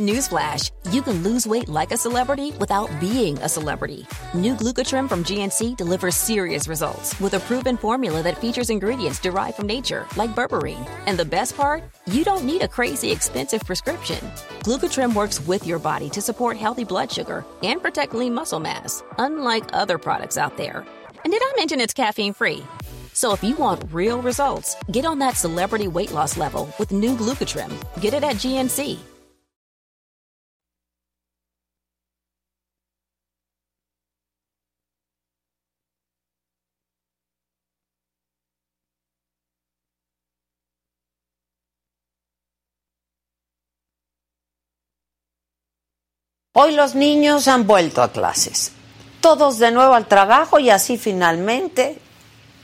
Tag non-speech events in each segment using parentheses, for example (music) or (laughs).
Newsflash, you can lose weight like a celebrity without being a celebrity. New Glucotrim from GNC delivers serious results with a proven formula that features ingredients derived from nature, like berberine. And the best part? You don't need a crazy expensive prescription. Glucotrim works with your body to support healthy blood sugar and protect lean muscle mass, unlike other products out there. And did I mention it's caffeine free? So if you want real results, get on that celebrity weight loss level with new Glucotrim. Get it at GNC. Hoy los niños han vuelto a clases, todos de nuevo al trabajo y así finalmente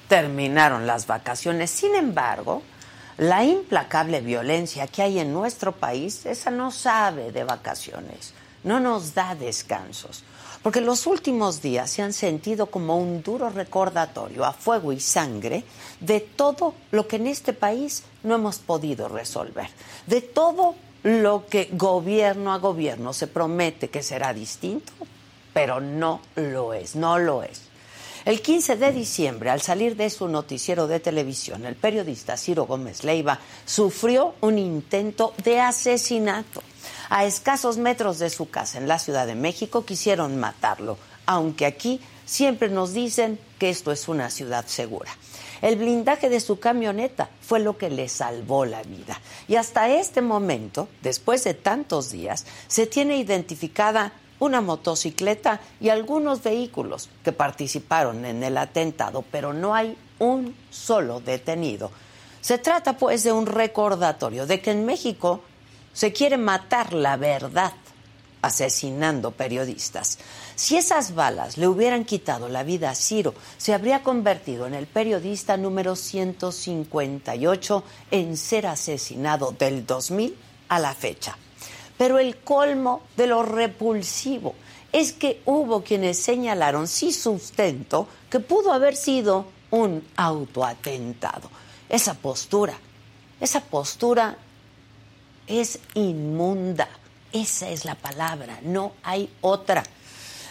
terminaron las vacaciones. Sin embargo, la implacable violencia que hay en nuestro país, esa no sabe de vacaciones, no nos da descansos, porque los últimos días se han sentido como un duro recordatorio a fuego y sangre de todo lo que en este país no hemos podido resolver, de todo lo que gobierno a gobierno se promete que será distinto, pero no lo es, no lo es. El 15 de diciembre, al salir de su noticiero de televisión, el periodista Ciro Gómez Leiva sufrió un intento de asesinato. A escasos metros de su casa en la Ciudad de México quisieron matarlo, aunque aquí siempre nos dicen que esto es una ciudad segura. El blindaje de su camioneta fue lo que le salvó la vida. Y hasta este momento, después de tantos días, se tiene identificada una motocicleta y algunos vehículos que participaron en el atentado, pero no hay un solo detenido. Se trata pues de un recordatorio de que en México se quiere matar la verdad asesinando periodistas. Si esas balas le hubieran quitado la vida a Ciro, se habría convertido en el periodista número 158 en ser asesinado del 2000 a la fecha. Pero el colmo de lo repulsivo es que hubo quienes señalaron sin sustento que pudo haber sido un autoatentado. Esa postura, esa postura es inmunda. Esa es la palabra, no hay otra.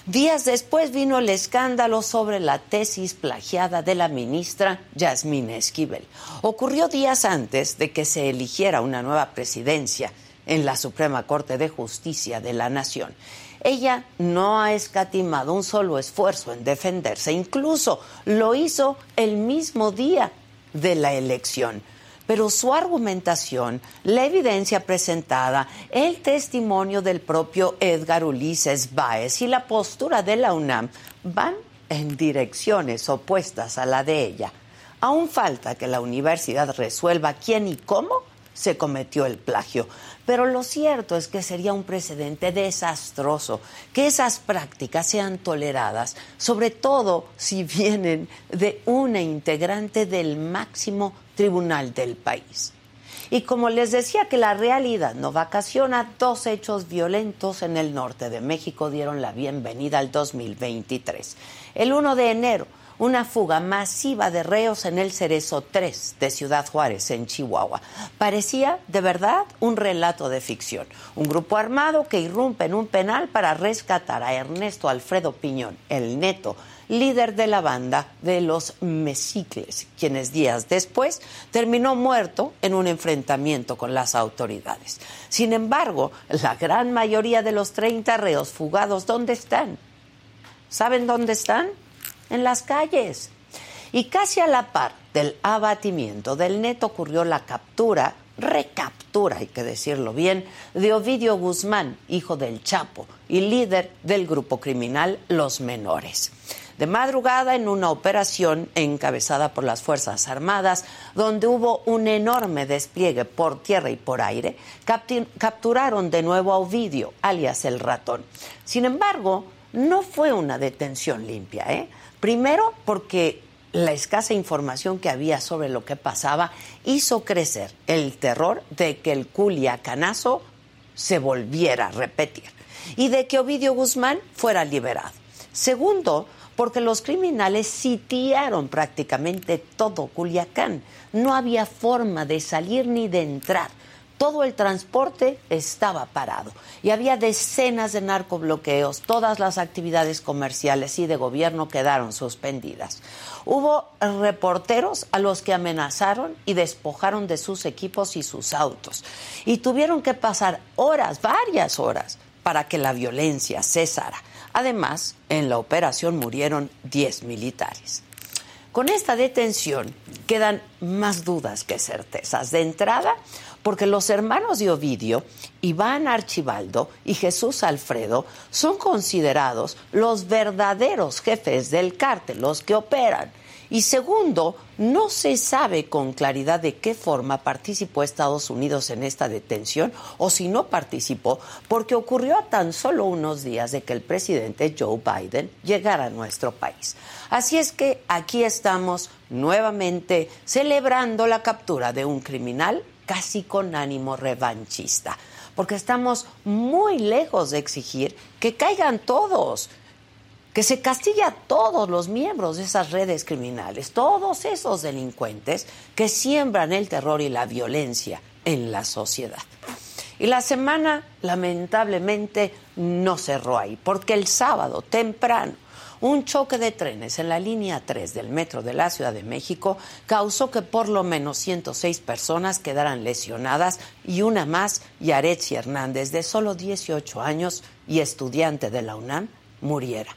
Días después vino el escándalo sobre la tesis plagiada de la ministra Yasmín Esquivel. Ocurrió días antes de que se eligiera una nueva presidencia en la Suprema Corte de Justicia de la Nación. Ella no ha escatimado un solo esfuerzo en defenderse, incluso lo hizo el mismo día de la elección pero su argumentación, la evidencia presentada, el testimonio del propio Edgar Ulises Báez y la postura de la UNAM van en direcciones opuestas a la de ella. Aún falta que la universidad resuelva quién y cómo se cometió el plagio. Pero lo cierto es que sería un precedente desastroso que esas prácticas sean toleradas, sobre todo si vienen de una integrante del máximo tribunal del país. Y como les decía que la realidad no vacaciona, dos hechos violentos en el norte de México dieron la bienvenida al 2023. El 1 de enero, una fuga masiva de reos en el Cerezo 3 de Ciudad Juárez, en Chihuahua. Parecía, de verdad, un relato de ficción. Un grupo armado que irrumpe en un penal para rescatar a Ernesto Alfredo Piñón, el neto líder de la banda de los Mesicles, quienes días después terminó muerto en un enfrentamiento con las autoridades. Sin embargo, la gran mayoría de los 30 reos fugados, ¿dónde están? ¿Saben dónde están? En las calles. Y casi a la par del abatimiento del neto ocurrió la captura, recaptura, hay que decirlo bien, de Ovidio Guzmán, hijo del Chapo y líder del grupo criminal Los Menores. de madrugada en una operación encabezada por las Fuerzas Armadas, donde hubo un enorme despliegue por tierra y por aire, capturaron de nuevo a Ovidio, alias el ratón. Sin embargo, no fue una detención limpia. ¿eh? Primero porque la escasa información que había sobre lo que pasaba hizo crecer el terror de que el culiacanazo se volviera a repetir y de que Ovidio Guzmán fuera liberado. Segundo, porque los criminales sitiaron prácticamente todo Culiacán. No había forma de salir ni de entrar todo el transporte estaba parado y había decenas de narcobloqueos, todas las actividades comerciales y de gobierno quedaron suspendidas. Hubo reporteros a los que amenazaron y despojaron de sus equipos y sus autos y tuvieron que pasar horas, varias horas, para que la violencia cesara. Además, en la operación murieron 10 militares. Con esta detención quedan más dudas que certezas. De entrada, porque los hermanos de Ovidio, Iván Archibaldo y Jesús Alfredo, son considerados los verdaderos jefes del cártel, los que operan. Y segundo, no se sabe con claridad de qué forma participó Estados Unidos en esta detención o si no participó, porque ocurrió a tan solo unos días de que el presidente Joe Biden llegara a nuestro país. Así es que aquí estamos nuevamente celebrando la captura de un criminal casi con ánimo revanchista, porque estamos muy lejos de exigir que caigan todos, que se castigue a todos los miembros de esas redes criminales, todos esos delincuentes que siembran el terror y la violencia en la sociedad. Y la semana, lamentablemente, no cerró ahí, porque el sábado temprano un choque de trenes en la línea 3 del metro de la Ciudad de México causó que por lo menos 106 personas quedaran lesionadas y una más, Yaretsi Hernández, de solo 18 años y estudiante de la UNAM, muriera.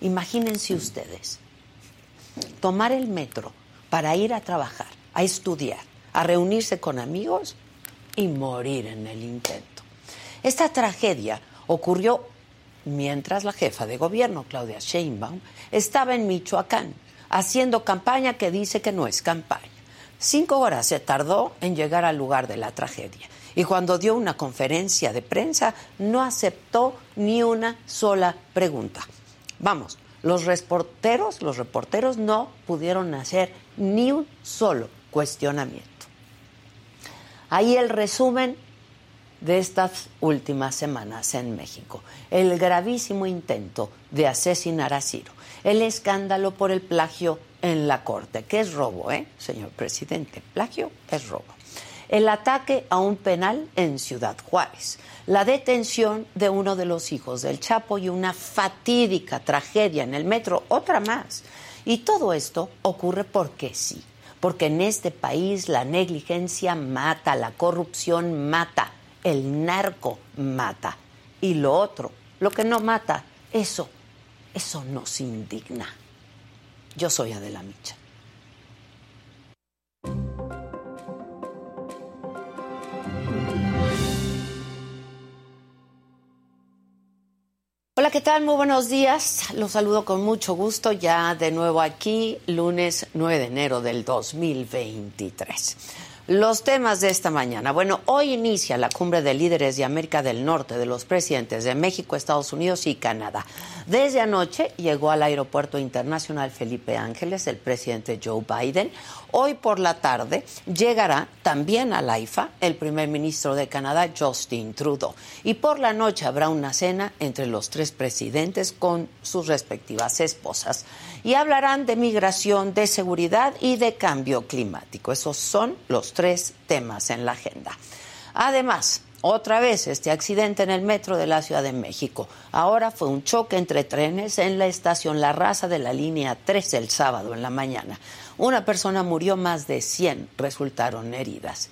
Imagínense ustedes tomar el metro para ir a trabajar, a estudiar, a reunirse con amigos y morir en el intento. Esta tragedia ocurrió mientras la jefa de gobierno, Claudia Sheinbaum, estaba en Michoacán haciendo campaña que dice que no es campaña. Cinco horas se tardó en llegar al lugar de la tragedia y cuando dio una conferencia de prensa no aceptó ni una sola pregunta. Vamos, los reporteros, los reporteros no pudieron hacer ni un solo cuestionamiento. Ahí el resumen de estas últimas semanas en México. El gravísimo intento de asesinar a Ciro. El escándalo por el plagio en la Corte, que es robo, ¿eh, señor presidente? Plagio es robo. El ataque a un penal en Ciudad Juárez. La detención de uno de los hijos del Chapo y una fatídica tragedia en el metro, otra más. Y todo esto ocurre porque sí, porque en este país la negligencia mata, la corrupción mata el narco mata. Y lo otro, lo que no mata, eso, eso nos indigna. Yo soy Adela Micha. Hola, ¿qué tal? Muy buenos días. Los saludo con mucho gusto ya de nuevo aquí, lunes 9 de enero del 2023. Los temas de esta mañana. Bueno, hoy inicia la cumbre de líderes de América del Norte de los presidentes de México, Estados Unidos y Canadá. Desde anoche llegó al Aeropuerto Internacional Felipe Ángeles el presidente Joe Biden. Hoy por la tarde llegará también a la IFA el primer ministro de Canadá, Justin Trudeau. Y por la noche habrá una cena entre los tres presidentes con sus respectivas esposas y hablarán de migración, de seguridad y de cambio climático. Esos son los tres temas en la agenda. Además, otra vez este accidente en el metro de la Ciudad de México. Ahora fue un choque entre trenes en la estación La Raza de la línea 3 el sábado en la mañana. Una persona murió, más de 100 resultaron heridas.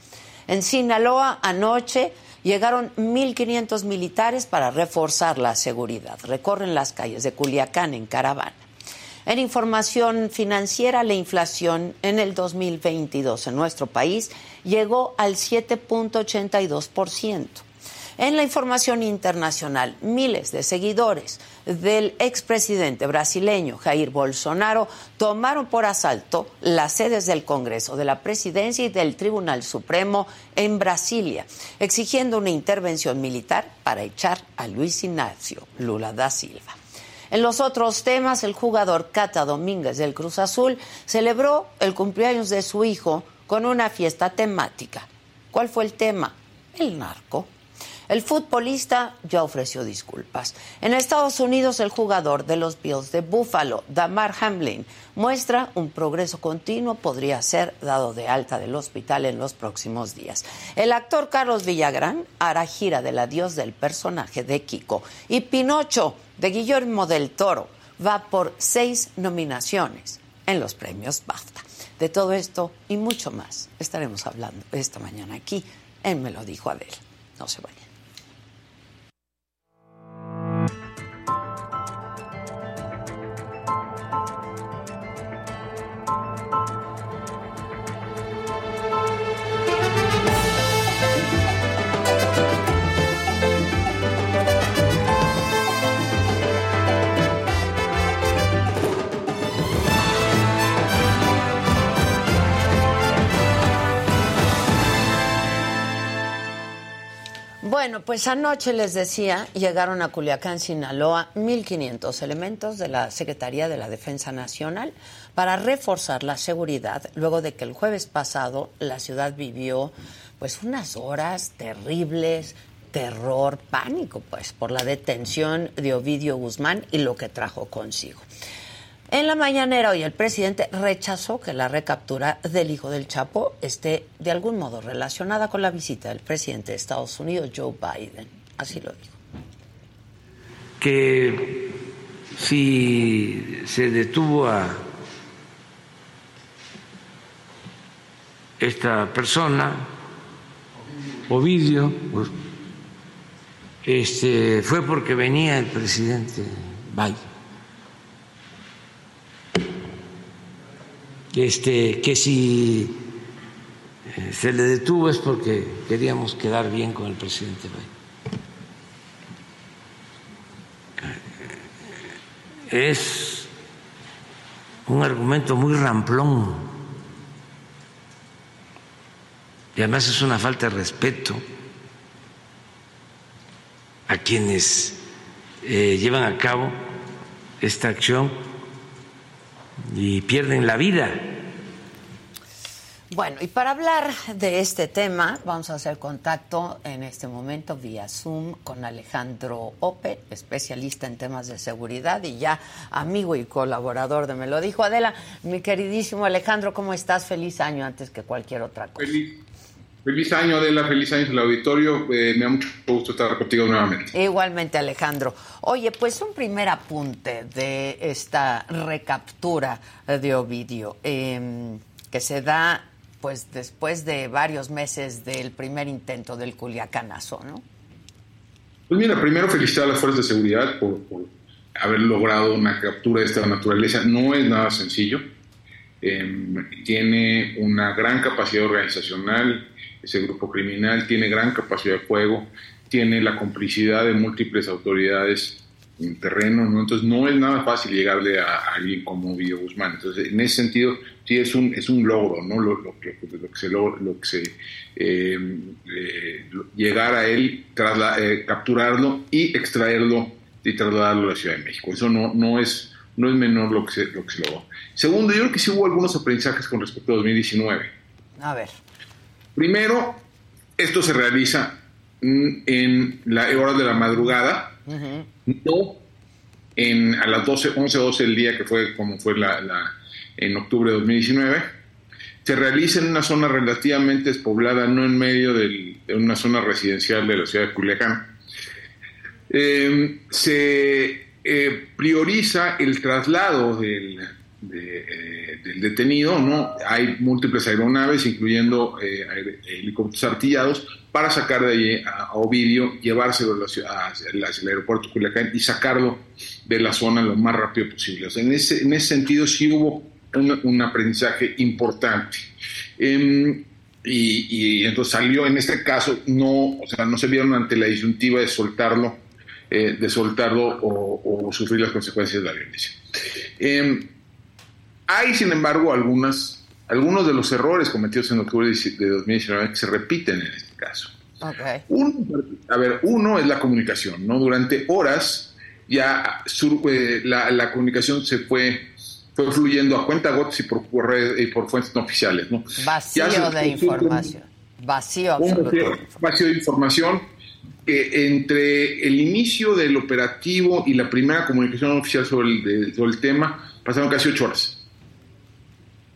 En Sinaloa anoche llegaron 1.500 militares para reforzar la seguridad. Recorren las calles de Culiacán en caravana. En información financiera, la inflación en el 2022 en nuestro país llegó al 7.82%. En la información internacional, miles de seguidores del expresidente brasileño Jair Bolsonaro tomaron por asalto las sedes del Congreso, de la Presidencia y del Tribunal Supremo en Brasilia, exigiendo una intervención militar para echar a Luis Ignacio Lula da Silva. En los otros temas, el jugador Cata Domínguez del Cruz Azul celebró el cumpleaños de su hijo con una fiesta temática. ¿Cuál fue el tema? El narco. El futbolista ya ofreció disculpas. En Estados Unidos, el jugador de los Bills de Buffalo, Damar Hamlin, muestra un progreso continuo, podría ser dado de alta del hospital en los próximos días. El actor Carlos Villagrán hará gira del adiós del personaje de Kiko. Y Pinocho, de Guillermo del Toro, va por seis nominaciones en los premios BAFTA. De todo esto y mucho más estaremos hablando esta mañana aquí en Me lo dijo Adel. No se vayan. Bueno, pues anoche les decía, llegaron a Culiacán, Sinaloa, 1.500 elementos de la Secretaría de la Defensa Nacional para reforzar la seguridad luego de que el jueves pasado la ciudad vivió pues unas horas terribles, terror, pánico, pues por la detención de Ovidio Guzmán y lo que trajo consigo. En la mañanera hoy el presidente rechazó que la recaptura del hijo del Chapo esté de algún modo relacionada con la visita del presidente de Estados Unidos, Joe Biden. Así lo dijo. Que si se detuvo a esta persona, Ovidio, pues, este, fue porque venía el presidente Biden. Este, que si eh, se le detuvo es porque queríamos quedar bien con el presidente Es un argumento muy ramplón. Y además es una falta de respeto a quienes eh, llevan a cabo esta acción y pierden la vida. Bueno, y para hablar de este tema, vamos a hacer contacto en este momento vía Zoom con Alejandro Ope, especialista en temas de seguridad y ya amigo y colaborador de Me lo dijo Adela. Mi queridísimo Alejandro, ¿cómo estás? Feliz año antes que cualquier otra cosa. Feliz año, Adela, feliz año el auditorio. Eh, me da mucho gusto estar contigo nuevamente. Igualmente, Alejandro. Oye, pues un primer apunte de esta recaptura de Ovidio, em, que se da pues después de varios meses del primer intento del Culiacanazo, ¿no? Pues mira, primero felicitar a las fuerzas de seguridad por, por haber logrado una captura de esta naturaleza. No es nada sencillo. Em, tiene una gran capacidad organizacional ese grupo criminal tiene gran capacidad de fuego, tiene la complicidad de múltiples autoridades en terreno, ¿no? entonces no es nada fácil llegarle a, alguien como Guido Guzmán. Entonces, en ese sentido, sí es un, es un logro, ¿no? Lo, lo, que, se, lo, que se eh, eh, llegar a él, eh, capturarlo y extraerlo y trasladarlo a la Ciudad de México. Eso no, no, es, no es menor lo que, se, lo que se logró. Segundo, yo creo que sí hubo algunos aprendizajes con respecto a 2019. A ver. Primero, esto se realiza en la hora de la madrugada, no en, a las 12, 11 12 del día, que fue como fue la, en octubre de 2019. Se realiza en una zona relativamente despoblada, no en medio de una zona residencial de la ciudad de Culiacán. Eh, se eh, prioriza el traslado del, eh, del detenido, ¿no? Hay múltiples aeronaves, incluyendo eh, helicópteros artillados, para sacar de allí a, Ovidio, llevárselo a el aeropuerto Culiacán y sacarlo de la zona lo más rápido posible. en, ese, en ese sentido sí hubo un, aprendizaje importante. Em, y, entonces salió en este caso, no, o sea, no se vieron ante la disyuntiva de soltarlo, eh, de soltarlo o, sufrir las consecuencias de la violencia. Hay, sin embargo, algunas, algunos de los errores cometidos en octubre de 2019 que se repiten en este caso. Okay. a ver, uno es la comunicación, ¿no? Durante horas ya eh, la, la comunicación se fue fue fluyendo a cuenta gotas y por, y por fuentes no oficiales. ¿no? Vacío de información. Vacío, vacío de información que entre el inicio del operativo y la primera comunicación oficial sobre el, sobre el tema pasaron casi ocho horas.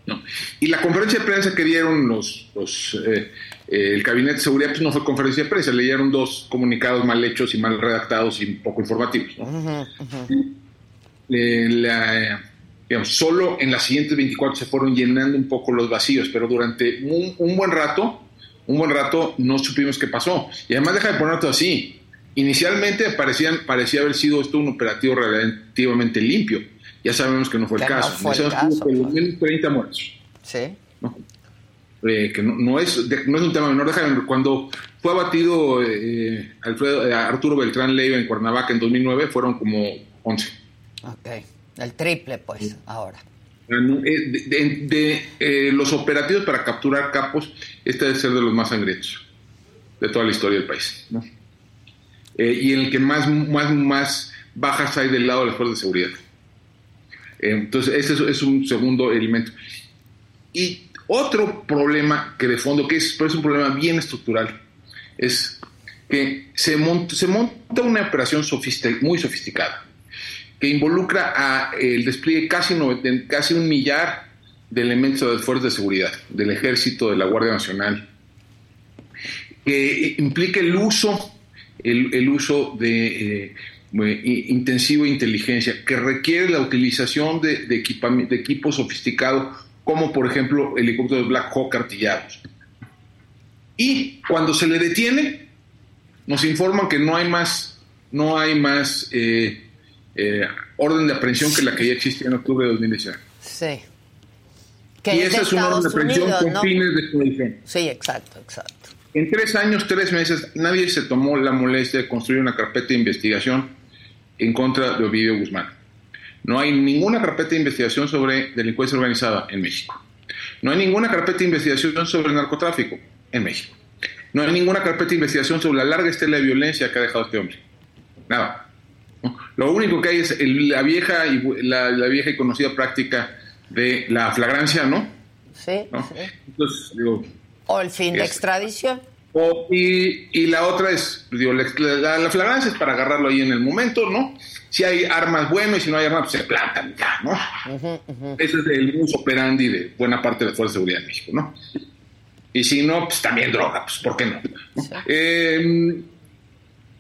¿No? Y la conferencia de prensa que dieron los, los eh, eh, el Gabinete de Seguridad pues no fue conferencia de prensa, leyeron dos comunicados mal hechos y mal redactados y poco informativos. Eh, la, solo en las siguientes 24 se fueron llenando un poco los vacíos, pero durante un, buen rato, un buen rato no supimos qué pasó. Y además deja de poner todo así. Inicialmente parecían, parecía haber sido esto un operativo relativamente limpio. Ya sabemos que no fue el caso. No fue el caso, 30 muertos. Sí. Eh, que no, es, no es un tema menor. Deja, cuando fue abatido eh, Alfredo, eh, Arturo Beltrán Leiva en Cuernavaca en 2009, fueron como 11. Ok. El triple, pues, ahora. Eh, de, eh, los operativos para capturar capos, este debe ser de los más sangrientos de toda la historia del país. Eh, y en el que más, más, más bajas hay del lado de las fuerzas de seguridad. Entonces, este es, un segundo elemento. Y otro problema que de fondo, que es, es un problema bien estructural, es que se monta, una operación muy sofisticada que involucra a el despliegue casi, un millar de elementos de fuerzas de seguridad, del ejército, de la Guardia Nacional, que implica el uso, el, uso de eh, intensivo de inteligencia, que requiere la utilización de, de, de equipos sofisticados, como por ejemplo helicópteros Black Hawk artillados. Y cuando se le detiene, nos informan que no hay más, no hay más eh, eh, orden de aprehensión que la que ya existía en octubre de 2019. Sí. y esa es una orden de aprehensión con fines de extradición. Sí, exacto, exacto. En tres años, tres meses, nadie se tomó la molestia de construir una carpeta de investigación en contra de Ovidio Guzmán. No hay ninguna carpeta de investigación sobre delincuencia organizada en México. No hay ninguna carpeta de investigación sobre narcotráfico en México. No hay ninguna carpeta de investigación sobre la larga estela de violencia que ha dejado este hombre. Nada. Lo único que hay es la vieja y la, vieja y conocida práctica de la flagrancia, ¿no? Sí. o el fin de extradición. Y, la otra es, digo, la, flagrancia es para agarrarlo ahí en el momento, ¿no? Si hay armas, bueno, y si no hay armas, pues se plantan ya, ¿no? Ese es el uso operandi de buena parte de la Fuerza de Seguridad de México, ¿no? Y si no, pues también droga, pues ¿por qué no? Eh,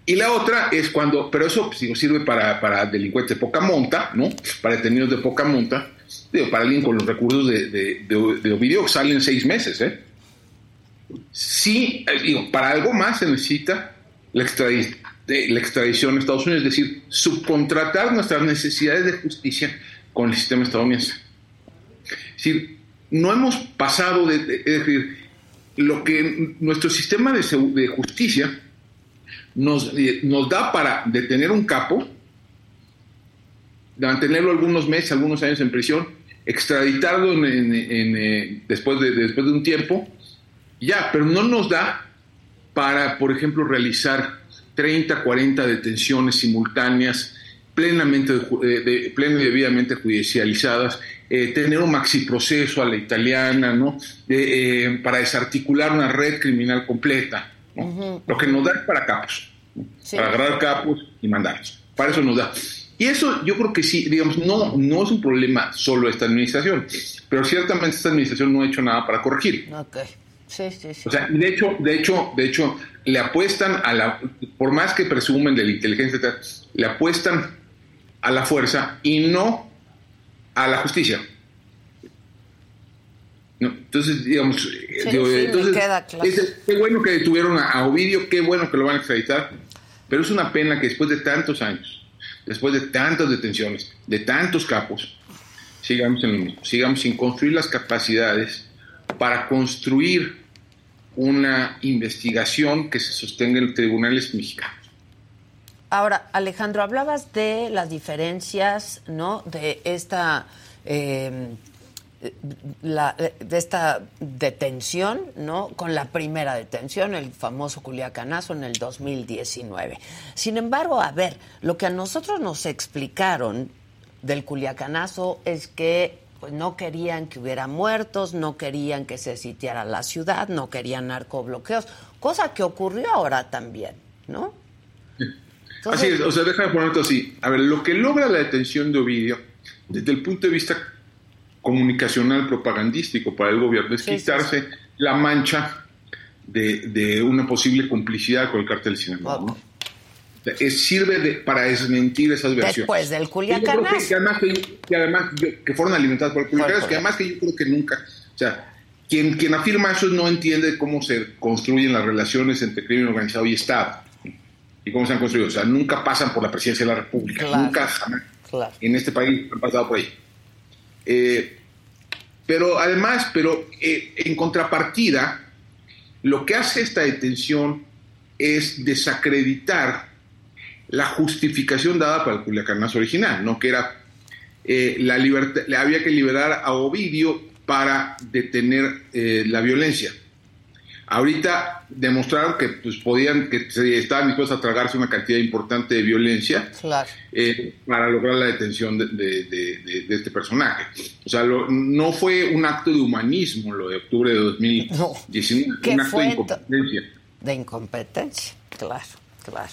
y la otra es cuando, pero eso pues, sirve para, para, delincuentes de poca monta, ¿no? Para detenidos de poca monta. Digo, para alguien con los recursos de, de, de, Ovidio salen seis meses, ¿eh? Sí, eh, para algo más se necesita la, extradición, la extradición a Estados Unidos, es decir, subcontratar nuestras necesidades de justicia con el sistema estadounidense. Es decir, no hemos pasado de, es decir, lo que nuestro sistema de, justicia nos, eh, nos da para detener un capo, mantenerlo algunos meses, algunos años en prisión, extraditarlo en, eh, después, de, después de un tiempo, ya, pero no nos da para, por ejemplo, realizar 30, 40 detenciones simultáneas plenamente, de, pleno y debidamente judicializadas, eh, tener un maxiproceso a la italiana, ¿no? para desarticular una red criminal completa. Lo que nos da es para capos, para agarrar capos y mandarlos. Para eso nos da. Y eso yo creo que sí, digamos, no, no es un problema solo esta administración, pero ciertamente esta administración no ha hecho nada para corregir. Sí, sí, sí. O sea, de hecho, de hecho, de hecho, le apuestan a la, por más que presumen de la inteligencia, le apuestan a la fuerza y no a la justicia. Entonces, digamos, entonces, qué bueno que detuvieron a, Ovidio, qué bueno que lo van a extraditar, pero es una pena que después de tantos años, después de tantas detenciones, de tantos capos, sigamos, en sigamos sin construir las capacidades para construir una investigación que se sostenga en tribunales mexicanos. Ahora, Alejandro, hablabas de las diferencias, ¿no? De esta eh, la, de esta detención, ¿no? Con la primera detención, el famoso Culiacanazo en el 2019. Sin embargo, a ver, lo que a nosotros nos explicaron del Culiacanazo es que pues, no querían que hubiera muertos, no querían que se sitiara la ciudad, no querían narcobloqueos, cosa que ocurrió ahora también, ¿no? así es, o sea, déjame ponerte así. A ver, lo que logra la detención de Ovidio, desde el punto de vista comunicacional propagandístico para el gobierno, es quitarse la mancha de, una posible complicidad con el cártel Sinaloa. Sirve para desmentir esas versiones. Después del Culiacán. Que, además, que, además que fueron alimentadas por el Culiacán, que además que yo creo que nunca, o sea, quien, quien afirma eso no entiende cómo se construyen las relaciones entre crimen organizado y Estado y cómo se han construido. O sea, nunca pasan por la presidencia de la República, nunca jamás. En este país han pasado por ahí. Eh, pero además, pero eh, en contrapartida, lo que hace esta detención es desacreditar la justificación dada para el Culiacanazo original, ¿no? que era eh, la libertad, había que liberar a Ovidio para detener la violencia. Ahorita demostraron que pues, podían, que se estaban dispuestos a tragarse una cantidad importante de violencia eh, para lograr la detención de, este personaje. O sea, no fue un acto de humanismo lo de octubre de 2019, fue un acto de incompetencia. De incompetencia, claro, claro.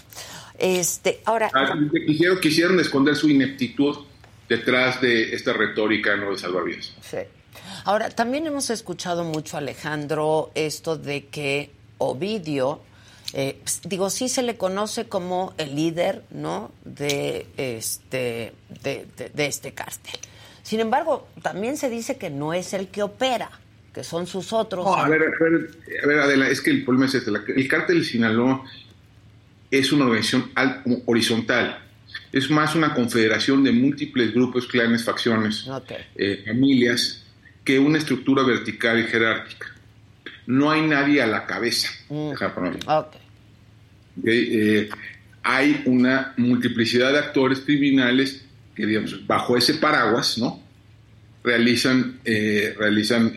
Este, ahora. Ah, quisieron, quisieron esconder su ineptitud detrás de esta retórica no de salvavidas. Sí. Ahora, también hemos escuchado mucho, Alejandro, esto de que Ovidio, eh, pues, digo, sí se le conoce como el líder, ¿no? De este, de, este cártel. Sin embargo, también se dice que no es el que opera, que son sus otros. a, ver, a, ver, Adela, es que el problema es este. el cártel Sinaloa es una organización horizontal. Es más una confederación de múltiples grupos, clanes, facciones, eh, familias que una estructura vertical y jerárquica. No hay nadie a la cabeza. Mm. Eh, hay una multiplicidad de actores criminales que, digamos, bajo ese paraguas, ¿no? Realizan, eh, realizan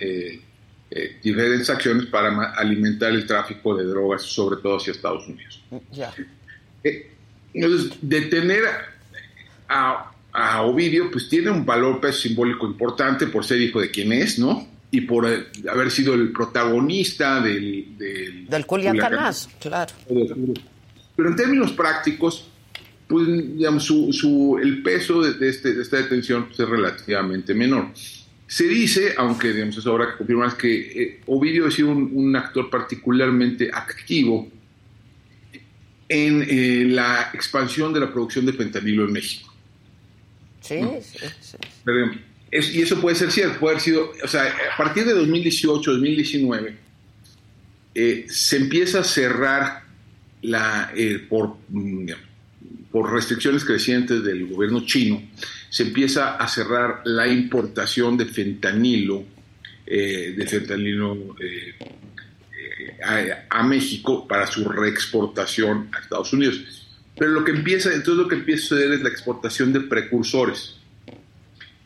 eh, diferentes acciones para alimentar el tráfico de drogas, sobre todo hacia Estados Unidos. Mm, entonces, detener a a Ovidio, pues tiene un valor peso simbólico importante por ser hijo de quien es, ¿no? Y por eh, haber sido el protagonista del... Del, del Culiacanaz, claro. Pero en términos prácticos, pues, digamos, su, el peso de, este, de esta detención pues, es relativamente menor. Se dice, aunque digamos, es ahora que confirmar, que eh, Ovidio ha sido un, actor particularmente activo en eh, la expansión de la producción de fentanilo en México. Sí, sí, sí. y eso puede ser cierto, puede haber sido, o sea, a partir de 2018, 2019, eh, se empieza a cerrar la, eh, por, mm, por restricciones crecientes del gobierno chino, se empieza a cerrar la importación de fentanilo, eh, de fentanilo a, a, México para su reexportación a Estados Unidos. Pero lo que empieza, entonces lo que empieza a suceder es la exportación de precursores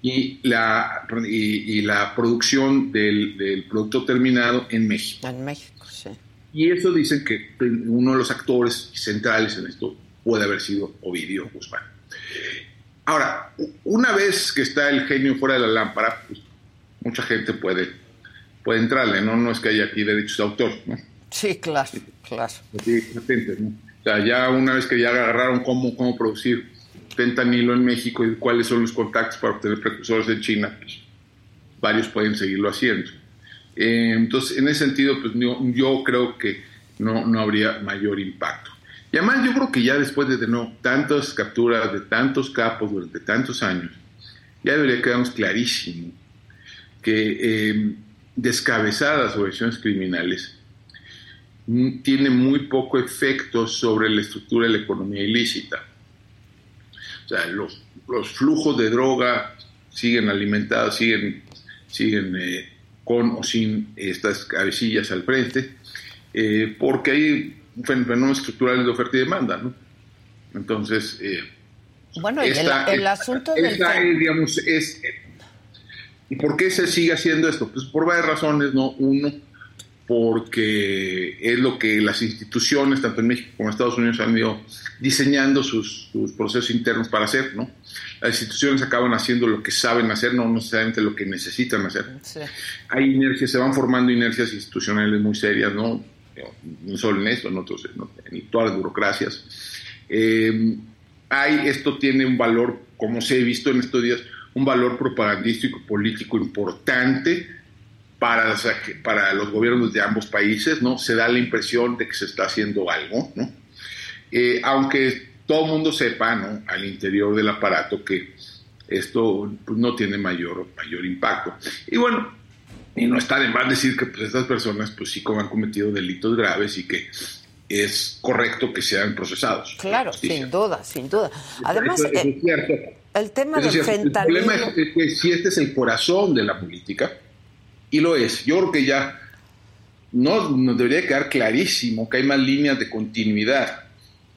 y la, y, la producción del, producto terminado en México. En México, sí. Y eso dicen que uno de los actores centrales en esto puede haber sido Ovidio Guzmán. Ahora, una vez que está el genio fuera de la lámpara, pues, mucha gente puede, puede entrarle, ¿no? No es que haya aquí derechos de autor, ¿no? Sí, claro, claro. Sí, ¿no? sea, ya una vez que ya agarraron cómo, cómo producir fentanilo en México y cuáles son los contactos para obtener precursores en China, pues, varios pueden seguirlo haciendo. Eh, entonces, en ese sentido, pues yo, creo que no, no habría mayor impacto. Y además yo creo que ya después de no, tantas capturas de tantos capos durante tantos años, ya debería quedarnos clarísimo que eh, descabezadas organizaciones criminales tiene muy poco efecto sobre la estructura de la economía ilícita. O sea, los, los flujos de droga siguen alimentados, siguen, siguen eh, con o sin estas cabecillas al frente, eh, porque hay fenómenos estructurales de oferta y demanda, ¿no? Entonces, eh, bueno, y el, asunto del... digamos, es... ¿Y por qué se sigue haciendo esto? Pues por varias razones, ¿no? Uno, porque es lo que las instituciones, tanto en México como en Estados Unidos, han ido diseñando sus, procesos internos para hacer, ¿no? Las instituciones acaban haciendo lo que saben hacer, no necesariamente lo que necesitan hacer. Hay inercias, se van formando inercias institucionales muy serias, ¿no? No solo en esto, en otros, en todas las burocracias. Eh, hay, esto tiene un valor, como se ha visto en estos días, un valor propagandístico político importante para, para los gobiernos de ambos países, ¿no? Se da la impresión de que se está haciendo algo, ¿no? Eh, aunque todo el mundo sepa, ¿no? Al interior del aparato que esto pues, no tiene mayor, mayor impacto. Y bueno, y no está de más decir que pues, estas personas pues sí han cometido delitos graves y que es correcto que sean procesados. Claro, sin duda, sin duda. Además, eh, el tema del fentanilo... El problema es que si este es el corazón de la política, y lo es. Yo creo que ya no, nos debería quedar clarísimo que hay más líneas de continuidad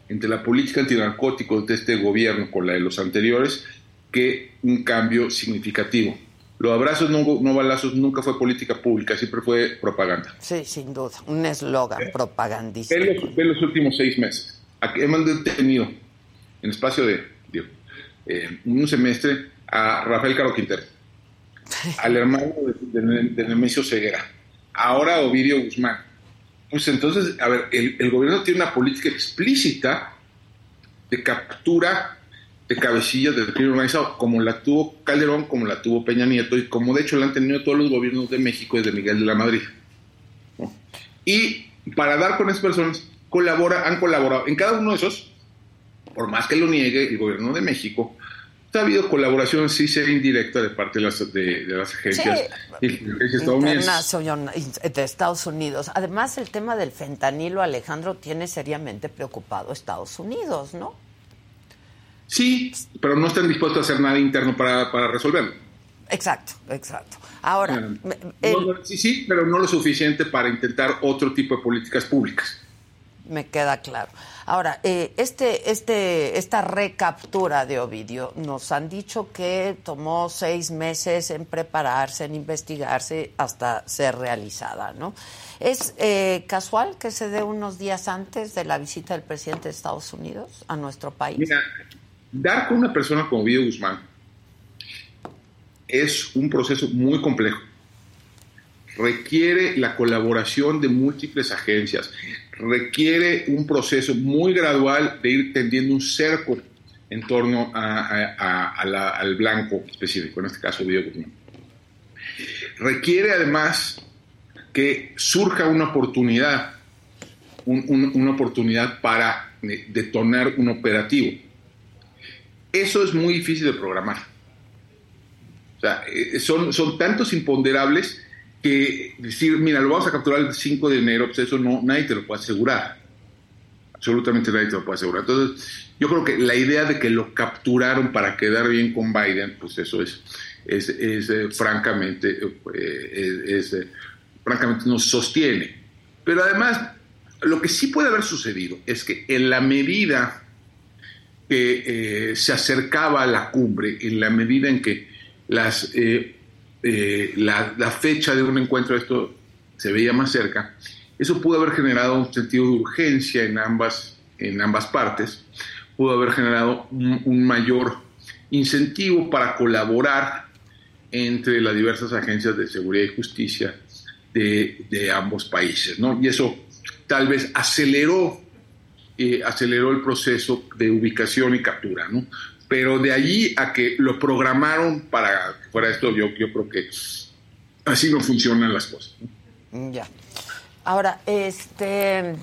entre la política antinarcóticos de este gobierno con la de los anteriores que un cambio significativo. Los abrazos no, no balazos nunca fue política pública, siempre fue propaganda. Sí, sin duda, un eslogan eh, propagandístico. Ve los, últimos seis meses. hemos detenido en espacio de eh, un semestre a Rafael Caro Quintero (laughs) al hermano de, Nemesio Ceguera, ahora Ovidio Guzmán. Pues entonces, a ver, el, gobierno tiene una política explícita de captura de cabecillas del crimen organizado, como la tuvo Calderón, como la tuvo Peña Nieto, y como de hecho la han tenido todos los gobiernos de México desde Miguel de la Madrid. Y para dar con esas personas, colabora, han colaborado en cada uno de esos, por más que lo niegue el gobierno de México, ha habido colaboración, sí, sea indirecta de parte de las, de, las agencias, de Estados Unidos. Además, el tema del fentanilo, Alejandro, tiene seriamente preocupado a Estados Unidos, ¿no? Sí, pero no están dispuestos a hacer nada interno para, para resolverlo. Exacto, exacto. Ahora, sí, sí, pero no lo suficiente para intentar otro tipo de políticas públicas. Me queda claro. Ahora, eh, este, este, esta recaptura de Ovidio, nos han dicho que tomó seis meses en prepararse, en investigarse, hasta ser realizada, ¿no? ¿Es eh, casual que se dé unos días antes de la visita del presidente de Estados Unidos a nuestro país? Mira, dar con una persona como Ovidio Guzmán es un proceso muy complejo. Requiere la colaboración de múltiples agencias, requiere un proceso muy gradual de ir tendiendo un cerco en torno al blanco específico, en este caso Guzmán. Requiere además que surja una oportunidad, una oportunidad para detonar un operativo. Eso es muy difícil de programar. O sea, eh, son, son tantos imponderables que decir, mira, lo vamos a capturar el 5 de enero, pues eso no, nadie te lo puede asegurar. Absolutamente nadie te lo puede asegurar. Entonces, yo creo que la idea de que lo capturaron para quedar bien con Biden, pues eso es, es, eh, francamente, eh, es, eh, francamente no sostiene. Pero además, lo que sí puede haber sucedido es que en la medida que se acercaba a la cumbre, en la medida en que las eh, la, fecha de un encuentro de esto se veía más cerca, eso pudo haber generado un sentido de urgencia en ambas, en ambas partes, pudo haber generado un, mayor incentivo para colaborar entre las diversas agencias de seguridad y justicia de, ambos países, ¿no? Y eso tal vez aceleró, eh, aceleró el proceso de ubicación y captura, ¿no? Pero de allí a que lo programaron para que fuera esto, yo, yo creo que así no funcionan las cosas. Ya. Ahora, este,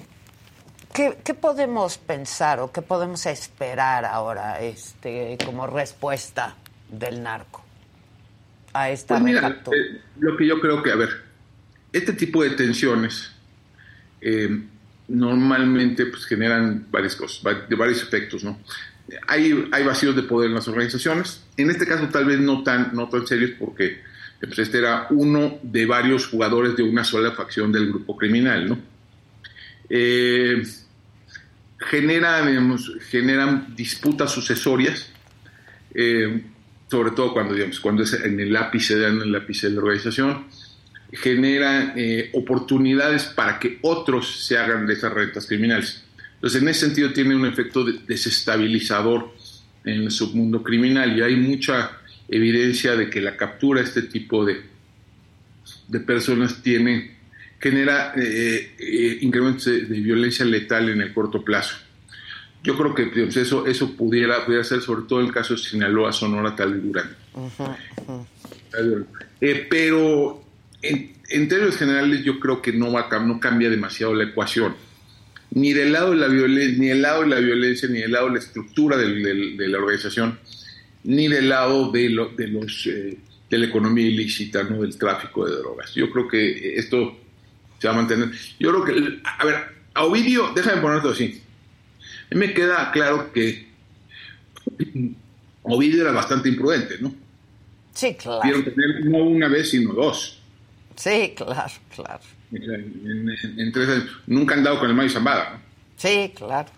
¿qué, podemos pensar o qué podemos esperar ahora este, como respuesta del narco a esta pues eh, lo que yo creo que, a ver, este tipo de tensiones eh, normalmente pues, generan varias cosas, de varios efectos, ¿no? hay, hay vacíos de poder en las organizaciones. En este caso tal vez no tan, no tan serios porque pues, este era uno de varios jugadores de una sola facción del grupo criminal, ¿no? eh, generan, generan disputas sucesorias, eh, sobre todo cuando, digamos, cuando es en el ápice en el ápice de la organización, genera eh, oportunidades para que otros se hagan de esas rentas criminales. Entonces, en ese sentido, tiene un efecto desestabilizador en el submundo criminal y hay mucha evidencia de que la captura de este tipo de, de personas tiene genera eh, eh, incrementos de, violencia letal en el corto plazo. Yo creo que eso, eso pudiera, pudiera ser sobre todo el caso de Sinaloa, Sonora, tal y Durán. Eh, pero en, términos generales yo creo que no, va, no cambia demasiado la ecuación. Ni del lado de la violencia, ni del lado de la violencia, ni del lado de la estructura de la organización, ni del lado de, de los de la economía ilícita, ¿no? del tráfico de drogas. Yo creo que esto se va a mantener. Yo creo que, a ver, a Ovidio, déjame ponerte así. A mí me queda claro que Ovidio era bastante imprudente, ¿no? Sí, claro. Quiero tener no una vez, sino dos. Sí, claro, claro. En, tres. Nunca han dado con el Mayo Zambada, ¿no? Sí, claro.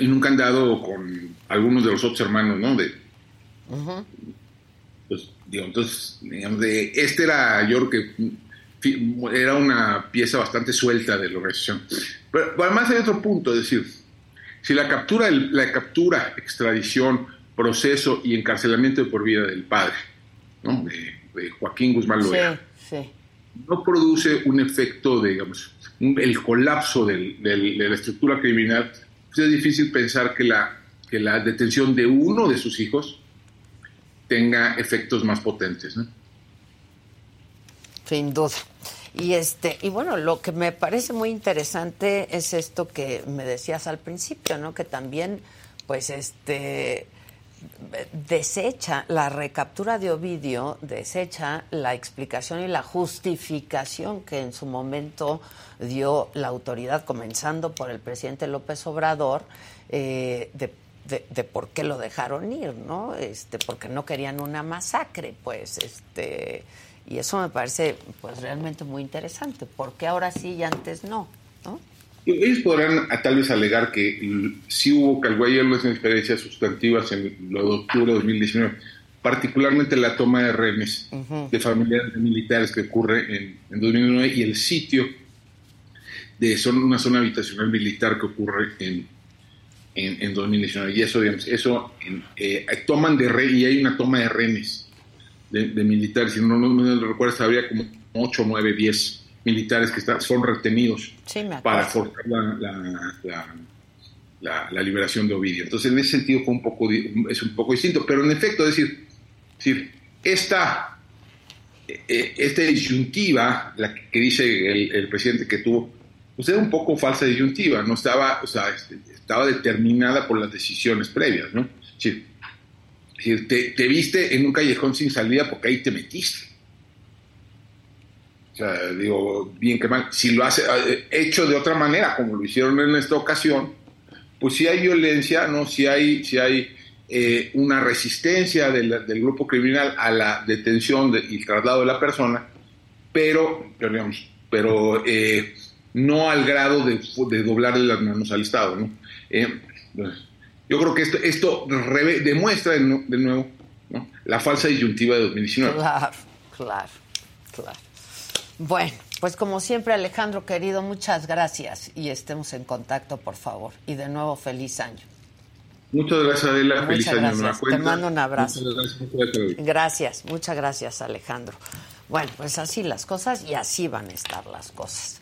y nunca han dado con algunos de los otros hermanos, ¿no? De, pues, digo, entonces, digamos, de, este era, yo creo que era una pieza bastante suelta de la organización. Pero, además hay otro punto, es decir, si la captura, la captura, extradición, proceso y encarcelamiento de por vida del padre, ¿no? de, Joaquín Guzmán Loera, no produce un efecto de, digamos, el colapso de la estructura criminal, pues es difícil pensar que la, que la detención de uno de sus hijos tenga efectos más potentes. ¿no? Sin duda. Y este, y bueno, lo que me parece muy interesante es esto que me decías al principio, ¿no? Que también, pues, este desecha la recaptura de Ovidio, desecha la explicación y la justificación que en su momento dio la autoridad, comenzando por el presidente López Obrador, eh, de, de, por qué lo dejaron ir, ¿no? Este, porque no querían una masacre, pues, este y eso me parece pues realmente muy interesante, porque ahora sí y antes ¿no? Ellos podrán tal vez alegar que sí hubo algunas experiencias sustantivas en lo de octubre de 2019, particularmente la toma de rehenes de familiares militares que ocurre en, en, 2009 y el sitio de son, una zona habitacional militar que ocurre en, en, 2019. Y eso, digamos, eso eh, toman de re, y hay una toma de rehenes de, militares, si no, me recuerdo, había como 8, 9, 10 militares que están, son retenidos para forzar la, la, liberación de Ovidio. Entonces, en ese sentido fue un poco, es un poco distinto, pero en efecto, es decir, decir esta, eh, esta disyuntiva, la que dice el, presidente que tuvo, pues era un poco falsa disyuntiva, no estaba, o sea, este, estaba determinada por las decisiones previas, ¿no? te, viste en un callejón sin salida porque ahí te metiste. O sea, digo, bien que mal. Si lo hace eh, hecho de otra manera, como lo hicieron en esta ocasión, pues si hay violencia, ¿no? Si hay, si hay eh, una resistencia del, grupo criminal a la detención y el traslado de la persona, pero, pero eh, no al grado de, de, doblarle las manos al Estado, ¿no? Yo creo que esto, esto demuestra de, nuevo la falsa disyuntiva de 2019. Claro, claro, claro. Bueno, pues como siempre, Alejandro querido, muchas gracias y estemos en contacto, por favor. Y de nuevo, feliz año. Muchas gracias, Adela. feliz año. Te mando un abrazo. Muchas gracias, gracias, muchas gracias, Alejandro. Bueno, pues así las cosas y así van a estar las cosas.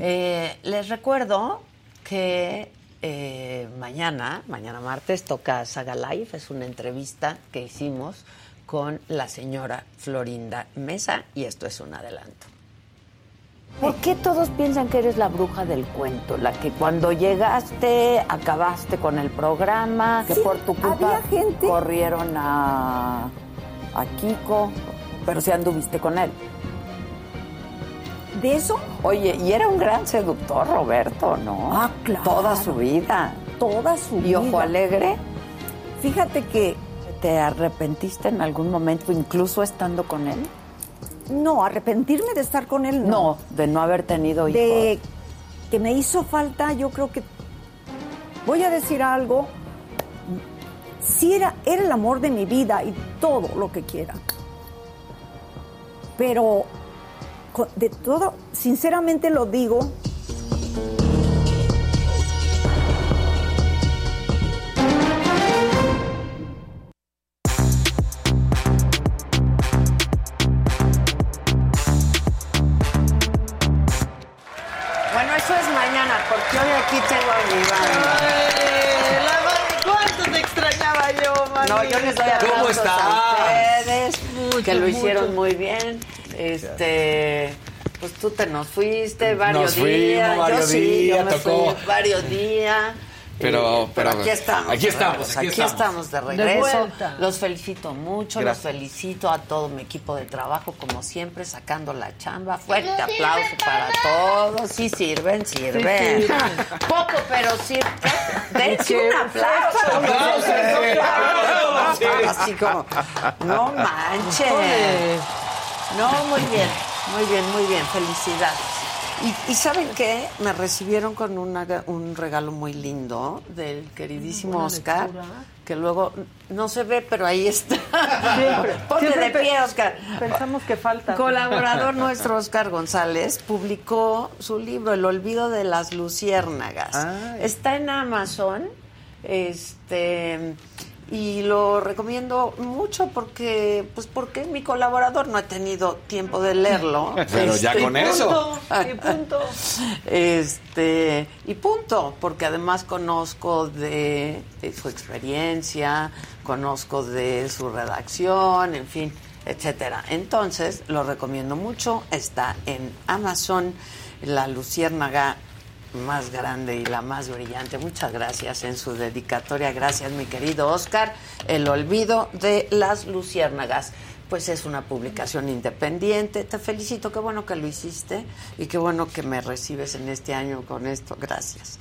Eh, les recuerdo que eh, mañana, mañana martes, toca Saga Live, es una entrevista que hicimos con la señora Florinda Mesa y esto es un adelanto. ¿Por qué todos piensan que eres la bruja del cuento? La que cuando llegaste acabaste con el programa, que por tu culpa corrieron a, a Kiko, pero si anduviste con él de eso. Oye, y era un gran seductor, Roberto, ¿no? Ah, claro. Toda su vida. Toda su vida. ¿Y ojo alegre? Fíjate que... ¿Te arrepentiste en algún momento, incluso estando con él? No, arrepentirme de estar con él, no. No, de no haber tenido hijos. De que me hizo falta, yo creo que voy a decir algo, sí era, era el amor de mi vida y todo lo que quieran. Pero de todo, sinceramente lo digo, Lo mucho. hicieron muy bien. Este, pues tú te nos fuiste varios Nos fuimos días. varios yo sí, días, yo me tocó. fui varios días. Pero- Eh, pero- aquí estamos. aquí estamos, aquí aquí estamos. estamos de regreso. los felicito mucho, Gracias. los felicito a todo mi equipo de trabajo, como siempre, sacando la chamba. Fuerte aplauso para todos. Sí sirven, sirven. Sí sirven. Poco, pero sirven. Dense un aplauso. Así como, no manches. No, muy bien, muy bien, muy bien, felicidades. Y, y ¿saben qué? Me recibieron con una- un regalo muy lindo del queridísimo Oscar, que luego no se ve, pero ahí está. Siempre, (laughs) Ponte siempre de pie, Oscar. Pensamos que falta. Colaborador (laughs) nuestro, Oscar González, publicó su libro El olvido de las luciérnagas. Ay. Está en Amazon. Este y lo recomiendo mucho porque pues porque mi colaborador no ha tenido tiempo de leerlo. (laughs) Pero ya Este, con eso. Punto, y (laughs) punto. Este, y punto, porque además conozco de, de su experiencia, conozco de su redacción, en fin, etcétera. Entonces, lo recomiendo mucho, está en Amazon, La Luciérnaga más grande y la más brillante. Muchas gracias en su dedicatoria. Gracias, mi querido Oscar. El olvido de las luciérnagas. Pues es una publicación independiente. Te felicito, qué bueno que lo hiciste y qué bueno que me recibes en este año con esto. Gracias.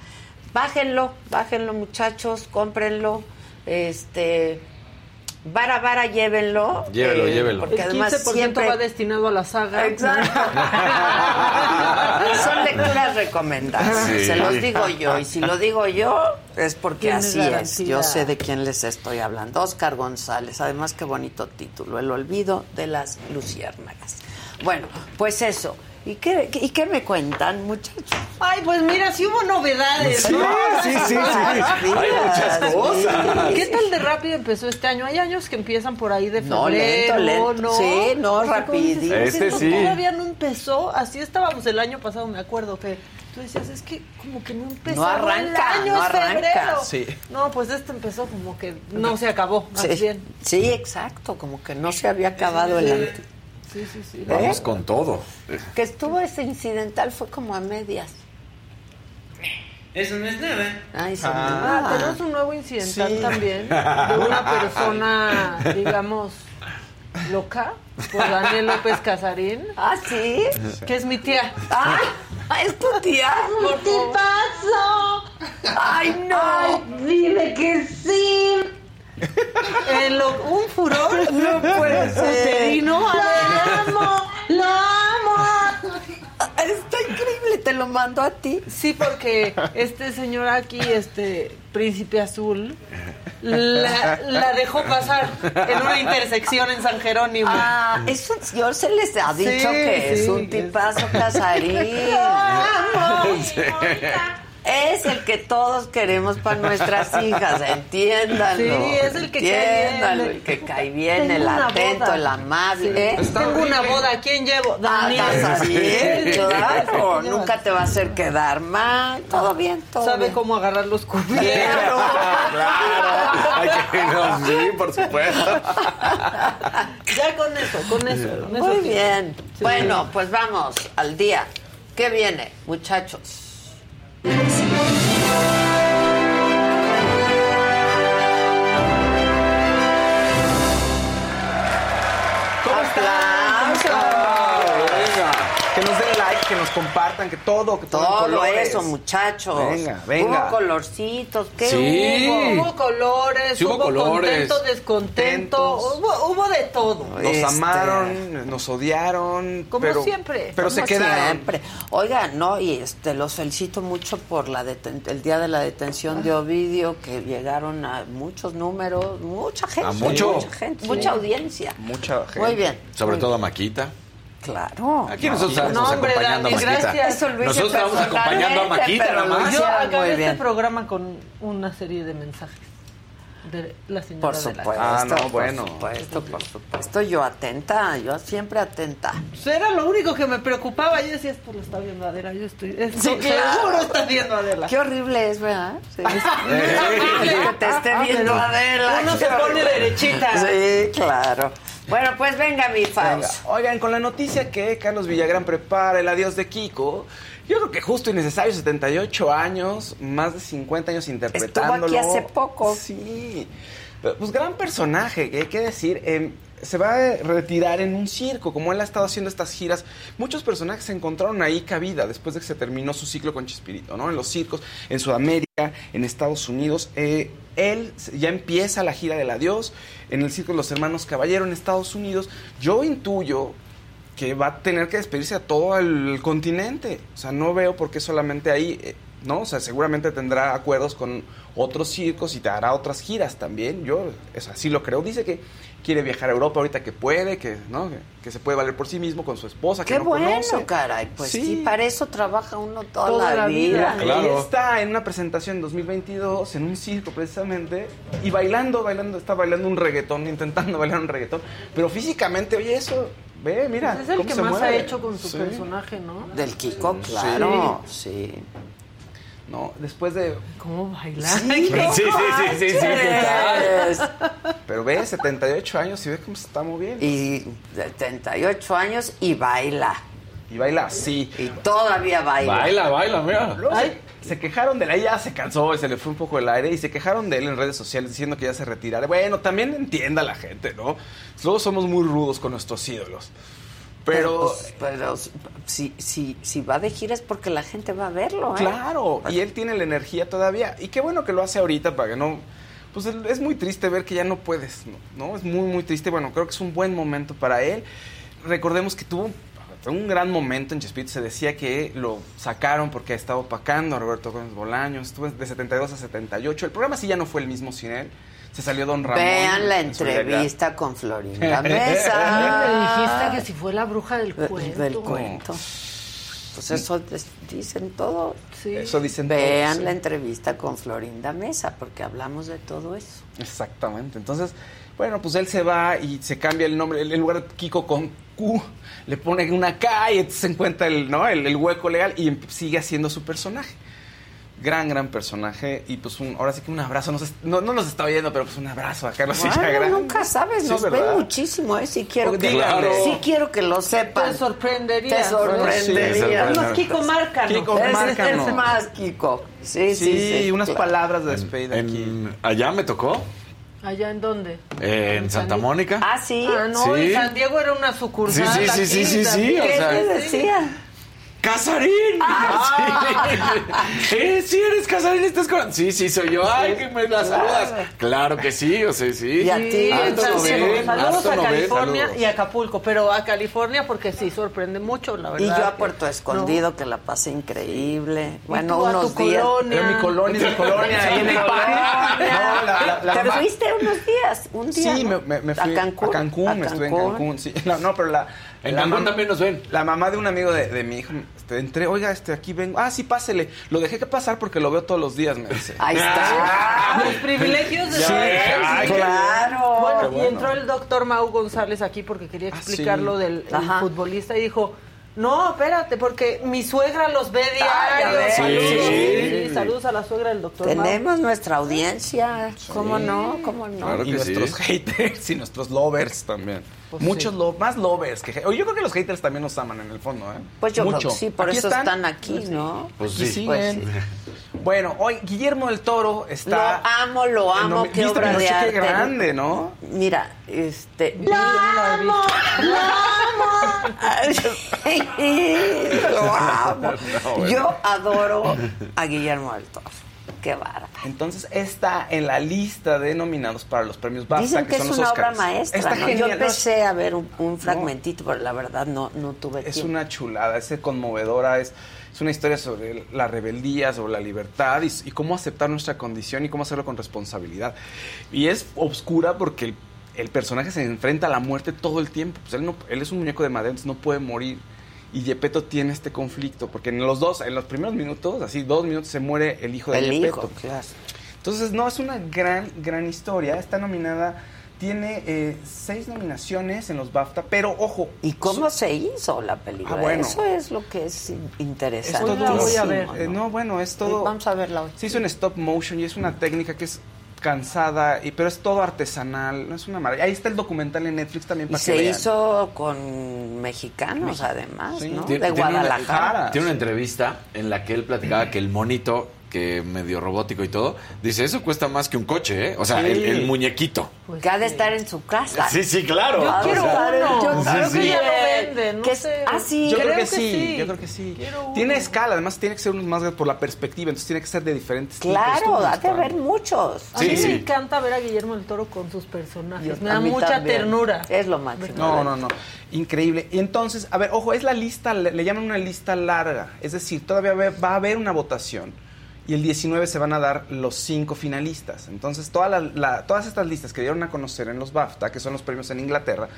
Bájenlo, bájenlo muchachos, cómprenlo. Este, vara, vara, llévenlo. Llévelo, llévelo. Porque El además 15% siempre... va destinado a la saga. Exacto. (laughs) Son lecturas recomendadas. Sí. Se los digo yo. Y si lo digo yo, es porque así es. Yo sé de quién les estoy hablando. Oscar González. Además, qué bonito título. El olvido de las luciérnagas. Bueno, pues eso. ¿Y qué, qué- y qué me cuentan, muchachos? Ay, pues mira, sí hubo novedades, Sí, ¿no? sí, sí, sí. Hay muchas cosas. ¿Qué tal de rápido empezó este año? Hay años que empiezan por ahí de No, febrero, lento, lento. ¿no? Sí, no, rapidísimo. Este sí. Todavía no empezó. Así estábamos el año pasado, me acuerdo que tú decías, es que como que no empezó. No arranca, el año, no arranca. febrero. Sí. No, pues este empezó como que no se acabó, más Sí, bien. sí, exacto. Como que no se había acabado el antes. Sí, sí, sí. Vamos con todo. Que estuvo ese incidental fue como a medias. Eso no es nada. Ay, se Ah, me- tenemos un nuevo incidental Sí. también (laughs) de una persona, digamos, loca, por Daniel López Casarín, Ah, sí. que es mi tía. Ah, es tu tía. ¿Qué te pasó? Ay, no. dile que sí. En lo- un furor. (laughs) No puede ser. ¡Lo amo! ¡Lo amo! Está increíble, te lo mando a ti. Sí, porque este señor aquí, este príncipe azul, la, la dejó pasar en una intersección en San Jerónimo. Ah, eso yo se les ha dicho Sí, que es sí, un que es- tipazo casarín. (laughs) ¡Lo amo! Es el que todos queremos para nuestras (laughs) hijas, entiéndanlo. Sí, es el que cae bien. Entiéndanlo, el que cae bien, el atento, boda. el amable. ¿eh? Tengo una boda, ¿a quién llevo? Ah, Daniel. Casarín, claro, (laughs) Sí. nunca te va a hacer quedar mal. Todo bien, todo Sabe bien. cómo agarrar los cubiertos. Claro. (laughs) Hay que- no, sí, por supuesto. Ya con eso, con eso. con eso Muy bien. Sí. Bueno, pues vamos al día. ¿Qué viene, muchachos? ¿Cómo Que nos compartan, que todo, que todo, en Todo colores. eso, muchachos. Venga, venga. Hubo colorcitos, ¿qué Sí. hubo? Hubo colores, Sí hubo hubo, colores. contento, descontento, hubo, hubo de todo. Nos Este- amaron, nos odiaron. Como pero, siempre. Pero se quedaron. siempre. Oiga, no, y este los felicito mucho por la deten- el día de la detención de Ovidio, que llegaron a muchos números, mucha gente, A mucho. mucha gente, mucha audiencia. Mucha gente. Muy bien. Sobre muy todo a. Maquita. Claro. Aquí nosotros estamos No, hombre, acompañando Dani, a Maquita. gracias. Eso lo Nosotros estamos acompañando a Maquita nada más. Yo acabé este programa con una serie de mensajes de la señora Por de la- supuesto, Ah, no, por bueno. supuesto, por supuesto. Yo atenta, yo siempre atenta. Pues era lo único que me preocupaba. Yo decía, esto lo está viendo Adela. Yo estoy. esto Sí, claro. Seguro está viendo Adela. Qué horrible es, ¿verdad? Sí. que te esté viendo Adela. Uno se pone horrible. derechita. Sí, claro. Bueno, pues venga, mi Venga, Faust. Oigan, con la noticia que Carlos Villagrán prepara el adiós de Kiko, yo creo que justo y necesario, 78 años, más de 50 años interpretándolo. Estuvo aquí hace poco. Sí. Pues gran personaje, que hay que decir. eh, se va a retirar en un circo, como él ha estado haciendo estas giras. Muchos personajes se encontraron ahí cabida después de que se terminó su ciclo con Chespirito, ¿no? En los circos, en Sudamérica, en Estados Unidos. Eh, él ya empieza la gira del adiós en el circo de los hermanos Caballero en Estados Unidos. Yo intuyo que va a tener que despedirse a todo el continente. O sea, no veo por qué solamente ahí, eh, ¿no? O sea, seguramente tendrá acuerdos con otros circos y te hará otras giras también. Yo así lo creo. Dice que quiere viajar a Europa ahorita que puede, que, ¿no? que, que se puede valer por sí mismo con su esposa, que Qué no bueno, conoce. caray. Pues sí. Sí. para eso trabaja uno toda, Toda la, la vida. vida. Claro. Ahí está en una presentación en 2022 en un circo precisamente y bailando, bailando, está bailando un reggaetón, intentando (laughs) bailar un reggaetón, pero físicamente, oye, eso, ve, mira, Pues es el cómo que se más ha hecho con su Sí. personaje, ¿no? Del Kiko, claro. Sí. No, después de ¿Cómo bailar? Sí, sí, sí, sí, sí, Pero ve, 78 años y ve cómo se está moviendo. Y, Y 78 años y baila. baila así. Y todavía baila. Baila, baila, mira. Se, quejaron de él, ahí ya se cansó y se le fue un poco el aire y se quejaron de él en redes sociales diciendo que ya se retirara. Bueno, también entienda la gente, ¿no? Luego somos muy rudos con nuestros ídolos. Pero, pues, pero si, si, si va de gira es porque la gente va a verlo, ¿eh? claro, y él tiene la energía todavía. Y qué bueno que lo hace ahorita para que no... Pues es- es muy triste ver que ya no puedes, ¿no? ¿no? Es muy, muy triste. Bueno, creo que es un buen momento para él. Recordemos que tuvo un gran momento en Chespirito. Se decía que lo sacaron porque estaba opacando a Roberto Gómez Bolaños. Estuvo de 72 a 78. El programa sí ya no fue el mismo sin él. Se salió Don Ramón. Vean la en entrevista con Florinda Me (laughs) Mesa. dijiste que si fue la bruja del cuento. Del cuento. Pues eso dicen todo. Sí. Eso dicen Vean todos, la entrevista con Florinda Mesa, porque hablamos de todo eso. Exactamente. Entonces, bueno, pues él se va y se cambia el nombre. En lugar de Kiko con Q, le pone una K y entonces se encuentra el, ¿no? el, el hueco legal y sigue haciendo su personaje. Gran, gran personaje. Y pues un, ahora sí que un abrazo. No, se- no, no nos está oyendo, pero pues un abrazo a Carlos Bueno, Villagrán. nunca sabes, Sí, nos ¿verdad? ven muchísimo, ¿eh? Sí quiero, que, díganle. sí quiero que lo sepan. Te sorprendería. Te sorprendería. Sí, Unos Kiko Márcanos. Kiko Es, es más, Kiko. Sí, sí, Sí, sí. unas claro. palabras de despedida aquí. En, allá me tocó, ¿Allá en dónde? eh, en Santa Mónica. Ah, sí. Ah, no, Sí. en San Diego era una sucursal. Sí, sí, sí, aquí sí, sí, sí, también. o ¿Qué sea, te decía? ¡Casarín! (laughs) Sí. Eh, sí, eres Casarín, estás con... Sí, sí, soy yo. ¡Ay, que me la saludas! Claro que sí, o sea, sí. Y a ti, Saludos a California saludos. y a Acapulco, pero a California porque sí sorprende mucho, la Y verdad. yo a Puerto Escondido, que la pasé increíble. ¿Y Bueno, tú a unos tu días. colonia? Era mi colonia, mi colonia, ahí en el. (laughs) No, la- la- la ¿Te fuiste unos días? Un día. Sí, ¿no? me, me- fui a Cancún. a Cancún, a estuve en Cancún. Cancún, sí. No, no, pero la... En la Cancún también nos ven. La mamá de un amigo de, de mi hijo, este, entré, oiga, este, aquí vengo. Ah, sí, pásele. Lo dejé que pasar porque lo veo todos los días, me dice. Ahí está. Los privilegios de Sí, ay, claro. Bueno, y entró el doctor Mau González aquí porque quería Ah, explicar sí. lo del futbolista y dijo, no, espérate, porque mi suegra los ve Ah, diario. ves. saludos, Sí. Sí, saludos a la suegra del doctor Mau. Tenemos nuestra audiencia. ¿Cómo no? ¿Cómo no? Claro y nuestros (laughs) haters y nuestros lovers también. Pues Muchos sí. lo- más lovers que Yo creo que los haters también nos aman en el fondo, ¿eh? Pues yo Mucho. creo que sí, por Aquí eso están aquí, ¿no? Pues sí. Pues siguen. sí. (laughs) Bueno, hoy Guillermo del Toro está... Lo amo, lo amo, qué ¿Viste obra de arte. Qué grande, ¿no? Mira, este... ¡Lo amo! ¡Lo amo! (laughs) (laughs) lo amo. Yo adoro a Guillermo del Toro. Qué bárbaro. Entonces está en la lista de nominados para los premios BAFTA, Dicen que, que es son los una obra Oscars. maestra. ¿no? Yo empecé a ver un, un fragmentito, pero la verdad no, no tuve Es tiempo. una chulada, es conmovedora, es, es una historia sobre la rebeldía, sobre la libertad y, y cómo aceptar nuestra condición y cómo hacerlo con responsabilidad. Y es oscura porque el, el personaje se enfrenta a la muerte todo el tiempo. Pues él, no, él es un muñeco de madera, entonces no puede morir. Y Gepetto tiene este conflicto, porque en los dos, en los primeros minutos, así dos minutos, se muere el hijo de El Gepetto. hijo, claro. Entonces, no, es una gran, gran historia. Está nominada, tiene eh, seis nominaciones en los BAFTA, pero ojo. ¿Y cómo se hizo la película? Ah, bueno. Eso es lo que es Es interesante. la voy a ver. Eh, no, bueno, es todo. Vamos a verla hoy. Se hizo en stop motion y es una técnica que es cansada, y, pero es todo artesanal. No es una maravilla. Ahí está el documental en Netflix también Y para que se vean. hizo con mexicanos, además, Sí. ¿no? Tiene- De tiene una- Guadalajara. Tiene una entrevista en la que él platicaba que el monito, que medio robótico y todo, dice, eso cuesta más que un coche, ¿eh? O sea, Sí. el, el muñequito. que ha de estar en su casa. Sí, sí, claro. Yo quiero uno. yo Creo sí, que ya lo venden, no Que es- sé. ah, sí. Yo creo, Creo que, que sí, sí. yo creo que sí. Uno. Tiene escala, además tiene que ser unos más por la perspectiva, entonces tiene que ser de diferentes tipos. Claro, Estuvo ha de haber muchos. A Sí, mí sí. me encanta ver a Guillermo del Toro con sus personajes. me da mucha también. ternura. Es lo máximo. No, no, no. Increíble. Y entonces, a ver, ojo, es la lista, le, le llaman una lista larga. Es decir, todavía va a haber una votación. Y el 19 se van a dar los cinco finalistas. Entonces, todas estas listas que dieron a conocer en los BAFTA, que son los premios en Inglaterra,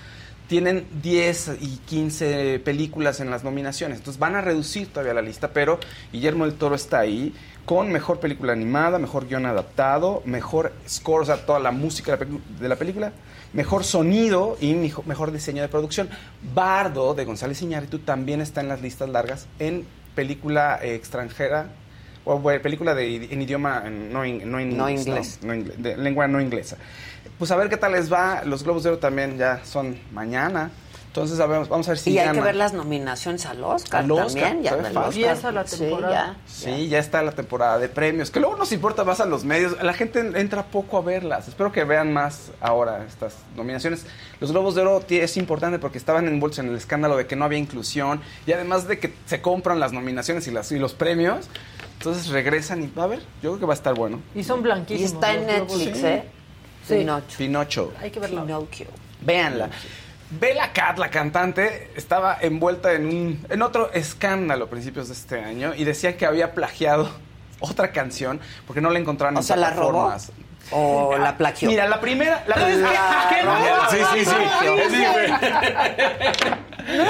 tienen 10 y 15 películas en las nominaciones. Entonces van a reducir todavía la lista, pero Guillermo del Toro está ahí con mejor película animada, mejor guion adaptado, mejor score, o sea, toda la música de la película, mejor sonido y mejor diseño de producción. Bardo de González Iñárritu también está en las listas largas en película eh, extranjera o bueno, película de, en idioma en- no, in- no, en No inglés, no de lengua no inglesa. Pues a ver qué tal les va. Los Globos de Oro también ya son mañana. Entonces a ver, vamos a ver si y hay que ver las nominaciones al Oscar, Al Oscar, también. Ya. Empieza la Sí, temporada. ya. Sí, ya está la temporada de premios, que luego nos importa más a los medios. La gente entra poco a verlas. Espero que vean más ahora estas nominaciones. Los Globos de Oro es importante porque estaban envueltos en el escándalo de que no había inclusión y además de que se compran las nominaciones y, las, y los premios. Entonces regresan y va a ver, yo creo que va a estar bueno. Y son Y blanquísimos. está en. Netflix, Sí. ¿eh? Sí. Pinocho. Pinocho. Hay que verla. Pinocchio. Véanla. Bella Cat, la cantante, estaba envuelta en un en otro escándalo a principios de este año y decían que había plagiado (laughs) otra canción porque no la encontraron O en sea, ¿la robó? plataformas. O la plagió. Mira, la primera, la, La. Sí, sí, sí.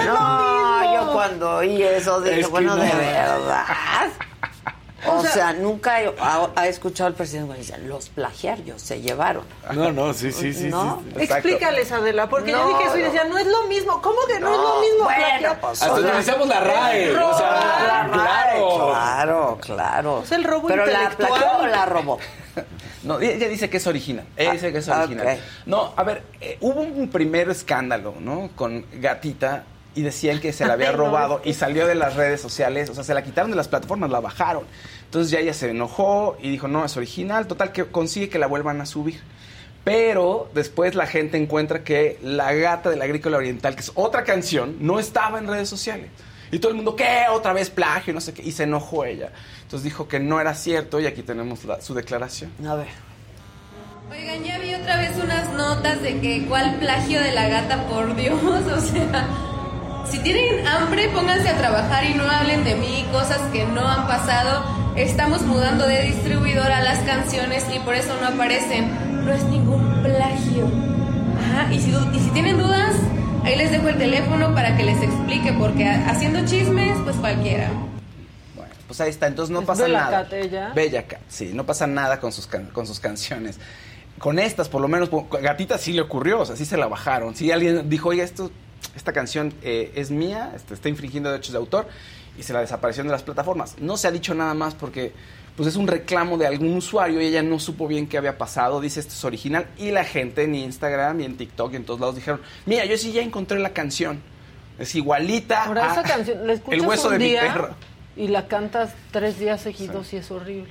No, yo cuando oí eso dije, Es que bueno, no. de verdad. O sea, nunca he, ha, ha escuchado al presidente dice, los plagiarios se llevaron. No, no, sí, sí, sí. ¿No? sí. Explícales, Adela, porque No, yo dije eso y decía, no es lo mismo. ¿Cómo que no, es lo mismo? bueno, plagiar? pues, Hasta o sea, utilizamos la RAE. O sea, la claro. Claro, claro. Es el robo ¿Pero la plagió o la robó? No, ella dice que es original. Ella dice que es Ah, original. No, a ver, eh, hubo un primer escándalo, ¿no? Con Gatita y decían que se la (laughs) había Ay, no, robado y salió de las redes sociales, o sea, se la quitaron de las plataformas, la bajaron. Entonces ya ella se enojó y dijo, no, es original, total, que consigue que la vuelvan a subir. Pero después la gente encuentra que La Gata del Agrícola Oriental, que es otra canción, no estaba en redes sociales. Y todo el mundo, ¿qué? Otra vez plagio, no sé qué. Y se enojó ella. Entonces dijo que no era cierto y aquí tenemos la- su declaración. A ver. Oigan, ya vi otra vez unas notas de que cuál plagio de la gata, por Dios, (laughs) o sea, si tienen hambre, pónganse a trabajar y no hablen de mí, cosas que no han pasado. Estamos mudando de distribuidora las canciones y por eso no aparecen. No es ningún plagio. Ajá, y si, y si tienen dudas, ahí les dejo el teléfono para que les explique, porque ha- haciendo chismes, pues cualquiera. Bueno, pues ahí está, entonces no ¿Es pasa Bella nada. Cat ella? Bella Cat, sí, no pasa nada con sus, can- con sus canciones. Con estas, por lo menos, Gatita sí le ocurrió, o sea, sí se la bajaron. Sí, alguien dijo, oye, esto, esta canción eh, es mía, este, está infringiendo derechos de autor, y se la desaparecieron de las plataformas. No se ha dicho nada más porque pues es un reclamo de algún usuario y ella no supo bien qué había pasado, dice esto es original, y la gente en Instagram y en TikTok y en todos lados dijeron, mira, yo sí ya encontré la canción. Es igualita Ahora a esa canción, la (laughs) escuchas El hueso un de día mi perro. y la cantas tres días seguidos y es horrible.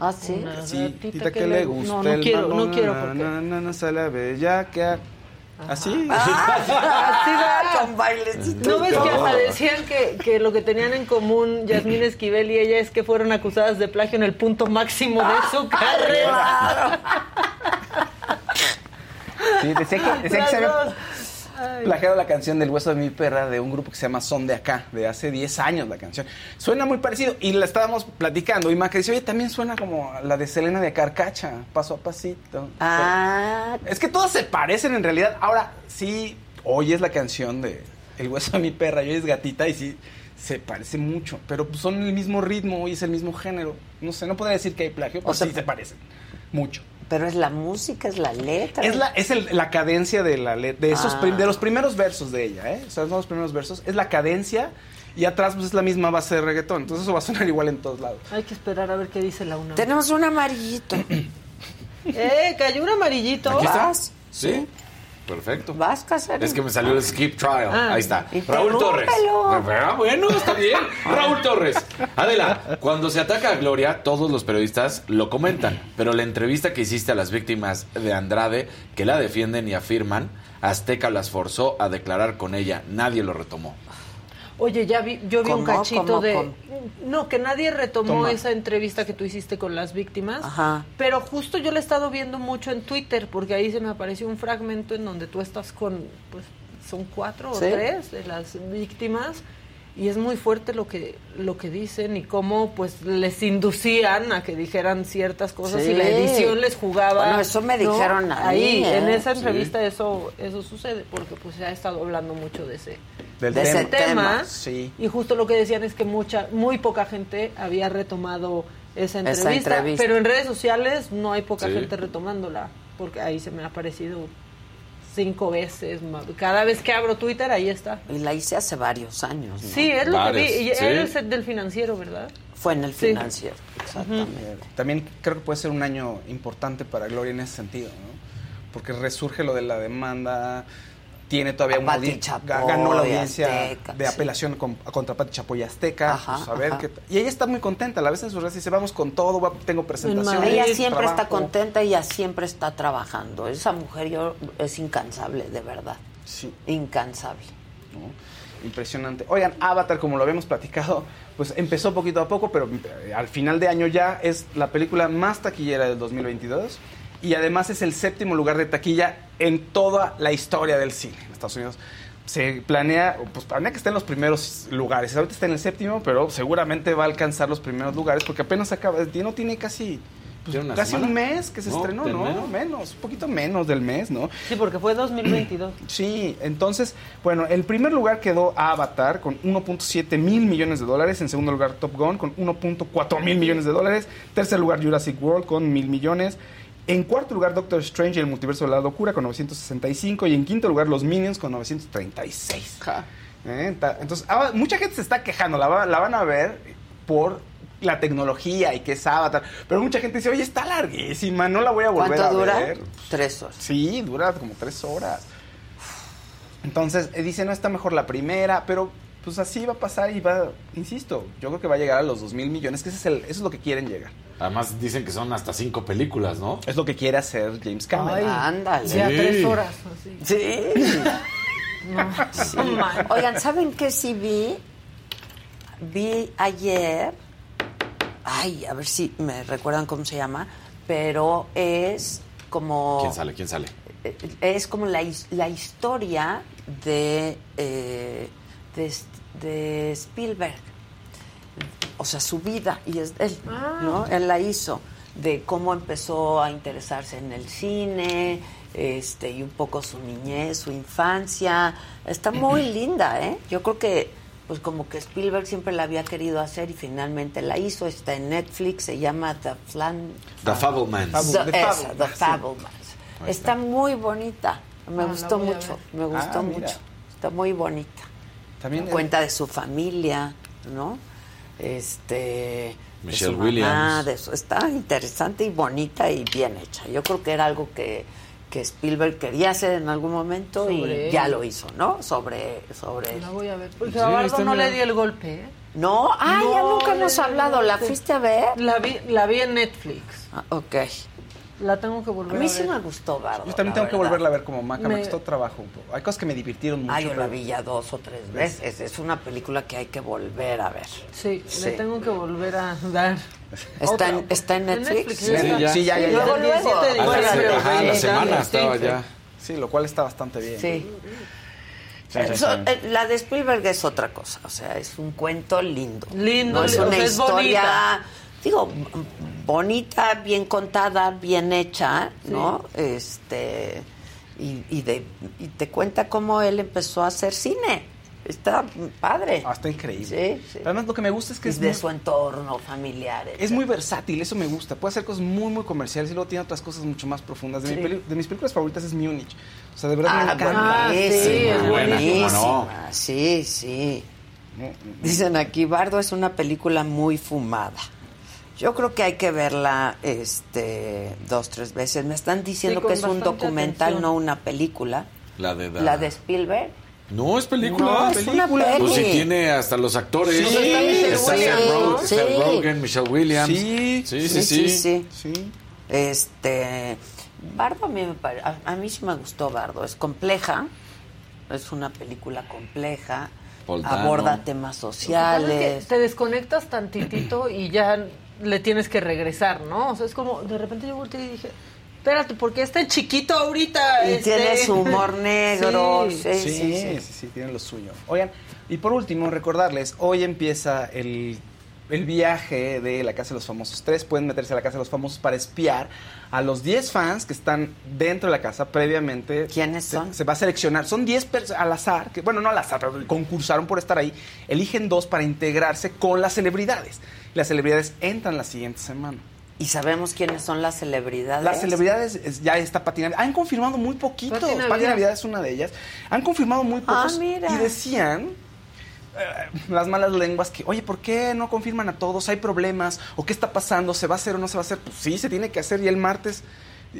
Ah, sí. Una Sí, tita que le gusta No, no el quiero, no quiero porque... na, na, na, sale bella que... Así. Así va. (laughs) Con bailecito. ¿No ves que hasta decían que, que lo que tenían en común Yasmín Esquivel y ella es que fueron acusadas de plagio en el punto máximo de su (laughs) carrera? Sí, decía que, decía que se había. Plagiado la canción del hueso de mi perra de un grupo que se llama Son de Acá, de hace 10 años la canción. Suena muy parecido y la estábamos platicando y Maca dice, oye, también suena como la de Selena de Carcacha, paso a pasito. Ah, Es que todas se parecen en realidad. Ahora, sí, oyes la canción de El hueso de mi perra y oyes gatita y sí, se parece mucho. Pero pues, son el mismo ritmo y es el mismo género. No sé, no podría decir que hay plagio, pero O sea, sí se parecen mucho. Pero es la música, es la letra. Es la, es el- la cadencia de, la de, esos Ah. prim- de los primeros versos de ella, ¿eh? O sea, son los primeros versos. Es la cadencia y atrás pues, es la misma base de reggaetón. Entonces eso va a sonar igual en todos lados. Hay que esperar a ver qué dice la una. Tenemos un amarillito. (coughs) ¡Eh! Cayó un amarillito. Aquí está. ¿Vas? Sí. Perfecto. ¿Vas, Casarín? Es que me salió el skip trial. Ah. Ahí está. Raúl Torres. Ah, bueno, está bien. Raúl Torres. Adela, cuando se ataca a Gloria, todos los periodistas lo comentan. Pero la entrevista que hiciste a las víctimas de Andrade, que la defienden y afirman, Azteca las forzó a declarar con ella. Nadie lo retomó. Oye, ya vi, yo vi un cachito ¿Cómo? de... ¿Cómo? No, que nadie retomó Toma. esa entrevista que tú hiciste con las víctimas. Ajá. Pero justo yo la he estado viendo mucho en Twitter, porque ahí se me apareció un fragmento en donde tú estás con, pues, son cuatro o tres de las víctimas. Y es muy fuerte lo que lo que dicen y cómo pues les inducían a que dijeran ciertas cosas Sí. y la edición les jugaba. Bueno, eso me dijeron a ahí mí, ¿eh? en esa Sí. entrevista eso eso sucede porque pues se ha estado hablando mucho de ese Del De tema. ese tema, tema, sí. y justo lo que decían es que mucha muy poca gente había retomado esa Esa entrevista, entrevista. pero en redes sociales no hay poca Sí. gente retomándola porque ahí se me ha aparecido cinco veces cada vez que abro Twitter ahí está Y la hice hace varios años. ¿no? sí es lo Varios, que vi y sí. eres el del financiero verdad Fue en el Sí. financiero, exactamente. También creo que puede ser un año importante para Gloria en ese sentido, ¿no? Porque resurge lo de la demanda, tiene todavía una Pati audiencia, Chapoy, ganó la audiencia Azteca, de sí. apelación con- contra Pati Chapoy Azteca, Ajá, pues, a ver ajá. qué t- y ella está muy contenta, la vez en sus redes dice, vamos con todo, va- tengo presentaciones. Ella siempre está trabajo". contenta, ella siempre está trabajando. Esa mujer yo es incansable, de verdad. Sí. Incansable. ¿no? Impresionante. Oigan, Avatar, como lo habíamos platicado, pues empezó poquito a poco, pero eh, al final de año ya es la película más taquillera del 2022 y además es el séptimo lugar de taquilla en toda la historia del cine en Estados Unidos. Se planea, pues planea que esté en los primeros lugares. Ahorita está en el séptimo, pero seguramente va a alcanzar los primeros lugares porque apenas acaba, no tiene casi, pues, ¿Tiene una casi semana? un mes que se No, estrenó, ¿tiene ¿no? menos? Menos, un poquito menos del mes, ¿no? sí porque fue 2022 Sí, entonces, bueno, el primer lugar quedó Avatar con 1.7 mil millones de dólares. En segundo lugar, Top Gun con 1.4 mil millones de dólares. Tercer lugar, Jurassic World con mil millones. En cuarto lugar, Doctor Strange y el multiverso de la locura con 965. Y en quinto lugar, Los Minions con 936. Eh, ta- Entonces, ah, mucha gente se está quejando. La, va- la van a ver por la tecnología y que es Avatar. Pero mucha gente dice, oye, está larguísima, no la voy a volver ¿Cuánto a dura? ver. Tres horas. Sí, dura como tres horas. Entonces, eh, dice, no está mejor la primera, pero pues así va a pasar y va, insisto, yo creo que va a llegar a los dos mil millones, que ese es el, eso es lo que quieren llegar. Además dicen que son hasta cinco películas, ¿no? Es lo que quiere hacer James Cameron. Ay, Ándale. ya Sí. tres horas así. Sí. no, Sí. Oigan, ¿saben qué sí vi? Vi ayer, ay, a ver si me recuerdan cómo se llama, pero es como... ¿Quién sale? ¿Quién sale? eh, Es como la, la historia de, eh, de, de Spielberg. O sea, su vida, y es él, ¿no? Él la hizo, de cómo empezó a interesarse en el cine, este, y un poco su niñez, su infancia. Está muy (clears throat) linda, ¿eh? Yo creo que, pues como que Spielberg siempre la había querido hacer y finalmente la hizo. Está en Netflix, se llama The Flan... The Fablemans. Fable- The, The esa, The sí. Fablemans. Está muy bonita. Me Ah, gustó mucho. Me gustó Ah, mucho. Está muy bonita. También Cuenta de su familia, ¿no? Este. de Michelle su mamá, Williams. de su- está interesante y bonita y bien hecha. Yo creo que era algo que, que Spielberg quería hacer en algún momento Sobre y ya lo hizo, ¿no? Sobre, sobre. La voy a ver. Porque Sí, a no le di el golpe, ¿eh? No, ah, ya No, nunca hemos hablado. ¿La fuiste a ver? La vi, la vi en Netflix. Ah, ok. La tengo que A volver a, mí ver. sí me gustó, Bardo. Yo también tengo que volverla a ver como Maca, me, Me- costó trabajo un poco. Hay cosas que me divirtieron mucho. Ah, yo la vi ya dos o tres veces. Es una película que hay que volver a ver. Sí, Sí. le tengo que volver a dar. ¿Está en, está en Netflix? Sí, ya. Sí, ya, ya, ya. Luego, El 17 de luego. A la, semana sí, estaba sí. ya. Sí, lo cual está bastante bien. Sí. Eso, eh, la de Spielberg es otra cosa, o sea, es un cuento lindo. Lindo, no es una o sea, es historia, bonita. Digo, bonita, bien contada, bien hecha, ¿no? Este y, y de, y te cuenta cómo él empezó a hacer cine. Está padre. Ah, está increíble. Sí, sí. Además, lo que me gusta es que Y es de muy, su entorno familiar. es muy versátil, eso me gusta. Puede hacer cosas muy, muy comerciales y luego tiene otras cosas mucho más profundas. De, mi peli- de mis películas favoritas es Múnich. O sea, de verdad Ah, me encanta. Sí, buenísima, buenísima. ¿cómo Sí, sí. Dicen aquí, Bardo es una película muy fumada. Yo creo que hay que verla este, dos, tres veces. Me están diciendo Sí, que es un documental, atención. no una película. La de, La de Spielberg. No, es película. No, es una peli. Pues si tiene hasta los actores. Sí, Está sí, Seth Rogen, sí. Seth Rogen, Michelle Williams. Sí, sí, sí. sí, sí. Sí. Este, Bardo a mí me pare- a, a mí sí me gustó Bardo. Es compleja. Es una película compleja. Aborda temas sociales. es que te desconectas tantitito y ya le tienes que regresar, ¿no? O sea, es como, de repente yo volteé y dije, espérate, porque es tan chiquito ahorita. Y este? tiene su humor (laughs) negro. Sí. Sí, Sí, sí, sí, sí. tienen lo suyo. Oigan, y por último, recordarles, hoy empieza el, el viaje de la Casa de los Famosos 3. Pueden meterse a la Casa de los Famosos para espiar a los 10 fans que están dentro de la casa previamente. ¿Quiénes Se- son? Se, va a seleccionar. Son 10 personas al azar, que bueno, no al azar, pero concursaron por estar ahí. Eligen dos para integrarse con las celebridades. Las celebridades entran la siguiente semana. ¿Y sabemos quiénes son las celebridades? Las celebridades es- ya está Pati Navidad. Han confirmado muy poquitos. Pati Pati Navidad. Navidad. es una de ellas. Han confirmado muy Ah, pocos. mira. Y decían eh, las malas lenguas que, oye, ¿por qué no confirman a todos? ¿Hay problemas? ¿O qué está pasando? ¿Se va a hacer o no se va a hacer? Pues sí, se tiene que hacer. Y el martes,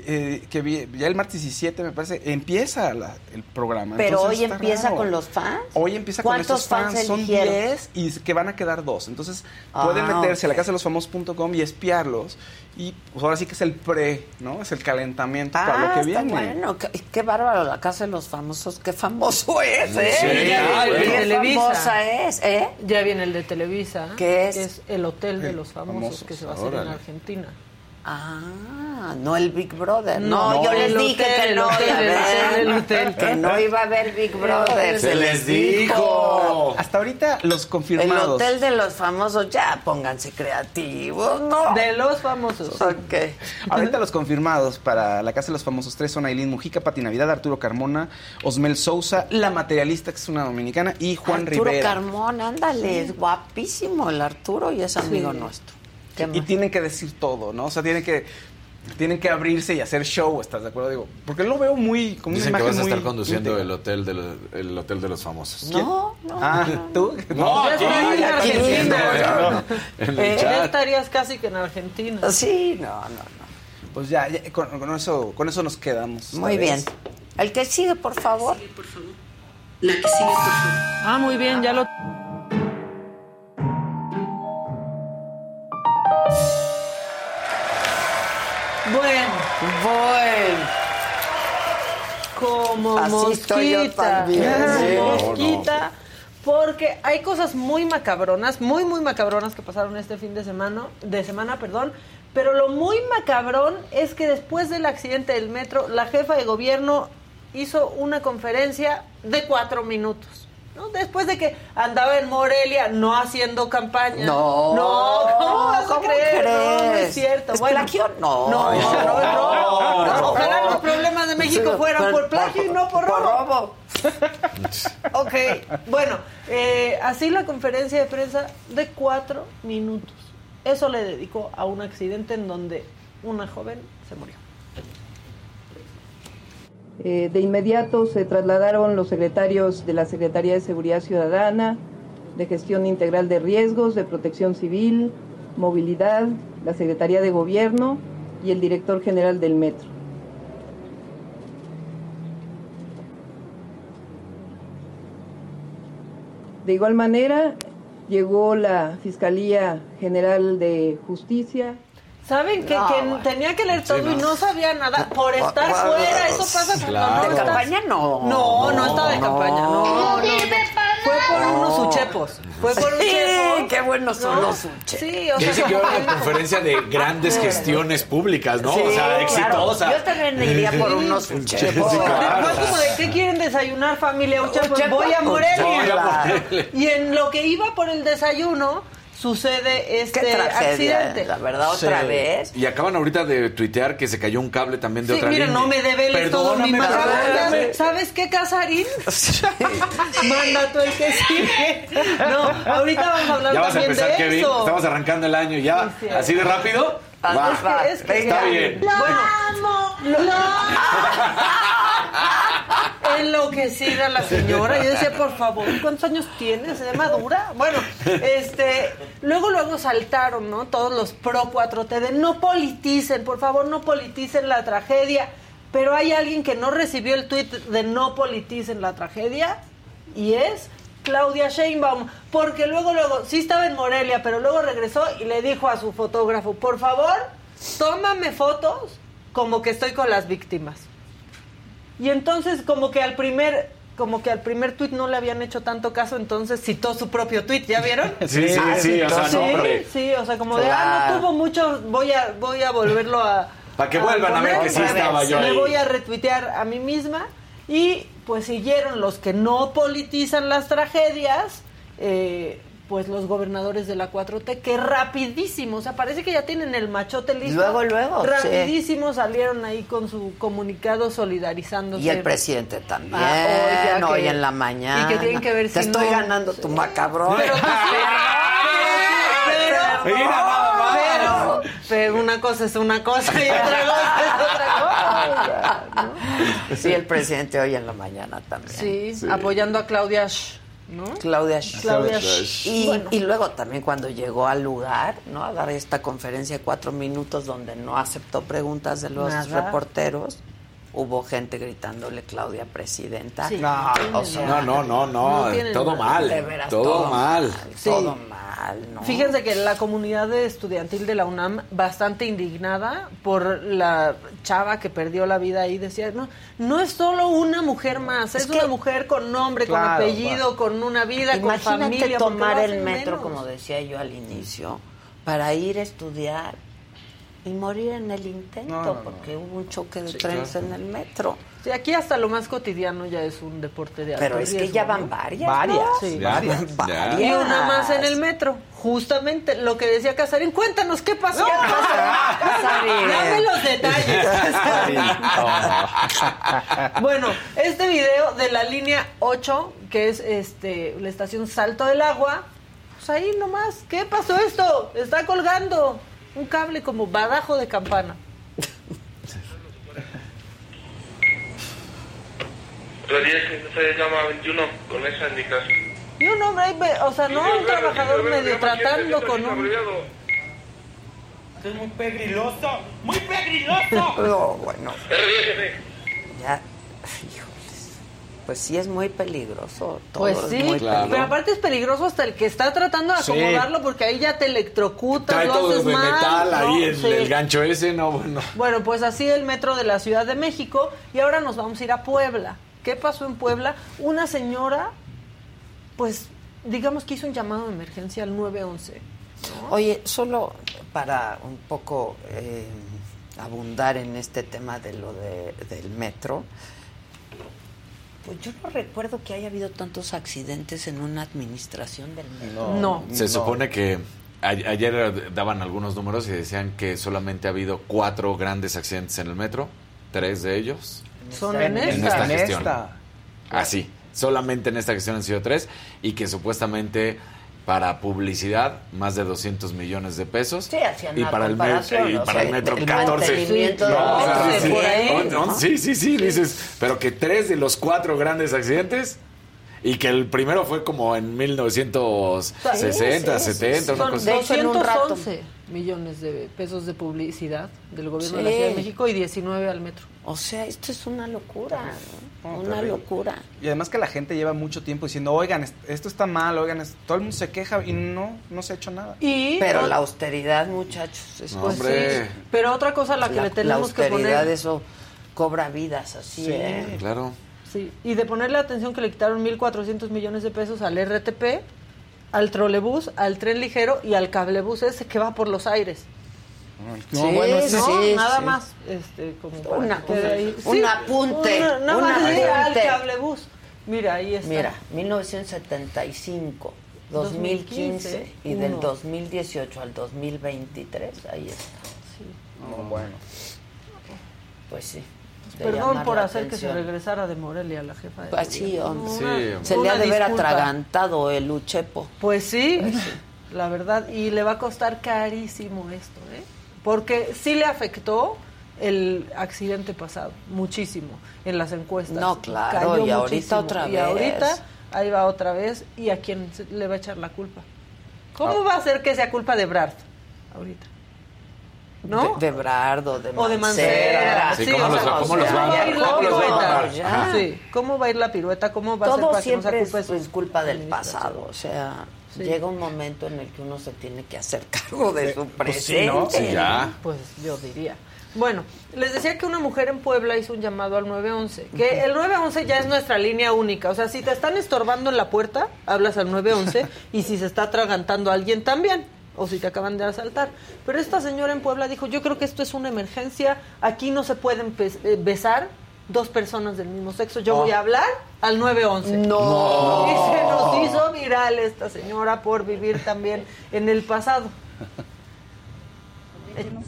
eh, que vi- ya el martes 17, me parece, empieza la- el programa. Pero Entonces, hoy empieza raro. con los fans. Hoy empieza con ¿Cuántos estos fans, fans son eligieron? 10 y que van a quedar dos. Entonces Ah, pueden meterse a la casa de los famosos.com y espiarlos. Y pues ahora sí que es el pre, ¿no? Es el calentamiento Ah, para lo que está viene. bueno. Qué, qué bárbaro la casa de los famosos. Qué famoso es, ¿eh? Sí, ya, qué. Televisa. famosa es, ¿eh? Ya viene el de Televisa. ¿Qué es? Que es el Hotel de los Famosos, Famosos, que se va a hacer en. Argentina. Ah, no el Big Brother. No, No, yo el les dije hotel, que el no iba a el el hotel. Que no iba a haber Big Brother. Se les dijo. Hasta ahorita los El confirmados. hotel de los famosos, ya pónganse creativos, ¿no? De los famosos. Ok. Ahorita los confirmados para la Casa de los Famosos 3 son Aileen Mujica, Pati Navidad, Arturo Carmona, Osmel Sousa, La Materialista, que es una dominicana, y Juan Arturo Rivera. Carmona, ándale, es guapísimo el Arturo y es amigo nuestro. ¿Qué Y tienen que decir todo, ¿no? O sea, tienen que, tienen que abrirse y hacer show, ¿estás de acuerdo? Digo, porque lo veo muy, como Dicen una que vas a estar conduciendo el hotel, de los, el hotel de los famosos. No, no. Ah, ¿tú? No, aquí, estaría en Argentina. Eh, Ya estarías casi que en Argentina. Sí, no, no, no. Pues ya, ya, con, con eso, con eso nos quedamos. Muy bien. El que sigue, por favor. La que sigue, por favor. Ah, muy bien, ya lo. Bueno, Bueno. como Así mosquita. estoy yo también, (laughs) sí. Mosquita. Porque hay cosas muy macabronas, muy, muy macabronas que pasaron este fin de semana, de semana, perdón. Pero lo muy macabrón es que después del accidente del metro, la jefa de gobierno hizo una conferencia de cuatro minutos. ¿No? Después de que andaba en Morelia no haciendo campaña. No. No, ¿cómo vas a ¿Cómo creer? No, no es crees? cierto. ¿Es Bueno, plagio? No. No, no, no, no. Ojalá No. los problemas de México fueran por- por plagio y no por robo. robo. (laughs) Ok, bueno, eh, así la conferencia de prensa de cuatro minutos. Eso le dedicó a un accidente en donde una joven se murió. Eh, de inmediato se trasladaron los secretarios de la Secretaría de Seguridad Ciudadana, de Gestión Integral de Riesgos, de Protección Civil, Movilidad, la Secretaría de Gobierno y el director general del Metro. De igual manera, llegó la Fiscalía General de Justicia. ¿Saben que, No, que bueno. tenía que leer todo Sí, y no. no sabía nada por estar Bueno, fuera? Eso pasa cuando claro. no ¿De campaña? No. No, no estaba de No. campaña. No, no, no. Fue por unos uchepos. Fue por Sí, chepo. qué buenos son ¿no? los uchepos. Sí, o Que sea, dice que una (laughs) conferencia de grandes gestiones públicas, ¿no? Sí, o sea, claro. exitosa. Yo también iría por unos uchepos. Sí, claro. Fue como de qué quieren desayunar familia Uchepos. Uchepos, Voy a Morelia. Voy a Morelia. Y en lo que iba por el desayuno sucede este Qué tragedia, accidente. la verdad, otra Sí. vez. Y acaban ahorita de tuitear que se cayó un cable también de Sí, otra mira, línea. no me develes todo mi perdóname. ¿Sabes qué, Casarín? (laughs) (laughs) Manda tú el que sigue. No, ahorita vamos a hablar Ya vas a también empezar, de Kevin. eso. Estamos arrancando el año ya. Sí, sí. ¿Así de rápido? Va. es que- Es que- Está bien. Bueno, lo- (laughs) enloquecida la señora. Yo decía, por favor, ¿cuántos años tiene? ¿Se ve madura? Bueno, este, luego, luego saltaron, ¿no? Todos los pro 4T de no politicen, por favor, no politicen la tragedia. Pero hay alguien que no recibió el tuit de no politicen la tragedia y es Claudia Sheinbaum, porque luego, luego, sí estaba en Morelia, pero luego regresó y le dijo a su fotógrafo, por favor, tómame fotos como que estoy con las víctimas. Y entonces como que al primer como que al primer tuit no le habían hecho tanto caso, entonces citó su propio tuit, ¿ya vieron? (laughs) Sí, sí, sí, o sea, sí, no, sí, o sea, como de, ah, no tuvo mucho, voy a, voy a volverlo a... Pa' que vuelvan a ver que sí estaba yo Me ahí. voy a retuitear a mí misma y pues siguieron los que no politizan las tragedias, eh, pues los gobernadores de la 4T, que rapidísimo, o sea, parece que ya tienen el machote listo. Luego, luego, sí. Rapidísimo salieron ahí con su comunicado solidarizándose. Y el presidente también, Ah, hoy que- en la mañana. y que tienen que ver Te si estoy no- ganando tu macabrón. Pero, pero, Mira nada más. pero, pero una cosa es una cosa y otra cosa es otra cosa. ¿no? Sí, el presidente hoy en la mañana también. Sí, apoyando a Claudia Sch, ¿no? Claudia Sch- Claudia Sch. Y, Bueno. y luego también cuando llegó al lugar, ¿no? A dar esta conferencia de cuatro minutos donde no aceptó preguntas de los Nada. reporteros, hubo gente gritándole Claudia Presidenta. Sí. No, O sea, No, no, no, no. No tienen todo mal. de veras, todo, mal. Sí. Todo mal, ¿no? Fíjense que la comunidad estudiantil de la UNAM, bastante indignada por la chava que perdió la vida ahí, decía, no, no es solo una mujer más, es, Es que- una mujer con nombre, con apellido, con una vida, con familia. ¿por qué lo tomar el metro, menos? como decía yo al inicio, para ir a estudiar y morir en el intento, No, no, no. porque hubo un choque de trenes en el metro. Sí, aquí hasta lo más cotidiano ya es un deporte de alto Pero es que ya ¿no? van varias. Varias, ¿no? Sí. Ya, varias. Varias. Y una más en el metro. Justamente lo que decía Casarín. Cuéntanos qué pasó. (laughs) Casarín. Dame los detalles. (laughs) (laughs) bueno, este video de la línea 8, que es este la estación Salto del Agua, pues ahí nomás, ¿qué pasó esto? Está colgando un cable como badajo de campana. Se llama 21 con esa indicación. Y un hombre, o sea, no, un trabajador medio tratando con un... Es muy pegriloso, muy pegriloso. (laughs) No, bueno, R10, ya, híjoles, pues sí es muy peligroso. Todo Pues es sí, muy Claro. pero aparte es peligroso hasta el que está tratando de Sí. acomodarlo porque ahí ya te electrocutas, Trae lo todo de haces mal. metal ¿no? ahí Sí. el gancho ese, no, bueno. Bueno, pues así el metro de la Ciudad de México y ahora nos vamos a ir a Puebla. ¿Qué pasó en Puebla? Una señora, pues digamos que hizo un llamado de emergencia al 911. Oye, solo para un poco eh, abundar en este tema de lo de, del metro, pues yo no recuerdo que haya habido tantos accidentes en una administración del metro. No. Se supone que ayer daban algunos números y decían que solamente ha habido cuatro grandes accidentes en el metro, tres de ellos Son en, en esta. esta En gestión. esta. Así, solamente en esta gestión han sido tres y que supuestamente para publicidad más de 200 millones de pesos. Sí, hacían y para el comparación, y para el metro el 14 mantenimiento del No, o sea, metro, sí, sí, sí, dices, pero que tres de los cuatro grandes accidentes y que el primero fue como en 1960, Sí, sí, 70, sí, una sí. cosa Son De hecho, en un rato- 211. Millones de pesos de publicidad del gobierno de la Sí. Ciudad de México y 19 al metro. O sea, esto es una locura, ¿no? No, una terrible. locura. Y además que la gente lleva mucho tiempo diciendo, oigan, est- esto está mal, oigan, todo el mundo se queja y no, no se ha hecho nada. Y Pero la austeridad, muchachos, es Pues sí. Pero otra cosa a la que le tenemos que austeridad, poner. eso cobra vidas, así, ¿eh? Claro. Sí, y de ponerle atención que le quitaron 1.400 millones de pesos al RTP, al trolebús, al tren ligero y al cablebús ese que va por los aires. Sí, sí, no, sí, nada sí. más, este, como para Una- que quede ahí. un apunte, una- nada un más sí, al apunte. cablebús. Mira, ahí está. Mira, 1975, 2015 y del uno. 2018 al 2023, ahí está. No, bueno. Pues sí. Perdón por hacer que se regresara de Morelia la jefa de Pues sí, hombre. Se le ha de ver disculpa. atragantado el Uchepo. Pues sí, la verdad, y le va a costar carísimo esto, ¿eh? Porque sí le afectó el accidente pasado, muchísimo, en las encuestas. No, claro, Cayó y ahorita otra Y vez. ahorita, ahí va otra vez, y a quién le va a echar la culpa. ¿Cómo Ah. va a ser que sea culpa de Brad ahorita? ¿No? De, de Brardo, de o de Mancera. Sí, ¿cómo los va- cómo los va a ir la pirueta? Sí, ¿cómo va a ir la pirueta? ¿Cómo va a ser para que no sea siempre es culpa de su pues, culpa del pasado. O sea, Sí. llega un momento en el que uno se tiene que hacer (laughs) cargo de su pues sí, presente. ¿no? Sí, ya. Pues yo diría. Bueno, les decía que una mujer en Puebla hizo un llamado al 911, que el 911 ya es nuestra línea única, o sea, si te están estorbando en la puerta, hablas al 911 (laughs) y si se está atragantando a alguien también, o si te acaban de asaltar. Pero esta señora en Puebla dijo, yo creo que esto es una emergencia, aquí no se pueden eh, besar dos personas del mismo sexo, yo voy a hablar al 911. No. Y se nos hizo viral esta señora por vivir también en el pasado.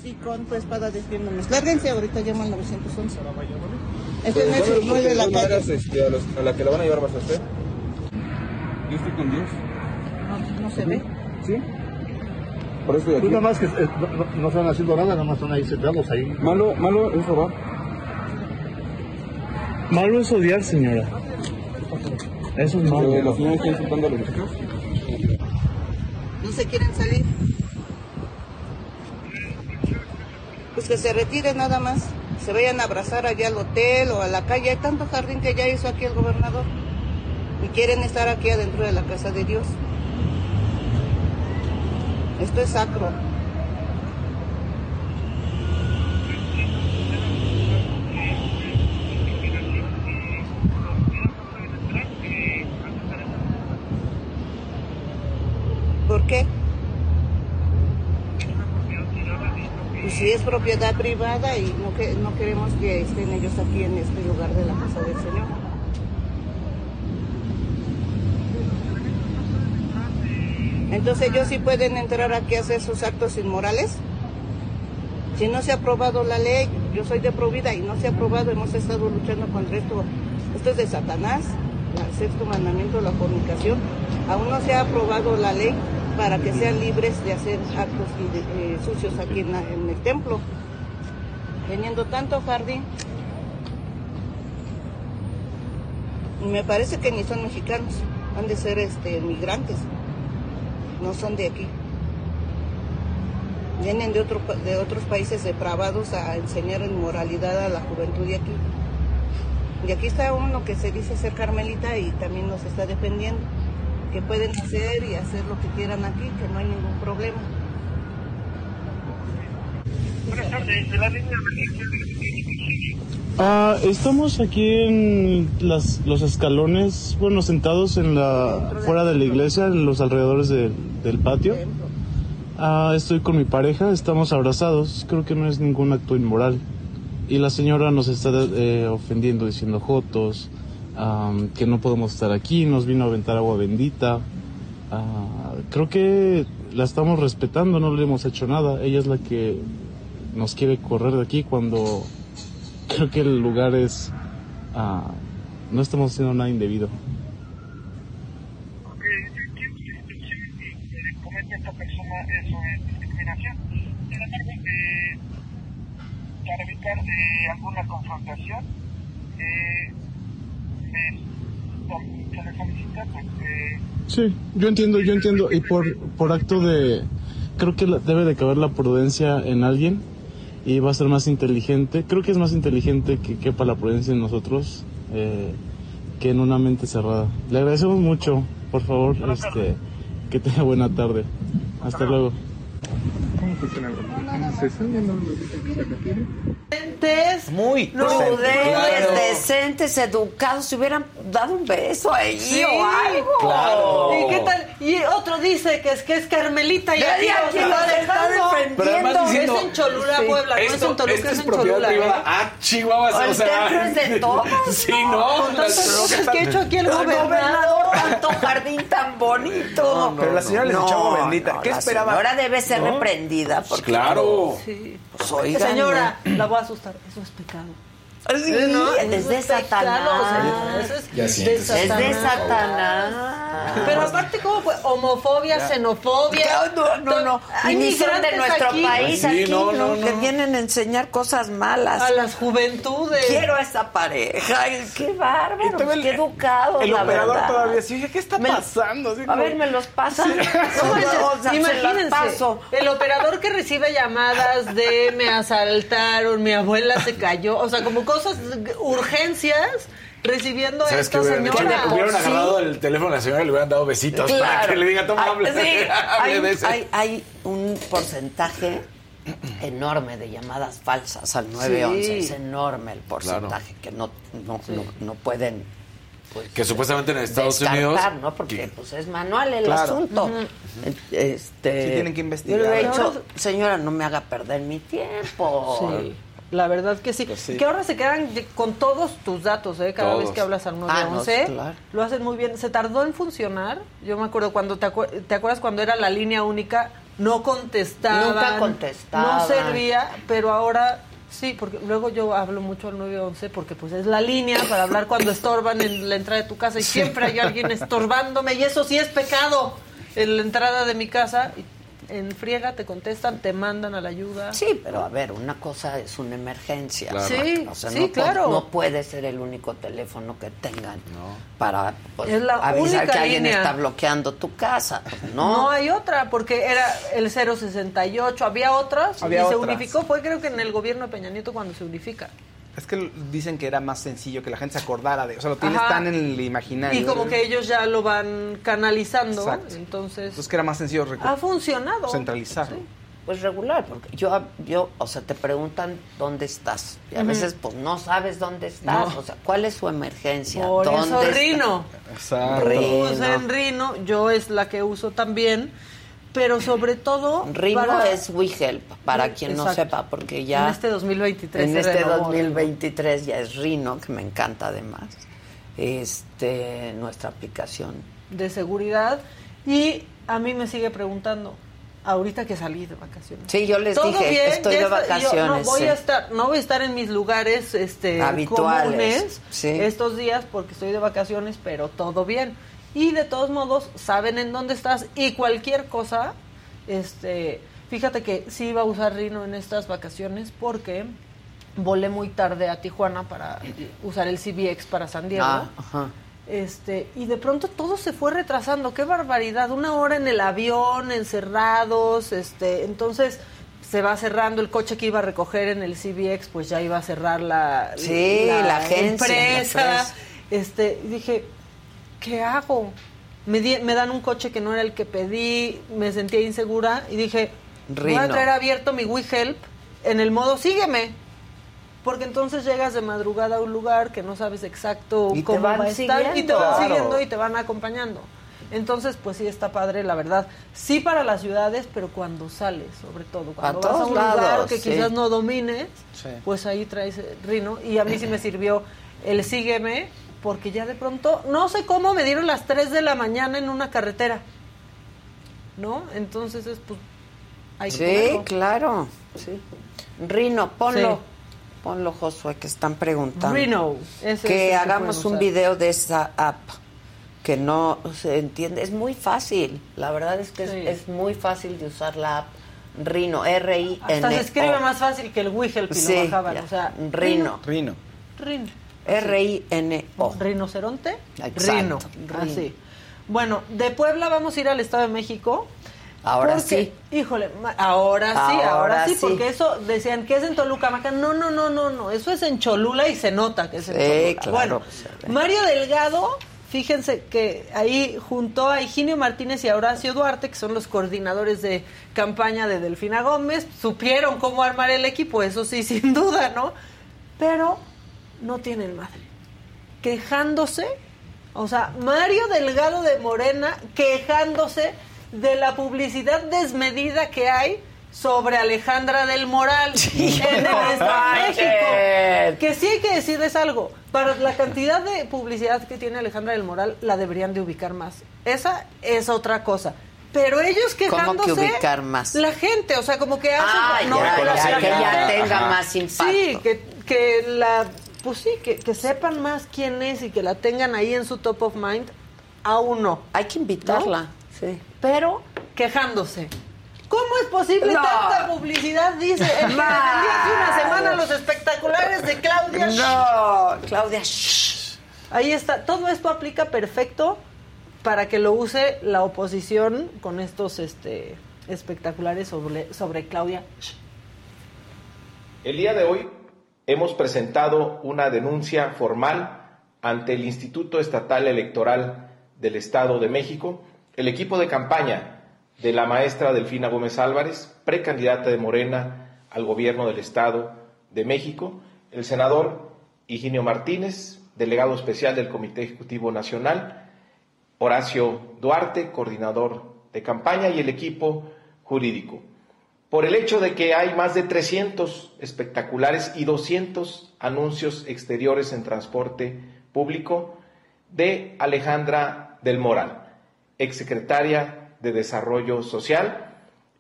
Sí, con tu espada despiéndonos. Lárguense, ahorita llaman 911. Este es el de la calle. este, a, los- a la que la van a llevar vas a usted. Yo estoy con Dios. No, no se ve. ¿Sí? Por eso aquí. Pues nada más que eh, no, no- están haciendo nada, nada más están ahí sentados ahí. Malo, malo es robar. Malo es odiar, señora. Eso es malo. La señora está insultando a los muchachos. No se quieren salir. Pues que se retiren nada más. Se vayan a abrazar allá al hotel o a la calle. Hay tanto jardín que ya hizo aquí el gobernador. Y quieren estar aquí adentro de la casa de Dios. Esto es sacro. ¿Por qué? Pues si es propiedad privada y no, que, no queremos que estén ellos aquí en este lugar de la casa del Señor. Entonces ellos sí pueden entrar aquí a hacer sus actos inmorales. Si no se ha aprobado la ley, yo soy de Provida y no se ha aprobado, hemos estado luchando contra esto. Esto es de Satanás, el sexto mandamiento, la fornicación. Aún no se ha aprobado la ley para que sean libres de hacer actos eh, sucios aquí en, el templo. Teniendo tanto jardín. Me parece que ni son mexicanos, han de ser este, migrantes, no son de aquí. Vienen de, otro, de otros países depravados a enseñar inmoralidad a la juventud de aquí. Y aquí está uno que se dice ser carmelita y también nos está defendiendo, que pueden hacer y hacer lo que quieran aquí, que no hay ningún problema. Buenas tardes, de la línea Ah, estamos aquí en las, los escalones, bueno, sentados en la fuera de la iglesia, en los alrededores de- del patio. Ah, estoy con mi pareja, estamos abrazados. Creo que no es ningún acto inmoral. Y la señora nos está eh, ofendiendo, diciendo jotos, am, que no podemos estar aquí, nos vino a aventar agua bendita. Ah, creo que la estamos respetando, no le hemos hecho nada. Ella es la que nos quiere correr de aquí cuando creo que el lugar es... ah, no estamos haciendo nada indebido. que comete esta es discriminación. Sin embargo, eh, para evitar eh, alguna confrontación, eh, se les solicita pues, eh, Sí, yo entiendo, yo entiendo. Y por, por acto de, creo que la- debe de caber la prudencia en alguien y va a ser más inteligente. Creo que es más inteligente que quepa la prudencia en nosotros eh, que en una mente cerrada. Le agradecemos mucho, por favor, este, que tenga buena tarde. Hasta luego. ¿Cómo funciona el ¿Se están viendo los Decentes, Muy Prudentes, decentes, educados, se hubieran dado un beso ahí Sí. o algo. Claro. ¿Y qué tal? Y otro dice que es que es Carmelita y Ya, aquí está está defendiendo. Pero además diciendo, es en Cholula, Sí. Puebla, no es Esto, en Toluca, esto es es en Cholula. privada. Ah, Chihuahua, El o sea. templo es de (laughs) todos. Sí, no. Tantas las- que hecho aquí el gobernador. tanto jardín tan bonito. Pero la señora les echó agua bendita. ¿Qué la esperaba? señora debe ser ¿No? Porque, Claro. Sí. Pues, oigan, Señora, la voy a asustar. Eso es pecado. Sí, ¿no? es Eso de pecado, Satanás. eso es Ya de siéntese. Es de Satanás. Satanás. Pero aparte, ¿cómo fue? Homofobia, xenofobia. No, no, no. Hay son de migrantes nuestro aquí. país Sí, aquí, no, ¿no? no, Que no. vienen a enseñar cosas malas. A las juventudes. Quiero a esa pareja. Ay, qué bárbaro. el- Qué educado. El la operador verdad. todavía sí. ¿qué está Me- pasando? Así A como- ver, me los pasan. No, manches, O sea, imagínense, paso. el operador que recibe llamadas de me asaltaron, mi abuela se cayó, o sea, como cosas, urgencias, recibiendo a ¿Sabes qué esta hecho? señora. Hubieran Sí. agarrado el teléfono a la señora y le hubieran dado besitos para que le diga, toma, hable. sí, hable (laughs) hay, hay- hay un porcentaje enorme de llamadas falsas al 911. Sí. Es enorme el porcentaje que no, no, no, no pueden pues, Que supuestamente en Estados Unidos. ¿no? Porque pues es manual el Claro. asunto. Este, Sí, tienen que investigar. Yo le he dicho, señora, no me haga perder mi tiempo. Sí, la verdad que sí. Pues sí. Que ahora se quedan con todos tus datos, ¿eh? Cada Todos. vez que hablas al Ah, no, 911. claro. Lo hacen muy bien. Se tardó en funcionar. Yo me acuerdo cuando, te, acuer- ¿te acuerdas cuando era la línea única? No contestaban. Nunca contestaban. No servía, pero ahora sí, porque luego yo hablo mucho al 911 porque pues es la línea para hablar cuando estorban en la entrada de tu casa y siempre hay alguien (laughs) estorbándome y eso sí es pecado en la entrada de mi casa. y En friega te contestan, te mandan a la ayuda. Sí, pero a ver, una cosa es una emergencia. Claro. Sí, O sea, sí, no, claro. no puede ser el único teléfono que tengan para pues, Es la avisar única que alguien línea. está bloqueando tu casa. No, No hay otra, porque era el 068, había otras Había y se unificó. Fue creo que en el gobierno de Peña Nieto cuando se unifica. Es que dicen que era más sencillo, que la gente se acordara de... O sea, lo tienes Ajá. tan en el imaginario. Y como que ellos ya lo van canalizando, Exacto. entonces Entonces que era más sencillo ha funcionado. centralizarlo. pues regular, porque yo, yo, o sea, te preguntan dónde estás. Y a veces, pues no sabes dónde estás. No. O sea, ¿cuál es su emergencia? Por ¿Dónde eso está? Rino. Exacto. Rino. Usen Rino, yo es la que uso también, pero sobre todo Rino para- es WeHelp, para quien no Exacto. sepa, porque ya... en este 2023 En este renovó, 2023 ya es Rino, que me encanta además. Este, nuestra aplicación. de seguridad y a mí me sigue preguntando ahorita que salí de vacaciones. Sí, yo les dije, bien, estoy de está- yo vacaciones. no voy sí. a estar, no voy a estar en mis lugares este Habituales, comunes sí. estos días porque estoy de vacaciones, pero todo bien. Y de todos modos saben en dónde estás y cualquier cosa, este, fíjate que sí iba a usar Rino en estas vacaciones porque volé muy tarde a Tijuana para usar el CBX para San Diego. Ah, ajá. Este, y de pronto todo se fue retrasando, qué barbaridad, una hora en el avión, encerrados, este, entonces se va cerrando el coche que iba a recoger en el CBX, pues ya iba a cerrar la, Sí, la agencia, la empresa. empresa. Este, dije, ¿qué hago? Me, di- me dan un coche que no era el que pedí, me sentía insegura y dije, voy a Rino. traer abierto mi WeHelp en el modo sígueme. Porque entonces llegas de madrugada a un lugar que no sabes exacto Y cómo va a estar y te van Claro. siguiendo y te van acompañando. Entonces, pues sí está padre, la verdad. Sí para las ciudades, pero cuando sales, sobre todo. Cuando A vas a un lugar que sí. quizás no domines, Sí. pues ahí traes eh, Rino. Y a mí sí me sirvió el sígueme, porque ya de pronto, no sé cómo, me dieron las 3 de la mañana en una carretera. ¿No? Entonces es pues... Hay que Sí, claro. Sí. Rino, ponlo. Sí. Ponlo, Josué, que están preguntando. Ese el que que hagamos un video de esa app que no se entiende. Es muy fácil. La verdad es que es- Sí. es, muy fácil de usar la app Rino, R-I-N. Hasta se escribe más fácil que el Sí, lo bajaban. ya. O sea, Rino. Rino. Rino. R-I-N-O. Rinoceronte. Exacto. Rino. Rino. Así. Bueno, de Puebla vamos a ir al Estado de México. Ahora Porque, sí. Híjole, ahora sí, ahora, Ahora sí, sí. porque eso decían que es en Toluca, Maca. No, no, no, no, no, eso es en Cholula y se nota que es en Sí, Cholula. claro, bueno, pues. Mario Delgado, fíjense que ahí juntó a Higinio Martínez y a Horacio Duarte, que son los coordinadores de campaña de Delfina Gómez, supieron cómo armar el equipo, eso sí, (laughs) sin duda, ¿no? Pero no tienen madre. Quejándose, o sea, Mario Delgado de Morena quejándose de la publicidad desmedida que hay sobre Alejandra del Moral en el México. Que sí hay que decirles algo. Para la cantidad de publicidad que tiene Alejandra del Moral, la deberían de ubicar más. Esa es otra cosa. Pero ellos ¿Cómo que quejándose. ubicar más? La gente, o sea, como que hacen. Ah, no, ya, la- ya, la que ya gente- tenga más impacto. Sí, que, que la. Pues sí, que, que sepan más quién es y que la tengan ahí en su top of mind. Aún no. Hay que invitarla, sí. Pero quejándose. ¿Cómo es posible No. tanta publicidad? Dice el que No. hace una semana los espectaculares de Claudia. No, Claudia. Ahí está. Todo esto aplica perfecto para que lo use la oposición con estos este, espectaculares sobre, sobre Claudia. El día de hoy hemos presentado una denuncia formal ante el Instituto Estatal Electoral del Estado de México, el equipo de campaña de la maestra Delfina Gómez Álvarez, precandidata de Morena al gobierno del Estado de México, el senador Higinio Martínez, delegado especial del Comité Ejecutivo Nacional, Horacio Duarte, coordinador de campaña, y el equipo jurídico por el hecho de que hay más de 300 espectaculares y 200 anuncios exteriores en transporte público de Alejandra del Moral, exsecretaria de Desarrollo Social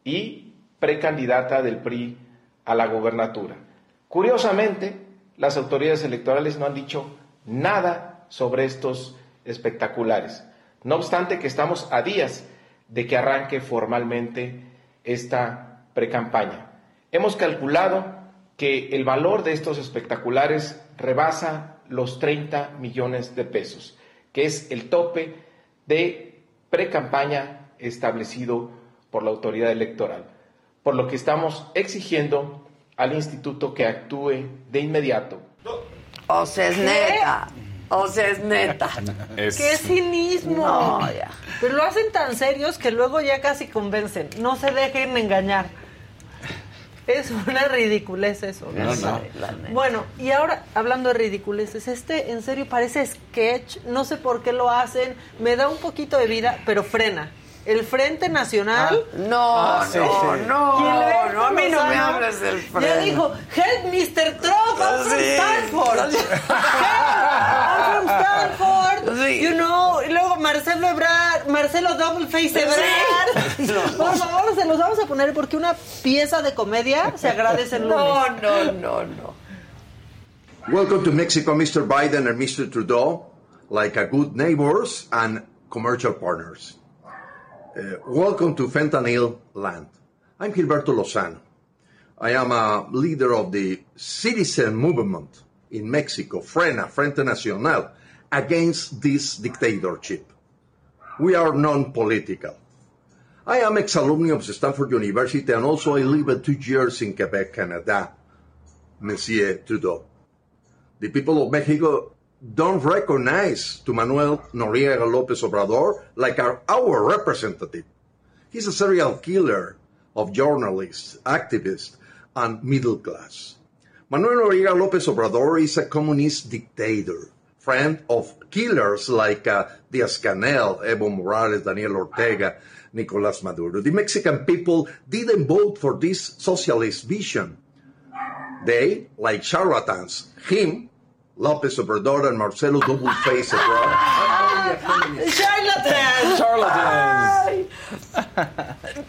y precandidata del PRI a la gobernatura. Curiosamente, las autoridades electorales no han dicho nada sobre estos espectaculares, no obstante que estamos a días de que arranque formalmente esta precampaña. Hemos calculado que el valor de estos espectaculares rebasa los 30 millones de pesos, que es el tope de precampaña establecido por la autoridad electoral, por lo que estamos exigiendo al instituto que actúe de inmediato. O sea, es neta. O sea, es neta. (laughs) ¡Qué cinismo! No, ya. Pero lo hacen tan serios que luego ya casi convencen. No se dejen engañar. Es una ridiculez eso. No, no. Bueno, y ahora, hablando de ridiculeces, este en serio parece sketch, no sé por qué lo hacen, me da un poquito de vida, pero frena. El Frente Nacional. No, Ah, no, no, Gilberto no, a mí no me hables del Ya Frente. dijo, help Mr. Trump, I'm from. Stanford. (laughs) I'm from Stanford. You know, y luego Marcelo Ebrard, Marcelo Doubleface Ebrard. (laughs) Por favor, se los vamos a poner porque una pieza de comedia se agradece el lunes. No, no, no, no. Welcome to Mexico, Mr. Biden and Mr. Trudeau, like a good neighbors and commercial partners. Uh, welcome to fentanyl land. I'm Gilberto Lozano. I am a leader of the citizen movement in Mexico, FRENA, Frente Nacional, against this dictatorship. We are non-political. I am ex-alumni of Stanford University and also I lived two years in Quebec, Canada, Monsieur Trudeau. The people of Mexico don't recognize to Manuel Noriega López Obrador like our, our representative. He's a serial killer of journalists, activists, and middle class. Manuel Noriega López Obrador is a communist dictator, friend of killers like uh, Díaz-Canel, Evo Morales, Daniel Ortega, Nicolás Maduro. The Mexican people didn't vote for this socialist vision. They, like charlatans, him, López Obrador, and Marcelo Doubleface Ebrard, ¡Charlatán! Ay, (laughs)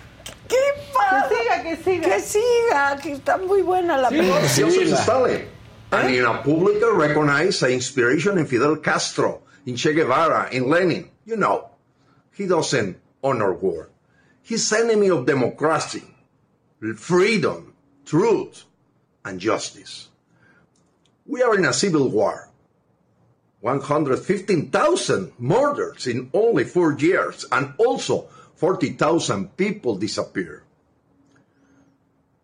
¿Qué pasa? Que siga, que siga. Que siga, que está muy buena la Joseph ¿Eh? Stalin. And in a public recognize the inspiration in Fidel Castro, in Che Guevara, in Lenin. You know, he doesn't honor war. He's enemy of democracy, freedom, truth, and justice. We are in a civil war. 115,000 murders in only four years, and also 40,000 people disappear.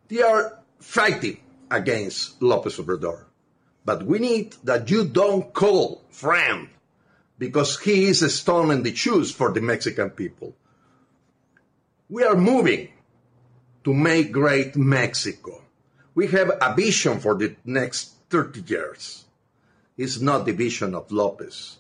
They are fighting against Lopez Obrador. But we need that you don't call friend because he is a stone in the shoes for the Mexican people. We are moving to make great Mexico. We have a vision for the next 30 years. It's not the vision of Lopez.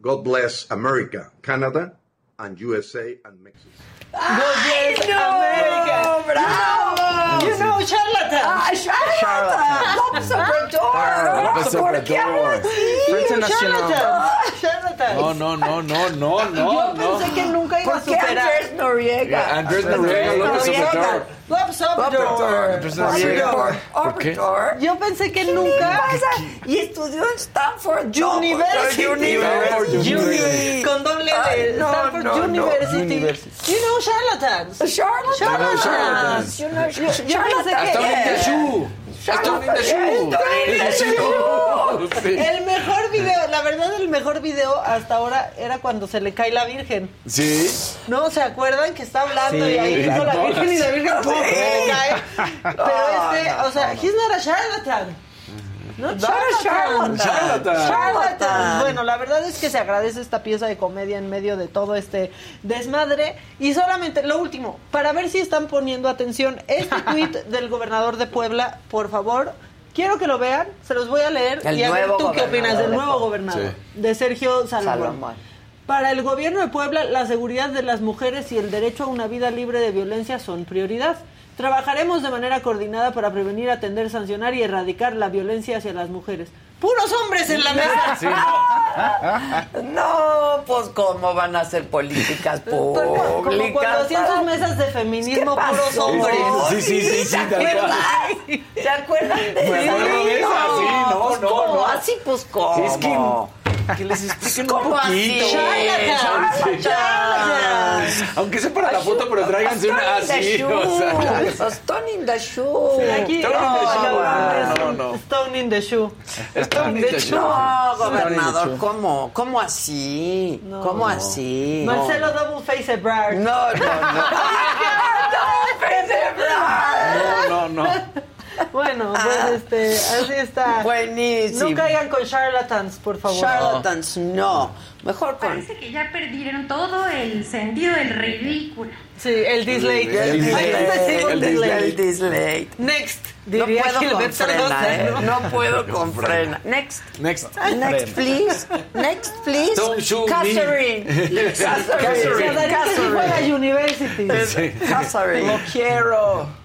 God bless America, Canada, and USA and Mexico. ¡Ay, no! America. ¡Bravo! You know, charlatan. ¡Ah, charlatan! ¡López Obrador! López ¿Por qué habla Obrador. así? Nacional. Charlatan. Charlatan. No, no, no, no, no, no, Yo no. pensé que nunca iba a ¿Por qué superar. Andrés Noriega? Andrés Noriega, López Obrador. López Obrador. Andrés Noriega. ¿Por qué? Obrador. Yo pensé que ¿Qué le nunca. pasa? Y estudió en Stanford University. University. Uni- Con doble no, Stanford. University. University. You know charlatans. Charlatans. Charlatans. You know, Yo- yo pensé charlatans. Hasta un que- Indeshu. Hasta un Indeshu. El mejor la verdad, el mejor video hasta ahora era cuando se le cae la Virgen. Sí. ¿No? ¿Se acuerdan que está hablando Sí, y ahí dijo la. Virgen y la Virgen ¡pum! se le cae? Pero este, no, o sea, he's not a charlatan. No, charlatan. Charlatan. Charlatan. Bueno, la verdad es que se agradece esta pieza de comedia en medio de todo este desmadre. Y solamente, lo último, para ver si están poniendo atención, este (laughs) tuit del gobernador de Puebla, por favor, quiero que lo vean, se los voy a leer. El y a ver tú qué opinas del de nuevo gobernador, de Sergio Salomón. Salomón. Para el gobierno de Puebla, la seguridad de las mujeres y el derecho a una vida libre de violencia son prioridad. Trabajaremos de manera coordinada para prevenir, atender, sancionar y erradicar la violencia hacia las mujeres. ¡Puros hombres en la mesa! No, pues cómo van a hacer políticas Como cuando públicas. hacían sus mesas de feminismo, ¿Qué puros hombres. Sí, sí, sí, sí, ¿Se acuerdan? ¿Se acuerdan de eso? sí, no, pues, no, no. Así pues cómo. Sí, es que- Que les expliquen un ¿Cómo poquito. Charlatans, charlatans. Aunque sea para la foto, pero tráiganse una así. O sea. (laughs) Stone in the shoe. Aquí, Stone in the no, shoe. no, No. Stone in the shoe. Stone in the shoe. No, Stone in the gobernador. ¿cómo? ¿Cómo así? No. ¿Cómo así? Marcelo Double Face Ebrard. No, no, no. (laughs) (laughs) No, no, no. (laughs) Bueno, pues este, así está. Buenísimo. No caigan con charlatans, por favor. Charlatans, no. Mejor con... Parece que ya perdieron todo el sentido del ridículo. Sí, el dislate. El dislate, El el dislate. dislate, el dislate. Next, No puedo con frena, ¿eh? No puedo con frena. Next. Next. Next, please. Next, please. Don't shoot me. Catherine. (laughs) Catherine. Catherine. Catherine a la university. Catherine. Lo quiero.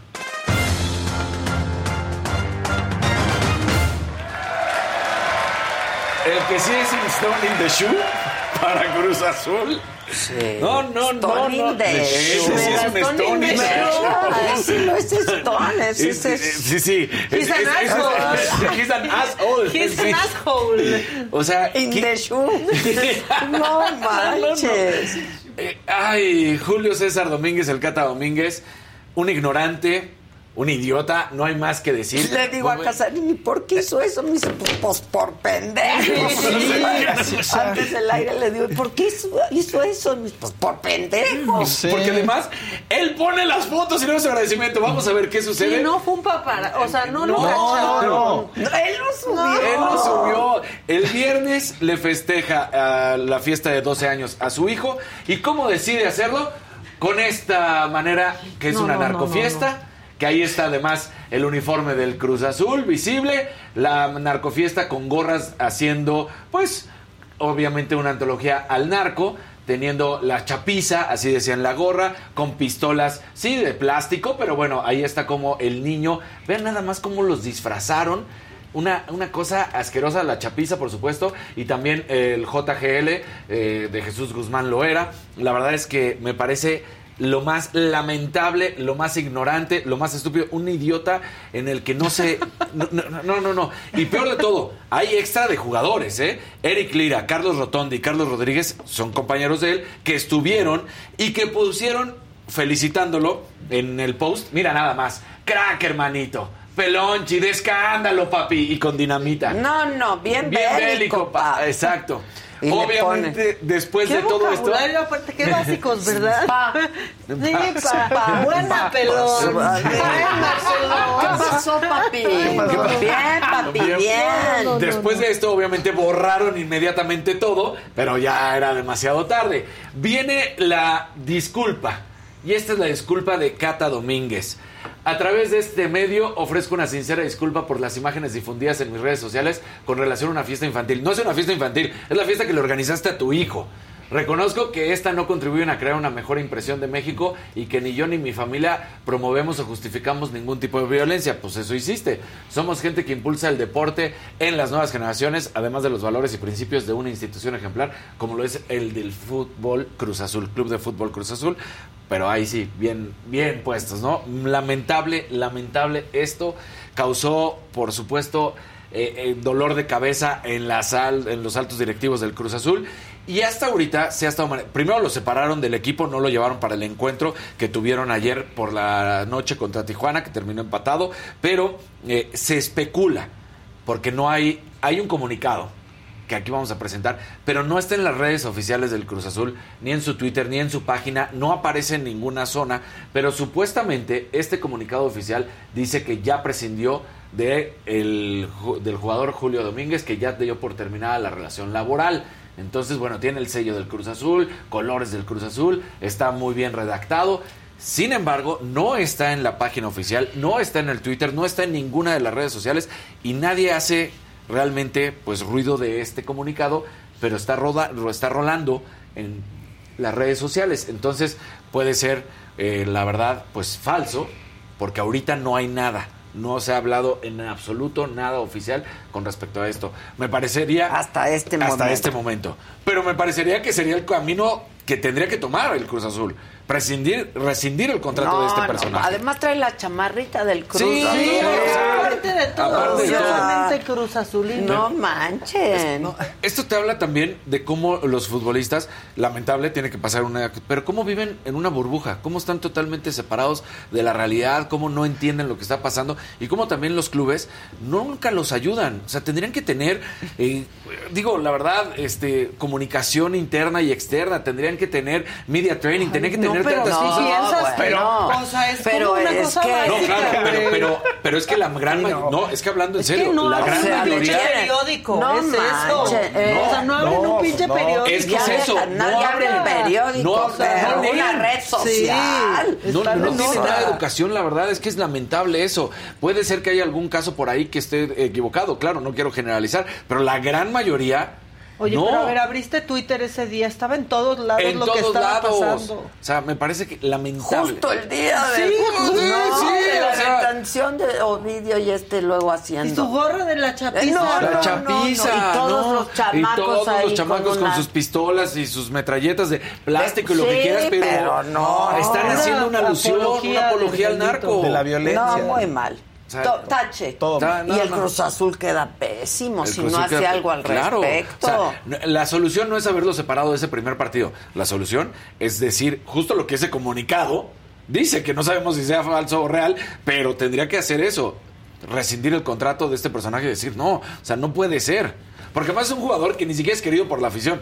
El que sí es un Stone in the Shoe (laughs) para Cruz Azul. Sí. No, no, no, Stone no. in the Ese shoe. sí es un Stone in the Shoe. sí, no es Stone, es Sí, sí, sí. He's an asshole. He's an asshole. (laughs) He's an asshole. O sea, In ¿qué- the shoe. (laughs) No manches. Eh, Ay, Julio César Domínguez, el Cata Domínguez, un ignorante, un idiota, no hay más que decir. Le digo a Casarini, ¿por qué hizo eso? Me dice, pues, pues, por pendejo. (laughs) Antes del aire le digo, ¿por qué hizo, hizo eso? Me dice, Pues por pendejo. Sí. Porque además, él pone las fotos y luego su agradecimiento. Vamos a ver qué sucede. Sí, no fue un papara. O sea, no, No, lo cacharon. no. No, él lo subió. Él lo subió. El viernes le festeja a la fiesta de 12 años a su hijo. ¿Y cómo decide hacerlo? Con esta manera que es No, una no, no, narcofiesta. Que ahí está además el uniforme del Cruz Azul visible. La narcofiesta con gorras haciendo, pues, obviamente una antología al narco. Teniendo la chapiza, así decían la gorra, con pistolas, sí, de plástico, pero bueno, ahí está como el niño. Vean nada más cómo los disfrazaron. Una, una cosa asquerosa, la chapiza, por supuesto, y también el JGL eh, de Jesús Guzmán Loera. La verdad es que me parece lo más lamentable, lo más ignorante, lo más estúpido, un idiota en el que no se... (laughs) No, no, no, no. Y peor de todo, hay extra de jugadores, ¿eh? Eric Lira, Carlos Rotondi y Carlos Rodríguez son compañeros de él que estuvieron y que pusieron felicitándolo en el post. Mira nada más, crack hermanito. pelonchi, de escándalo, papi, y con dinamita. No, no, bien, Bien bélico, bélico, pa. exacto. Y Obviamente, después ¿Qué de todo esto. vocabulario, aparte, qué básicos, ¿verdad? Pa. Sí, pa, pa. Buena pelón. Buena pelón. ¿Qué pasó, papi? Bien, papi, bien. Después de esto, obviamente, borraron inmediatamente todo, pero ya era demasiado tarde. Viene la disculpa. Y esta es la disculpa de Cata Domínguez. A través de este medio ofrezco una sincera disculpa por las imágenes difundidas en mis redes sociales con relación a una fiesta infantil. No es una fiesta infantil, es la fiesta que le organizaste a tu hijo. Reconozco que esta no contribuye a crear una mejor impresión de México y que ni yo ni mi familia promovemos o justificamos ningún tipo de violencia. Pues eso hiciste. Somos gente que impulsa el deporte en las nuevas generaciones, además de los valores y principios de una institución ejemplar, como lo es el del fútbol Cruz Azul, Club de Fútbol Cruz Azul. Pero ahí sí, bien, bien puestos, ¿no? Lamentable, lamentable esto. Causó, por supuesto, eh, eh, dolor de cabeza en, la en los altos directivos del Cruz Azul. Y hasta ahorita se ha estado. Primero lo separaron del equipo, no lo llevaron para el encuentro que tuvieron ayer por la noche contra Tijuana, que terminó empatado. Pero eh, se especula, porque no hay. Hay un comunicado que aquí vamos a presentar, pero no está en las redes oficiales del Cruz Azul, ni en su Twitter, ni en su página, no aparece en ninguna zona, pero supuestamente este comunicado oficial dice que ya prescindió de el del jugador Julio Domínguez, que ya dio por terminada la relación laboral. Entonces, bueno, tiene el sello del Cruz Azul, colores del Cruz Azul, está muy bien redactado. Sin embargo, no está en la página oficial, no está en el Twitter, no está en ninguna de las redes sociales y nadie hace realmente pues ruido de este comunicado, pero está roda, ro- está rolando en las redes sociales. Entonces, puede ser eh, la verdad pues falso, porque ahorita no hay nada. No se ha hablado en absoluto nada oficial con respecto a esto. Me parecería hasta este hasta momento. este momento. Pero me parecería que sería el camino que tendría que tomar el Cruz Azul, prescindir, rescindir el contrato de este no, personaje. Además trae la chamarrita del Cruz Sí, Azul. sí, Aparte de todo, Aparte de todo. Cruz Azulino. No manchen. Esto te habla también de cómo los futbolistas, lamentable, tiene que pasar una... Pero cómo viven en una burbuja, cómo están totalmente separados de la realidad, cómo no entienden lo que está pasando y cómo también los clubes nunca los ayudan. O sea, tendrían que tener, eh, digo, la verdad, este comunicación interna y externa, tendrían que tener media training, tendrían que no, tener pero tantas sí cosas. piensas, pero, no. O sea, es Pero como una es cosa que- no, claro, pero, pero, pero es que la gran Sí, no. no. es que hablando en Es serio, que no la abren gran un pinche mayoría periódico. No es eso. eh. o sea, no abren No, un pinche no. periódico. Es que es eso, no nadie abre el periódico, No, pero no una red social. No, Están no en tiene nada de educación, la verdad es que es lamentable eso. Puede ser que haya algún caso por ahí que esté equivocado, claro, no quiero generalizar, pero la gran mayoría Oye, no. pero a ver, abriste Twitter ese día, estaba en todos lados en lo que estaba lados. pasando. O sea, me parece que lamentable. Justo el día de, Sí, no, sí, de la o sea- de Ovidio y este luego haciendo. Y su gorra de la chapiza. Eh, no, La no, no, chapiza, no, y todos ¿no? los chamacos y todos ahí los chamacos con con, una- sus pistolas y sus metralletas de plástico y lo Sí, que quieras, pero, pero no. están haciendo una alusión, apología una apología al narco. De la violencia. No, muy mal. To- tache. todo y el. Cruz Azul queda pésimo El si Cruz no hace queda- algo al claro. respecto. O sea, no- la solución no es haberlo separado de ese primer partido. La solución es decir justo lo que ese comunicado dice, que no sabemos si sea falso o real, pero tendría que hacer eso. Rescindir el contrato de este personaje y decir, no, o sea, no puede ser. Porque además es un jugador que ni siquiera es querido por la afición.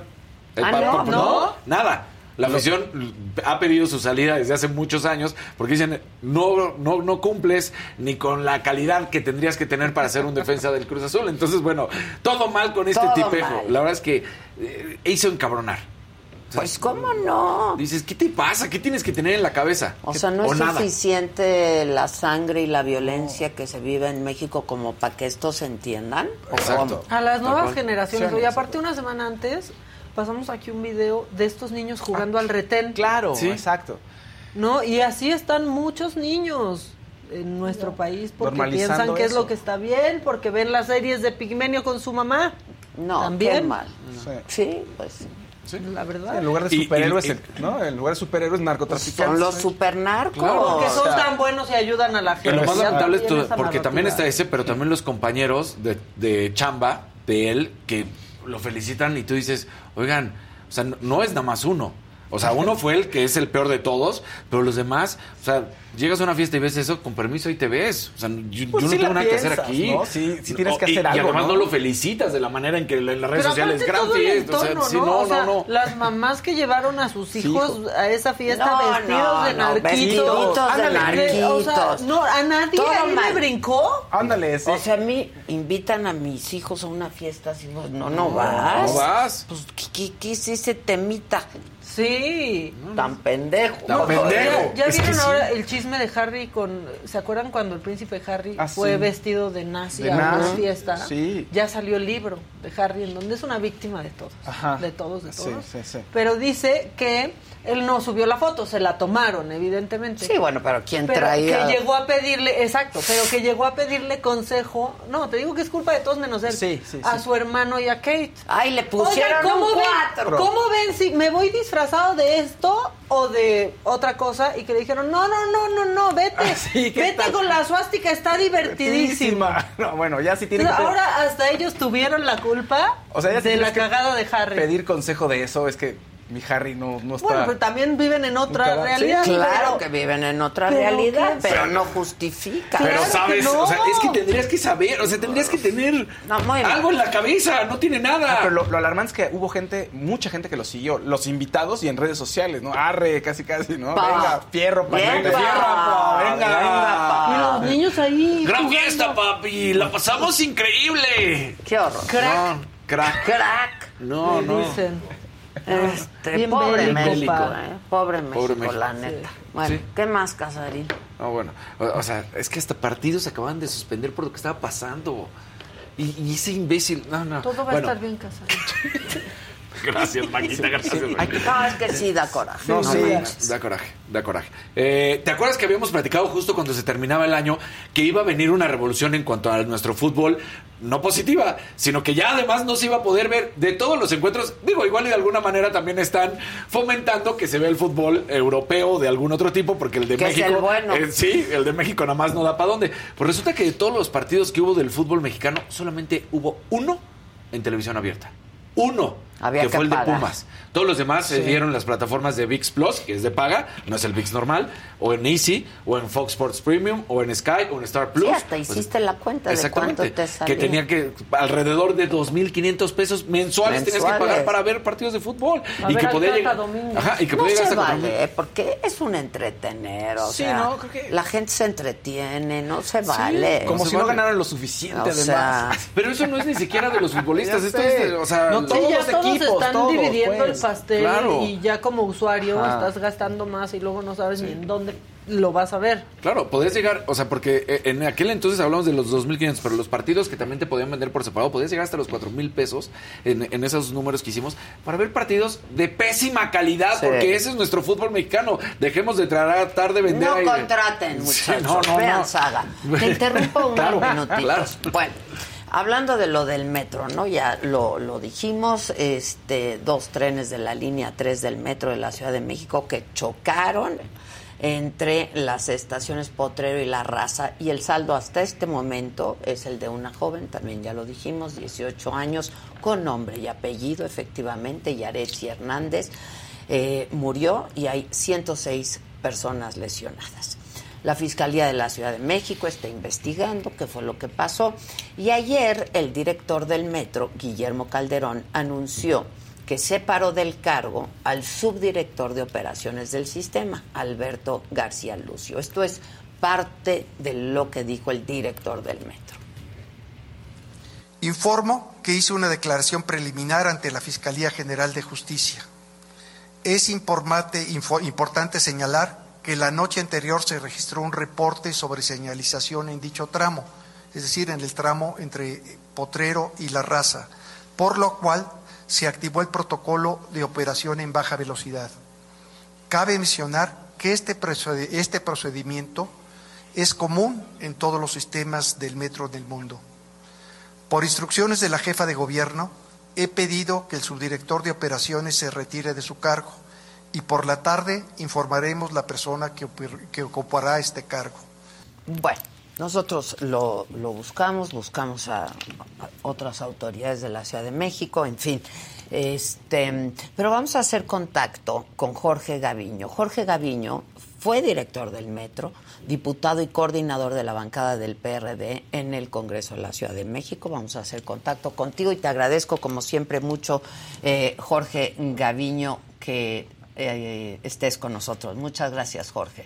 El Ah, pa- no, por- no. nada. La afición ha pedido su salida desde hace muchos años porque dicen no, no, no cumples ni con la calidad que tendrías que tener para ser un defensa del Cruz Azul. Entonces, bueno, todo mal con este Todo tipejo. mal. La verdad es que eh, hizo encabronar. O sea, Pues cómo no. Dices, ¿qué te pasa? ¿Qué tienes que tener en la cabeza? O ¿Qué- sea, no es nada. suficiente la sangre y la violencia que se vive en México como para que estos se entiendan. ¿O Exacto. cómo? A las nuevas generaciones. Sí, Oye, aparte una semana antes pasamos aquí un video de estos niños jugando al retén. Claro, Sí. exacto. ¿No? Y así están muchos niños en nuestro país porque piensan que es lo que está bien, porque ven las series de Pigmenio con su mamá. No, También. qué mal. Sí. Sí, pues La verdad. En lugar de superhéroes, y- y- ¿no? En lugar de superhéroes, narcotraficantes. son los supernarcos. Claro. Porque son o sea, tan buenos y ayudan a la gente. lo más lamentable es porque también está ese, pero también los compañeros de, de chamba de él que lo felicitan y tú dices, oigan, o sea, no, no es nada más uno. O sea, uno fue el que es el peor de todos, pero los demás, o sea, llegas a una fiesta y ves eso, con permiso y te ves. O sea, yo, Pues yo sí no tengo nada que hacer aquí. ¿no? Sí, sí tienes que Y- hacer y, algo, además ¿no? no lo felicitas de la manera en que en las redes Pero sociales gran fiesta. O sea, entorno, sí, ¿no? no, O sea, no, no. Las mamás que llevaron a sus hijos a esa fiesta No, vestidos no, de no, narquitos. vestiditos de Ándale, o sea, narquitos. no, a nadie, Todo a mí me brincó. Ándale, sí. O sea, a mí invitan a mis hijos a una fiesta así, pues, no, no vas. no vas. Pues, ¿qué, qué, qué es ese temita? Sí. Tan pendejo. Tan No, pendejo. ¿Ya, ya Es que vieron sí. ahora el chisme de Harry con... ¿Se acuerdan cuando el príncipe Harry Ah, fue sí. vestido de nazi De a una fiesta? sí. Ya salió el libro de Harry en donde es una víctima de todos. Ajá. De todos, de Sí, todos. sí, sí. Pero dice que él no subió la foto, se la tomaron, evidentemente. Sí, bueno, pero ¿quién Pero traía? que llegó a pedirle, exacto, pero que llegó a pedirle consejo. No, te digo que es culpa de todos menos él. Sí, sí, A sí. su hermano y a Kate. Ay, le pusieron Oiga, ¿cómo un ven, cuatro. ¿Cómo ven si me voy disfrazado de esto o de otra cosa? Y que le dijeron, no, no, no, no, no, vete. Ah, sí, ¿qué vete con la suástica, está divertidísima. (laughs) No, bueno, ya sí tiene ahora hasta ellos tuvieron la culpa O sea, ya sí de la cagada de Harry. pedir consejo de eso. Es que mi Harry no, no está... Bueno, pero también viven en otra Nunca- realidad. Sí, Claro pero- que viven en otra pero realidad, qué- pero no justifica. Pero Claro que sabes, no. o sea, es que tendrías que saber, o sea, tendrías que tener No, algo en la cabeza, no tiene No, nada. pero lo, lo alarmante es que hubo gente, mucha gente que lo siguió, los invitados y en redes sociales, ¿no? Arre, casi, casi, ¿no? Pa. Venga, fierro, pa. fierro, pa, venga. Venga, pa. Y los niños ahí. Gran jugando. fiesta, papi, la pasamos increíble. Qué horror. Crack. No, crack. Crack. No, no. dicen. Este, Bien pobre bélico, México, pa. ¿eh? Pobre México, México. la neta. Bueno, Sí. ¿qué más, Casarín? No, bueno, o, o sea, es que hasta partidos se acaban de suspender por lo que estaba pasando. Y, y ese imbécil, no, no. Todo va Bueno, a estar bien, Casado. (laughs) (laughs) Gracias, Maquita, gracias. No, es que sí da coraje. No, no sí. manches. Da coraje, da coraje. Eh, ¿Te acuerdas que habíamos platicado justo cuando se terminaba el año que iba a venir una revolución en cuanto a nuestro fútbol? No positiva, sino que ya además no se iba a poder ver de todos los encuentros. Digo, igual y de alguna manera también están fomentando que se vea el fútbol europeo de algún otro tipo, porque el de Que es México. el bueno. eh, sí, el de México nada más no da para dónde. Pues resulta que de todos los partidos que hubo del fútbol mexicano, solamente hubo uno en televisión abierta. Uno. Había que que fue el de. Pumas. Todos los demás se dieron las plataformas de VIX Plus, que es de paga, no es el VIX normal, o en Easy, o en Fox Sports Premium, o en Sky, o en Star Plus. Sí, hasta Pues, hiciste la cuenta de Exactamente. cuánto te salía. que tenía que alrededor de 2.500 pesos mensuales, tenías que pagar para ver partidos de fútbol. A y ver que podía llegar. Ajá, y que no podía llegar se hasta 4,000. vale, porque es un entretener, o Sí, sea, no, creo que- la gente se entretiene, no se vale. Como se si no ganaran lo suficiente, O además. sea, Pero eso no es ni siquiera de los (laughs) futbolistas, esto es de, o sea, No todos todos equipos, están todos, dividiendo pues. el pastel Claro. y ya como usuario Ajá. estás gastando más y luego no sabes ni en dónde lo vas a ver. Claro, podías llegar, o sea, porque eh, en aquel entonces hablamos de los 2.500, pero los partidos que también te podían vender por separado, podías llegar hasta los 4.000 pesos en, en esos números que hicimos para ver partidos de pésima calidad, Sí. porque ese es nuestro fútbol mexicano. Dejemos de tratar de vender. no contraten, Sí, muchachos, no, no, vean no. saga. (laughs) Te interrumpo unos Claro, minutitos. claro. Bueno, hablando de lo del metro, ¿no? Ya lo, lo dijimos, este, dos trenes de la línea 3 del metro de la Ciudad de México que chocaron entre las estaciones Potrero y La Raza y el saldo hasta este momento es el de una joven, también ya lo dijimos, 18 años, con nombre y apellido, efectivamente, Yaretsi Hernández, eh, murió y hay 106 personas lesionadas. La Fiscalía de la Ciudad de México está investigando qué fue lo que pasó y ayer el director del metro, Guillermo Calderón, anunció que separó del cargo al subdirector de operaciones del sistema, Alberto García Lucio. Esto es parte de lo que dijo el director del metro. Informo que hice una declaración preliminar ante la Fiscalía General de Justicia. Es importante, señalar que la noche anterior se registró un reporte sobre señalización en dicho tramo, es decir, en el tramo entre Potrero y La Raza, por lo cual se activó el protocolo de operación en baja velocidad. Cabe mencionar que este, este procedimiento es común en todos los sistemas del metro del mundo. Por instrucciones de la jefa de gobierno, he pedido que el subdirector de operaciones se retire de su cargo y por la tarde informaremos la persona que, ocupará este cargo. Bueno, nosotros lo, buscamos, buscamos a, a otras autoridades de la Ciudad de México, en fin. Este, pero vamos a hacer contacto con Jorge Gaviño. Jorge Gaviño fue director del Metro, diputado y coordinador de la bancada del PRD en el Congreso de la Ciudad de México. Vamos a hacer contacto contigo y te agradezco como siempre mucho, eh, Jorge Gaviño, que eh, estés con nosotros. Muchas gracias, Jorge.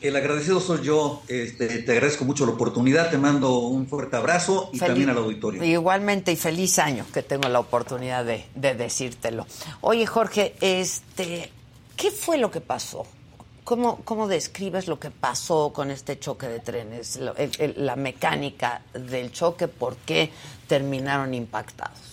El agradecido soy yo, este, te agradezco mucho la oportunidad, te mando un fuerte abrazo y también al auditorio. Igualmente y feliz año que tengo la oportunidad de, de decírtelo. Oye Jorge, este, ¿qué fue lo que pasó? ¿Cómo, ¿Cómo describes lo que pasó con este choque de trenes? Lo- el- el- la mecánica del choque, ¿por qué terminaron impactados?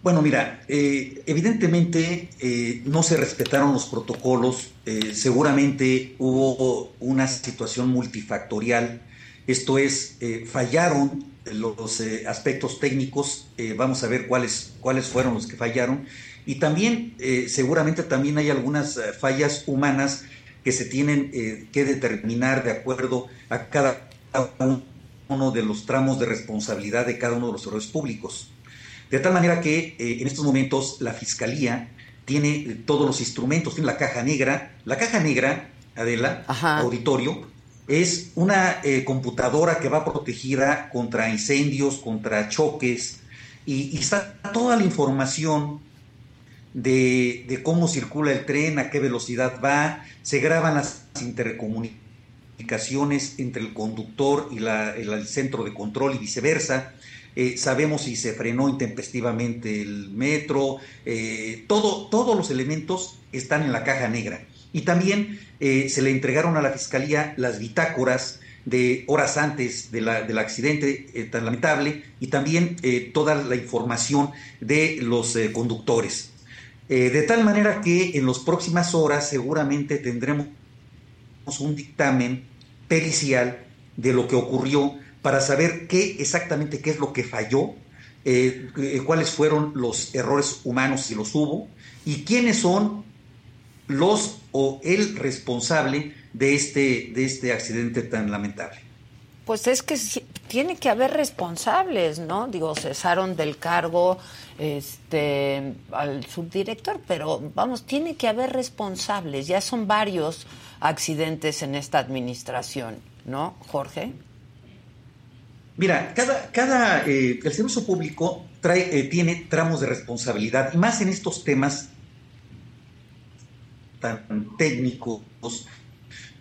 Bueno, mira, eh, evidentemente eh, no se respetaron los protocolos, eh, seguramente hubo una situación multifactorial, esto es, eh, fallaron los aspectos técnicos, vamos a ver cuáles, cuáles fueron los que fallaron, y también seguramente también hay algunas fallas humanas que se tienen que determinar de acuerdo a cada uno de los tramos de responsabilidad de cada uno de los errores públicos. De tal manera que eh, en estos momentos la Fiscalía tiene todos los instrumentos, tiene la caja negra. La caja negra, Adela, auditorio, es una eh, computadora que va protegida contra incendios, contra choques, y, y está toda la información de, de cómo circula el tren, a qué velocidad va, se graban las intercomunicaciones entre el conductor y la- el, el centro de control y viceversa. Eh, sabemos si se frenó intempestivamente el metro, eh, todo, todos los elementos están en la caja negra. Y también eh, se le entregaron a la Fiscalía las bitácoras de horas antes del accidente tan lamentable y también toda la información de los conductores. De tal manera que en las próximas horas seguramente tendremos un dictamen pericial de lo que ocurrió para saber qué exactamente qué es lo que falló, eh, eh, cuáles fueron los errores humanos si los hubo y quiénes son los o el responsable de este, de este accidente tan lamentable. Pues es que tiene que haber responsables, ¿no? Digo, cesaron del cargo este, al subdirector, pero vamos, tiene que haber responsables. Ya son varios accidentes en esta administración, ¿no, Jorge? Mira, cada, cada eh, el servicio público trae, eh, tiene tramos de responsabilidad, y más en estos temas tan técnicos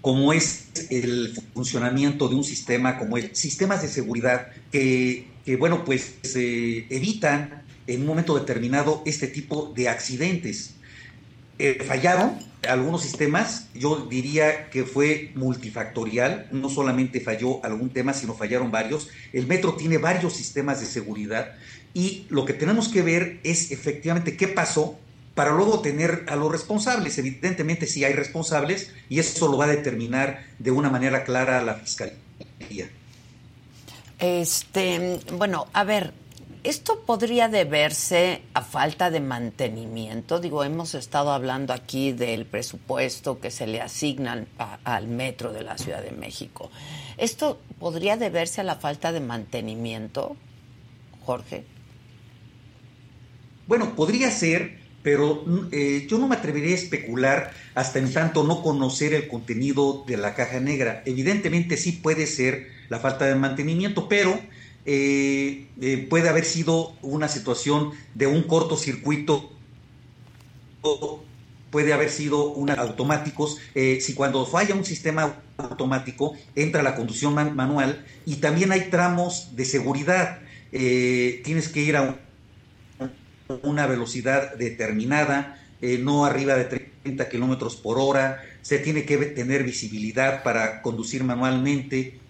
como es el funcionamiento de un sistema, como es sistemas de seguridad que, que, bueno, pues eh, evitan en un momento determinado este tipo de accidentes. Eh, fallaron algunos sistemas, yo diría que fue multifactorial, no solamente falló algún tema, sino fallaron varios. El metro tiene varios sistemas de seguridad y lo que tenemos que ver es efectivamente qué pasó para luego tener a los responsables. Evidentemente sí hay responsables y eso lo va a determinar de una manera clara la Fiscalía. Este, bueno, a ver, esto podría deberse a falta de mantenimiento. Digo, hemos estado hablando aquí del presupuesto que se le asignan al metro de la Ciudad de México. ¿Esto podría deberse a la falta de mantenimiento, Jorge? Bueno, podría ser, pero eh, yo no me atrevería a especular hasta en tanto no conocer el contenido de la caja negra. Evidentemente sí puede ser la falta de mantenimiento, pero eh, eh, puede haber sido una situación de un cortocircuito puede haber sido una automáticos. eh, si cuando falla un sistema automático entra la conducción man- manual y también hay tramos de seguridad. tienes que ir a un una velocidad determinada, no arriba de 30 kilómetros por hora, se tiene que tener visibilidad para conducir manualmente.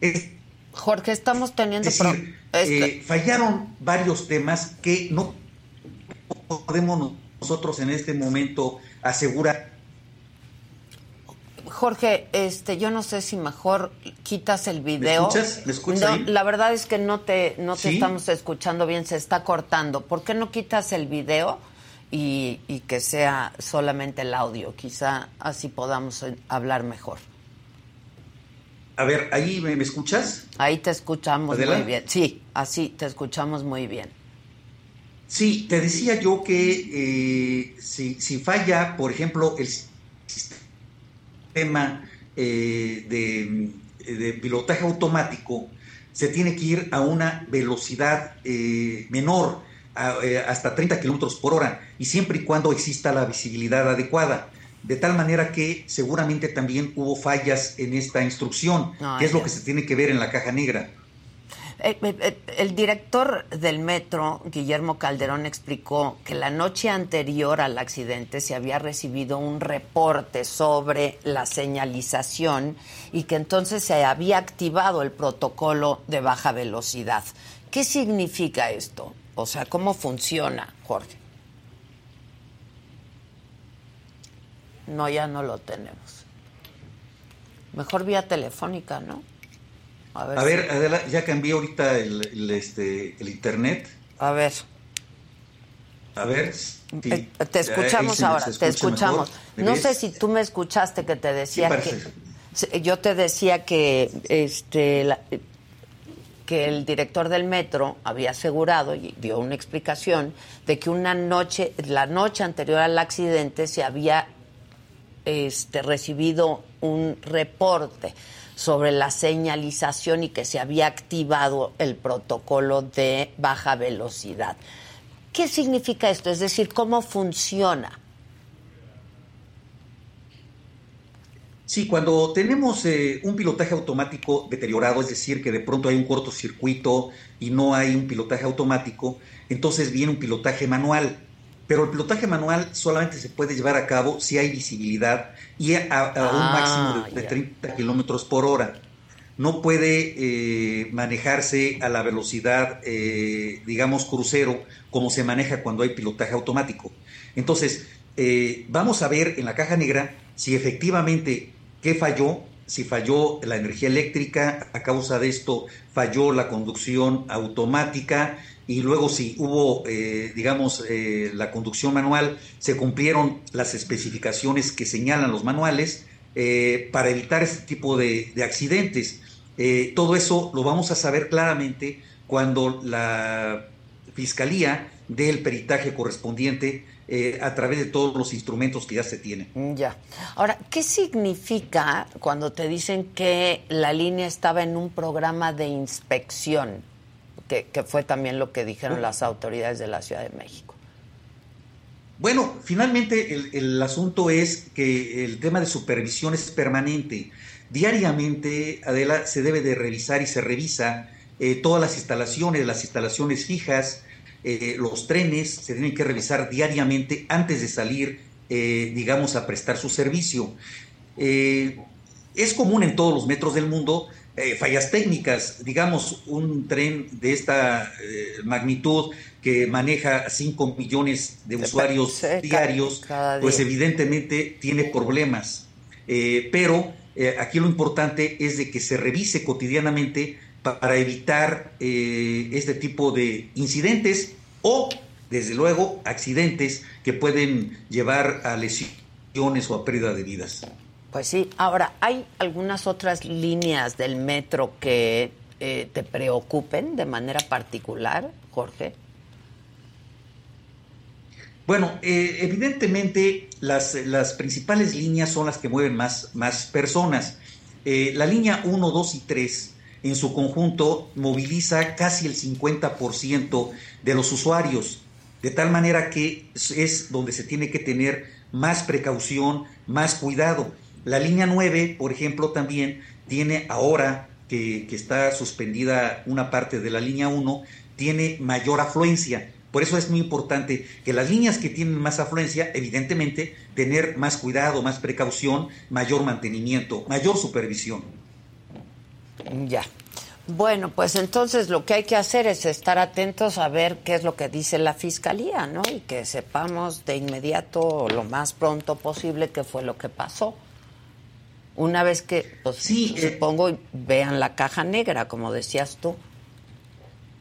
Es Jorge, estamos teniendo... decir, este- eh, fallaron varios temas que no podemos nosotros en este momento asegurar. Jorge, este, yo no sé si mejor quitas el video. escuchas? ¿Me escuchas No, la verdad es que no te, no te ¿Sí? estamos escuchando bien, se está cortando. ¿Por qué no quitas el video y, y que sea solamente el audio? Quizá así podamos hablar mejor. A ver, ¿ahí me, me escuchas? Ahí te escuchamos Adela. muy bien. Sí, así te escuchamos muy bien. Sí, te decía yo que eh, si, si falla, por ejemplo, el sistema eh, de, de pilotaje automático, se tiene que ir a una velocidad eh, menor, a- eh, hasta 30 kilómetros por hora, y siempre y cuando exista la visibilidad adecuada. De tal manera que seguramente también hubo fallas en esta instrucción, que es lo que se tiene que ver en la caja negra. Eh, eh, eh, El director del metro, Guillermo Calderón, explicó que la noche anterior al accidente se había recibido un reporte sobre la señalización y que entonces se había activado el protocolo de baja velocidad. ¿Qué significa esto? O sea, ¿cómo funciona, Jorge? No, ya no lo tenemos. Mejor vía telefónica, ¿no? A ver, Adela, ya cambié ahorita el, el, este, el internet. A ver. A ver. Eh, Te Ahí escuchamos se- ahora, te escucha escuchamos. mejor. ¿Me No sé si tú me escuchaste que te decía Sí, que yo te decía que este la- que el director del metro había asegurado y dio una explicación de que una noche la noche anterior al accidente se había este, recibido un reporte sobre la señalización y que se había activado el protocolo de baja velocidad. ¿Qué significa esto? Es decir, ¿cómo funciona? Sí, cuando tenemos eh, un pilotaje automático deteriorado, es decir, que de pronto hay un cortocircuito y no hay un pilotaje automático, entonces viene un pilotaje manual. Pero el pilotaje manual solamente se puede llevar a cabo si hay visibilidad y a, a un Ah, máximo de, de ya. 30 kilómetros por hora. No puede eh, manejarse a la velocidad, eh, digamos, crucero, como se maneja cuando hay pilotaje automático. Entonces, eh, vamos a ver en la caja negra si efectivamente qué falló, si falló la energía eléctrica, a causa de esto falló la conducción automática y luego si hubo, eh, digamos, eh, la conducción manual, se cumplieron las especificaciones que señalan los manuales eh, para evitar este tipo de, de accidentes. Eh, todo eso lo vamos a saber claramente cuando la Fiscalía dé el peritaje correspondiente a través de todos los instrumentos que ya se tienen. Ya. Ahora, ¿qué significa cuando te dicen que la línea estaba en un programa de inspección? Que, fue también lo que dijeron las autoridades de la Ciudad de México. Bueno, finalmente el, el asunto es que el tema de supervisión es permanente. Diariamente, Adela, se debe de revisar y se revisa eh, todas las instalaciones, las instalaciones fijas, eh, los trenes, se tienen que revisar diariamente antes de salir, eh, digamos, a prestar su servicio. Es común en todos los metros del mundo eh, fallas técnicas, digamos, un tren de esta eh, magnitud que maneja 5 millones de usuarios diarios, cada pues evidentemente tiene problemas. Eh, pero aquí lo importante es de que se revise cotidianamente pa- para evitar este tipo de incidentes o, desde luego, accidentes que pueden llevar a lesiones o a pérdida de vidas. Pues sí. Ahora, ¿hay algunas otras líneas del metro que eh, te preocupen de manera particular, Jorge? Bueno, eh, evidentemente las, las principales líneas son las que mueven más, más personas. Eh, la línea 1, 2 y 3 en su conjunto moviliza casi el 50% de los usuarios, de tal manera que es- donde se tiene que tener más precaución, más cuidado. La línea 9, por ejemplo, también tiene ahora que, está suspendida una parte de la línea 1, tiene mayor afluencia. Por eso es muy importante que las líneas que tienen más afluencia, evidentemente, tener más cuidado, más precaución, mayor mantenimiento, mayor supervisión. Ya. Bueno, pues entonces lo que hay que hacer es estar atentos a ver qué es lo que dice la fiscalía, ¿no? Y que sepamos de inmediato, lo más pronto posible, qué fue lo que pasó. Una vez que, pues, Sí, eh, supongo, vean la caja negra, como decías tú.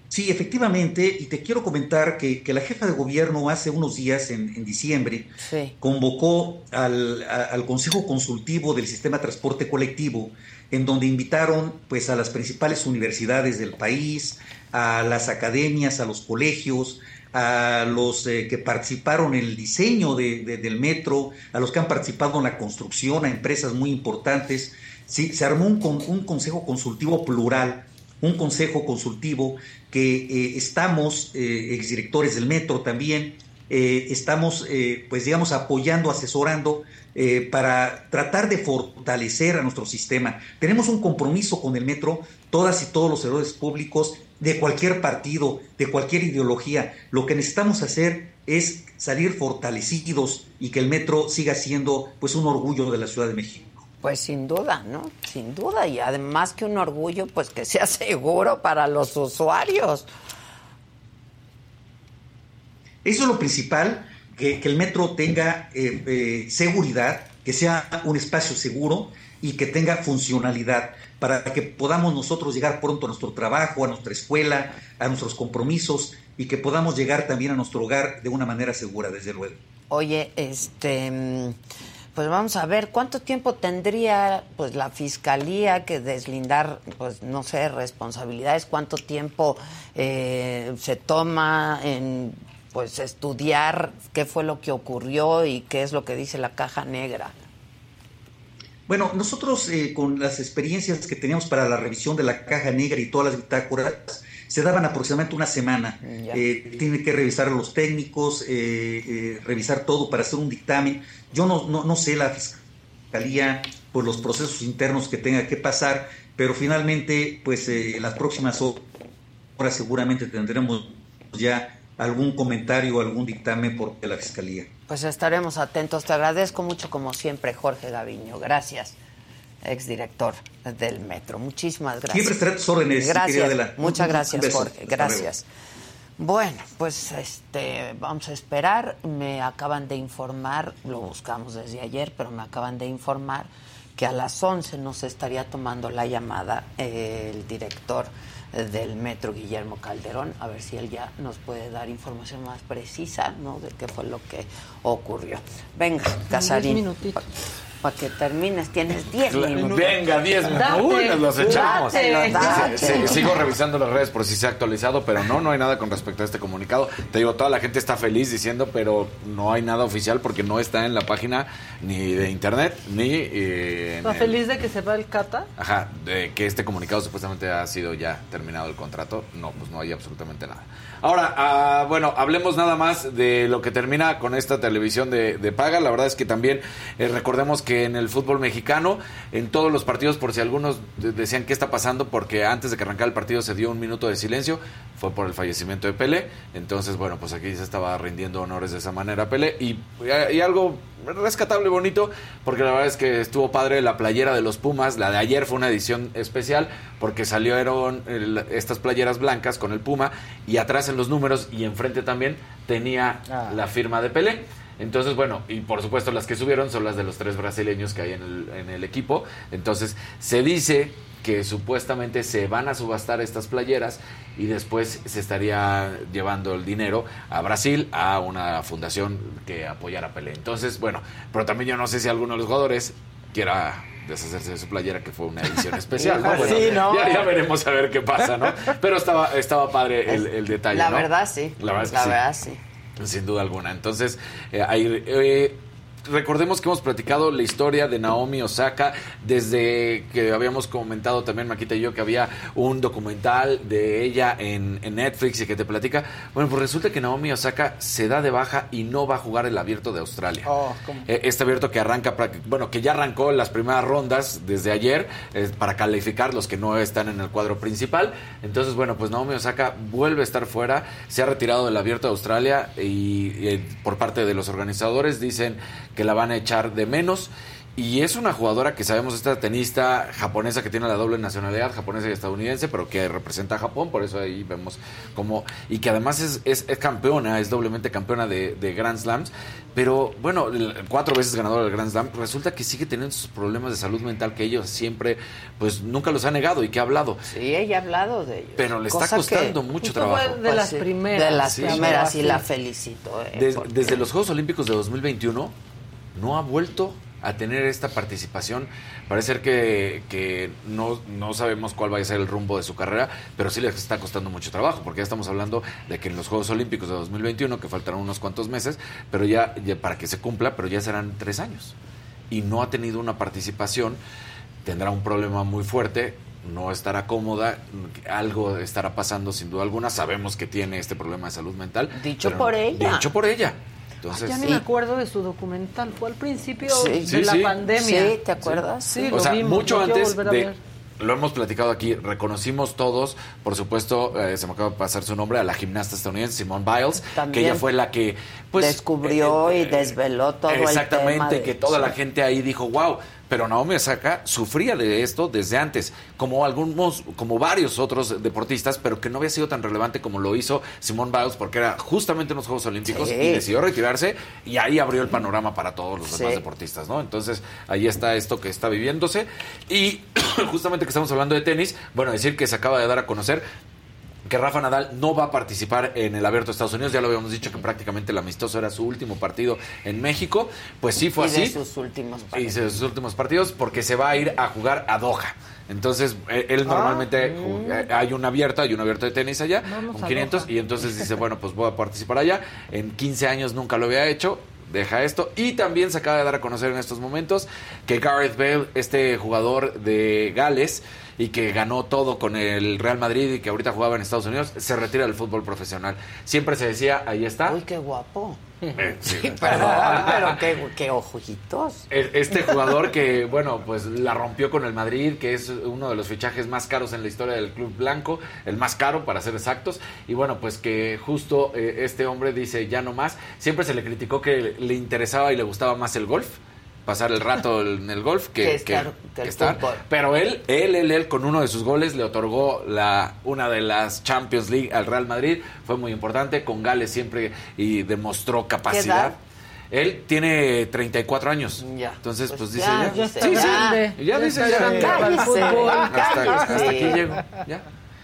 Sí, efectivamente, y te quiero comentar que, que la jefa de gobierno hace unos días, en, en diciembre, Sí. convocó al, a- al Consejo Consultivo del Sistema de Transporte Colectivo, en donde invitaron pues, a las principales universidades del país, a las academias, a los colegios, a los eh, que participaron en el diseño de- de- del metro, a los que han participado en la construcción, a empresas muy importantes. Se armó un, un consejo consultivo plural, un consejo consultivo que eh, estamos, eh, exdirectores del metro también, eh, estamos, eh, pues digamos, apoyando, asesorando eh, para tratar de fortalecer a nuestro sistema. Tenemos un compromiso con el metro, todas y todos los servidores públicos de cualquier partido, de cualquier ideología. Lo que necesitamos hacer es salir fortalecidos y que el metro siga siendo pues un orgullo de la Ciudad de México. Pues sin duda, ¿no? Sin duda. Y además que un orgullo, pues que sea (laughs) seguro para los usuarios. Eso es lo principal, que, el metro tenga eh, eh, seguridad, que sea un espacio seguro y que tenga funcionalidad para que podamos nosotros llegar pronto a nuestro trabajo, a nuestra escuela, a nuestros compromisos y que podamos llegar también a nuestro hogar de una manera segura, desde luego. Oye, este, pues vamos a ver cuánto tiempo tendría, pues la fiscalía que deslindar, pues no sé, responsabilidades, cuánto tiempo eh, se toma en, pues estudiar qué fue lo que ocurrió y qué es lo que dice la caja negra. Bueno, nosotros eh, con las experiencias que teníamos para la revisión de la caja negra y todas las bitácoras, se daban aproximadamente una semana. Eh, tienen que revisar los técnicos, eh, eh, revisar todo para hacer un dictamen. Yo no, no, no sé la fiscalía por los procesos internos que tenga que pasar, pero finalmente, pues en las próximas horas seguramente tendremos ya algún comentario, algún dictamen por de la fiscalía. Pues estaremos atentos. Te agradezco mucho, como siempre, Jorge Gaviño. Gracias, exdirector del Metro. Muchísimas gracias. Siempre estaré a tus órdenes, Gracias. Adela. Muchas gracias. Jorge. Gracias. Bueno, pues este, vamos a esperar. Me acaban de informar, lo buscamos desde ayer, pero me acaban de informar que a las 11 nos estaría tomando la llamada eh, el director del metro, Guillermo Calderón, a ver si él ya nos puede dar información más precisa, ¿no? De qué fue lo que ocurrió. Venga, Casarín. Para que termines, tienes (laughs) 10 Cla- minutos. Venga, 10 Date, minutos. Uy, nos los echamos. Sí, sí, sigo revisando las redes por si se ha actualizado, pero no, no hay nada con respecto a este comunicado. Te digo, toda la gente está feliz diciendo, pero no hay nada oficial porque no está en la página ni de internet ni eh, ¿Está el- feliz de que se va el Cata? Ajá, de que este comunicado supuestamente ha sido ya terminado el contrato. No, pues no hay absolutamente nada. Ahora, ah, bueno, hablemos nada más de lo que termina con esta televisión de, de paga. La verdad es que también eh, recordemos que en el fútbol mexicano, en todos los partidos, por si algunos de- decían qué está pasando, porque antes de que arrancara el partido se dio un minuto de silencio, fue por el fallecimiento de Pelé. Entonces, bueno, pues aquí se estaba rindiendo honores de esa manera a Pelé. Y, y algo rescatable y bonito, porque la verdad es que estuvo padre la playera de los Pumas. La de ayer fue una edición especial, porque salieron el- estas playeras blancas con el Puma, y atrás en los números y enfrente también tenía la firma de Pelé. Entonces, bueno, y por supuesto las que subieron son las de los tres brasileños que hay en el, en el equipo. Entonces, se dice que supuestamente se van a subastar estas playeras y después se estaría llevando el dinero a Brasil a una fundación que apoyara a Pelé. Entonces, bueno, pero también yo no sé si alguno de los jugadores quiera deshacerse de su playera que fue una edición especial. ¿no? (laughs) Bueno, Sí, ¿no? Ya, ya veremos a ver qué pasa, ¿no? Pero estaba, estaba padre el, el detalle. La ¿no? verdad, sí. La verdad es que La sí. verdad, sí. Sin duda alguna. Entonces, eh, eh, recordemos que hemos platicado la historia de Naomi Osaka desde que habíamos comentado también, Maquita y yo, que había un documental de ella en, en Netflix y que te platica. Bueno, pues resulta que Naomi Osaka se da de baja y no va a jugar el abierto de Australia. Eh, Este abierto que arranca, bueno, que ya arrancó las primeras rondas desde ayer eh, para calificar los que no están en el cuadro principal. Entonces, bueno, pues Naomi Osaka vuelve a estar fuera, se ha retirado del abierto de Australia y, eh, por parte de los organizadores dicen que la van a echar de menos. Y es una jugadora que sabemos, esta tenista japonesa que tiene la doble nacionalidad, japonesa y estadounidense, pero que representa a Japón, por eso ahí vemos como... Y que además es, es, es campeona, es doblemente campeona de, de Grand Slams, pero bueno, cuatro veces ganadora del Grand Slam, resulta que sigue teniendo sus problemas de salud mental que ellos siempre, pues nunca los ha negado y que ha hablado. Sí, ella ha hablado de ellos. Pero le está costando que- mucho trabajo. de las sí, primeras. De las Sí. primeras y Sí. la felicito. eh, porque- desde los Juegos Olímpicos de 2021 no ha vuelto a tener esta participación. Parece ser que, que no, no sabemos cuál va a ser el rumbo de su carrera, pero sí le está costando mucho trabajo, porque ya estamos hablando de que en los Juegos Olímpicos de 2021, que faltarán unos cuantos meses, pero ya, ya para que se cumpla, pero ya serán tres años. Y no ha tenido una participación, tendrá un problema muy fuerte, no estará cómoda, algo estará pasando sin duda alguna, sabemos que tiene este problema de salud mental. Dicho por ella. Dicho por ella. Entonces, ya ni me acuerdo de su documental. Fue al principio Sí. de Sí, la sí. pandemia. Sí, ¿te acuerdas? Sí, o lo sea, vimos, mucho antes de... ver. Lo hemos platicado aquí, reconocimos todos, por supuesto, eh, se me acaba de pasar su nombre, a la gimnasta estadounidense Simone Biles, que También ella fue la que, pues... descubrió y desveló todo el tema. Exactamente, de- que toda la gente ahí dijo, wow, pero Naomi Osaka sufría de esto desde antes, como algunos, como varios otros deportistas, pero que no había sido tan relevante como lo hizo Simone Biles, porque era justamente en los Juegos Olímpicos Sí. y decidió retirarse y ahí abrió el panorama para todos los Sí. demás deportistas, ¿no? Entonces, ahí está esto que está viviéndose y (coughs) justamente que estamos hablando de tenis, bueno, decir que se acaba de dar a conocer que Rafa Nadal no va a participar en el Abierto de Estados Unidos. Ya lo habíamos dicho que prácticamente el amistoso era su último partido en México. Pues sí fue Y de así. sus últimos Y partidos. de sus últimos partidos porque se va a ir a jugar a Doha. Entonces, eh, él normalmente ju- eh, hay un abierto, hay un abierto de tenis allá, con a 500, Doha. y entonces dice, bueno, pues voy a participar allá. En 15 años nunca lo había hecho, deja esto. Y también se acaba de dar a conocer en estos momentos que Gareth Bale, este jugador de Gales, y que ganó todo con el Real Madrid y que ahorita jugaba en Estados Unidos, se retira del fútbol profesional. Siempre se decía, ahí está. Uy, qué guapo. Eh, sí. Perdón, pero qué, qué ojitos. Este jugador que, bueno, pues la rompió con el Madrid, que es uno de los fichajes más caros en la historia del club blanco, el más caro para ser exactos, y bueno, pues que justo eh, este hombre dice ya no más, siempre se le criticó que le interesaba y le gustaba más el golf, pasar el rato en el (laughs) golf que, Que estar- que pero él, él, él, él con uno de sus goles le otorgó la una de las Champions League al Real Madrid, fue muy importante, con Gales siempre y demostró capacidad. Él tiene 34 años. Ya. Entonces, pues, Pues dice ya, ya. ya está Sí, sí. Ya Ya dice ya. Hasta, hasta aquí llego. Ya.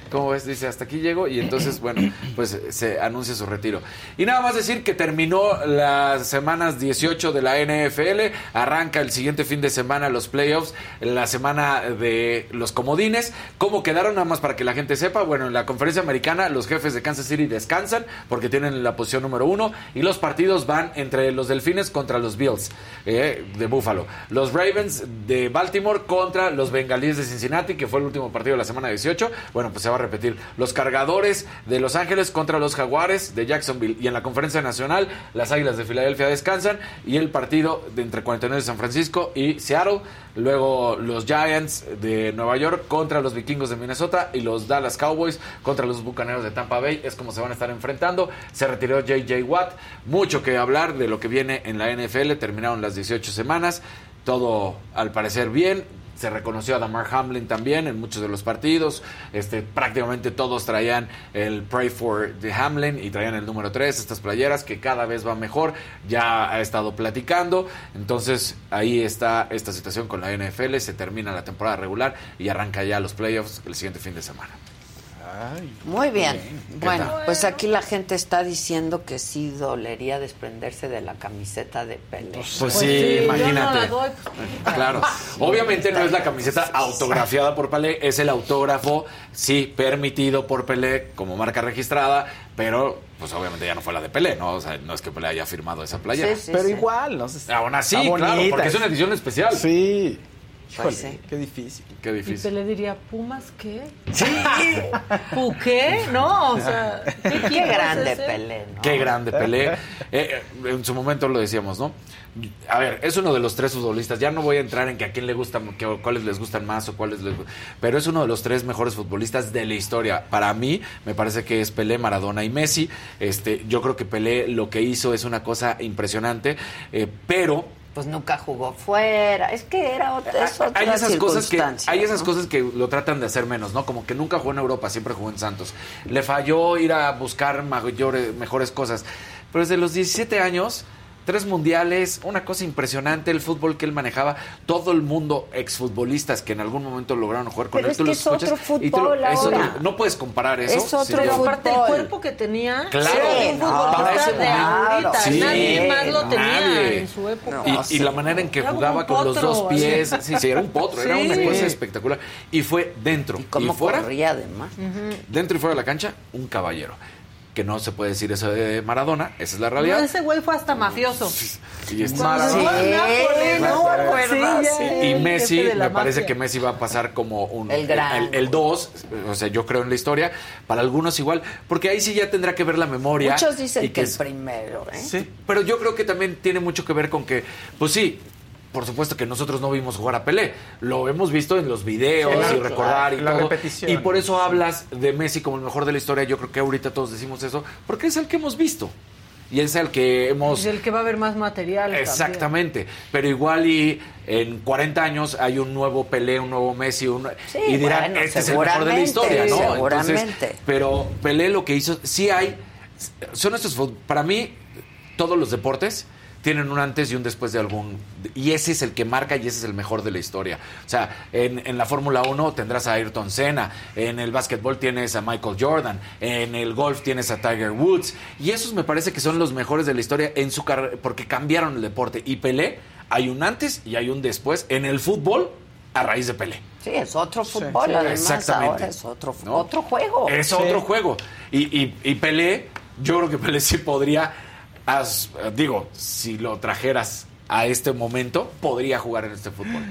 ¿Cómo ves? Dice, hasta aquí llego y entonces, (clears throat) bueno, pues se anuncia su retiro. Y nada más decir que terminó las semanas 18 de la NFL, arranca el siguiente fin de semana los playoffs, la semana de los comodines. ¿Cómo quedaron? Nada más para que la gente sepa. Bueno, en la conferencia americana los jefes de Kansas City descansan porque tienen la posición número uno y los partidos van entre los Delfines contra los Bills eh, de Buffalo. Los Ravens de Baltimore contra los Bengalíes de Cincinnati, que fue el último partido de la semana 18. Bueno, pues se va repetir. Los Cargadores de Los Ángeles contra los Jaguares de Jacksonville. Y en la conferencia nacional, las Águilas de Filadelfia descansan. Y el partido de entre 49 de San Francisco y Seattle. Luego los Giants de Nueva York contra los Vikingos de Minnesota. Y los Dallas Cowboys contra los Bucaneros de Tampa Bay. Es como se van a estar enfrentando. Se retiró JJ Watt. Mucho que hablar de lo que viene en la NFL. Terminaron las 18 semanas. Todo al parecer bien. Se reconoció a Damar Hamlin también en muchos de los partidos. Este, prácticamente todos traían el Pray for the Hamlin y traían el número 3, estas playeras que cada vez va mejor. Ya ha estado platicando. Entonces ahí está esta situación con la NFL. Se termina la temporada regular y arranca ya los playoffs el siguiente fin de semana. Muy bien. ¿Qué Bueno, tal? pues aquí la gente está diciendo que sí dolería desprenderse de la camiseta de Pelé. Pues, sí, imagínate. doy, Claro. (laughs) Obviamente no es la camiseta autografiada por Pelé, es el autógrafo, sí, permitido por Pelé como marca registrada, pero pues obviamente ya no fue la de Pelé, ¿no? O sea, no es que Pelé haya firmado esa playera. Sí, sí, Pero sí. igual, ¿no? Está Aún así, bonita. claro, porque es una edición especial. Sí. Híjole, sí. qué difícil. Qué Y difícil. Pelé diría, ¿Pumas qué? (laughs) ¿Pu qué? No, o sea, ¿qué, grande ese? Pelé, ¿no? Qué grande Pelé. Eh, eh, en su momento lo decíamos, ¿no? A ver, es uno de los tres futbolistas. Ya no voy a entrar en que a quién le gustan, que, cuáles les gustan más o cuáles les Pero es uno de los tres mejores futbolistas de la historia. Para mí, me parece que es Pelé, Maradona y Messi. Este, yo creo que Pelé lo que hizo es una cosa impresionante. eh, pero pues nunca jugó fuera. Es que era otra, es otra hay esas cosas que hay esas ¿no? cosas que lo tratan de hacer menos, ¿no? Como que nunca jugó en Europa, siempre jugó en Santos. Le falló ir a buscar mayores, mejores cosas. Pero desde los 17 años, tres mundiales, una cosa impresionante, el fútbol que él manejaba, todo el mundo exfutbolistas que en algún momento lograron jugar con Pero él, es tú que los es otro escuchas y tú lo- fútbol es otro- no puedes comparar eso. Es otro sí, Pero aparte el fútbol. cuerpo que tenía, Claro. un no, para ese momento. ahorita. Sí, Nadie más lo tenía nadie. en su época. Y, y la manera en que Era jugaba con los potro, dos pies, así. sí, sí, era un potro, era Sí. una cosa espectacular. Y fue dentro y, ¿Cómo fuera, corría además? dentro y fuera de la cancha, un caballero. Que no se puede decir eso de Maradona, esa es la realidad. No, ese güey fue hasta mafioso. Y sí. era Y el Messi, me parece mafia. que Messi va a pasar como un El gran. el 2, o sea, yo creo en la historia, para algunos igual, porque ahí sí ya tendrá que ver la memoria. Muchos dicen y que el es- primero, ¿eh? Sí, pero yo creo que también tiene mucho que ver con que, pues sí, por supuesto que nosotros no vimos jugar a Pelé, lo hemos visto en los videos Sí, y claro. recordar y La todo. repetición. Y por eso hablas de Messi como el mejor de la historia, yo creo que ahorita todos decimos eso, porque es el que hemos visto. Y es el que hemos Es el que va a haber más material. también. Exactamente, pero igual y en 40 años hay un nuevo Pelé, un nuevo Messi, un- Sí, y dirán, bueno, este es el mejor de la historia, ¿no? seguramente. pero Pelé lo que hizo, sí hay, son estos, para mí, todos los deportes tienen un antes y un después de algún, y ese es el que marca y ese es el mejor de la historia. O sea, en, en la Fórmula 1 tendrás a Ayrton Senna, en el básquetbol tienes a Michael Jordan, en el golf tienes a Tiger Woods, y esos me parece que son los mejores de la historia en su carrera, porque cambiaron el deporte. Y Pelé, hay un antes y hay un después en el fútbol a raíz de Pelé. Sí, es otro fútbol, Sí. además Exactamente. ahora es otro, ¿No? otro juego. Es Sí. otro juego. Y, y, y Pelé, yo creo que Pelé sí podría, as- digo, si lo trajeras a este momento, podría jugar en este fútbol.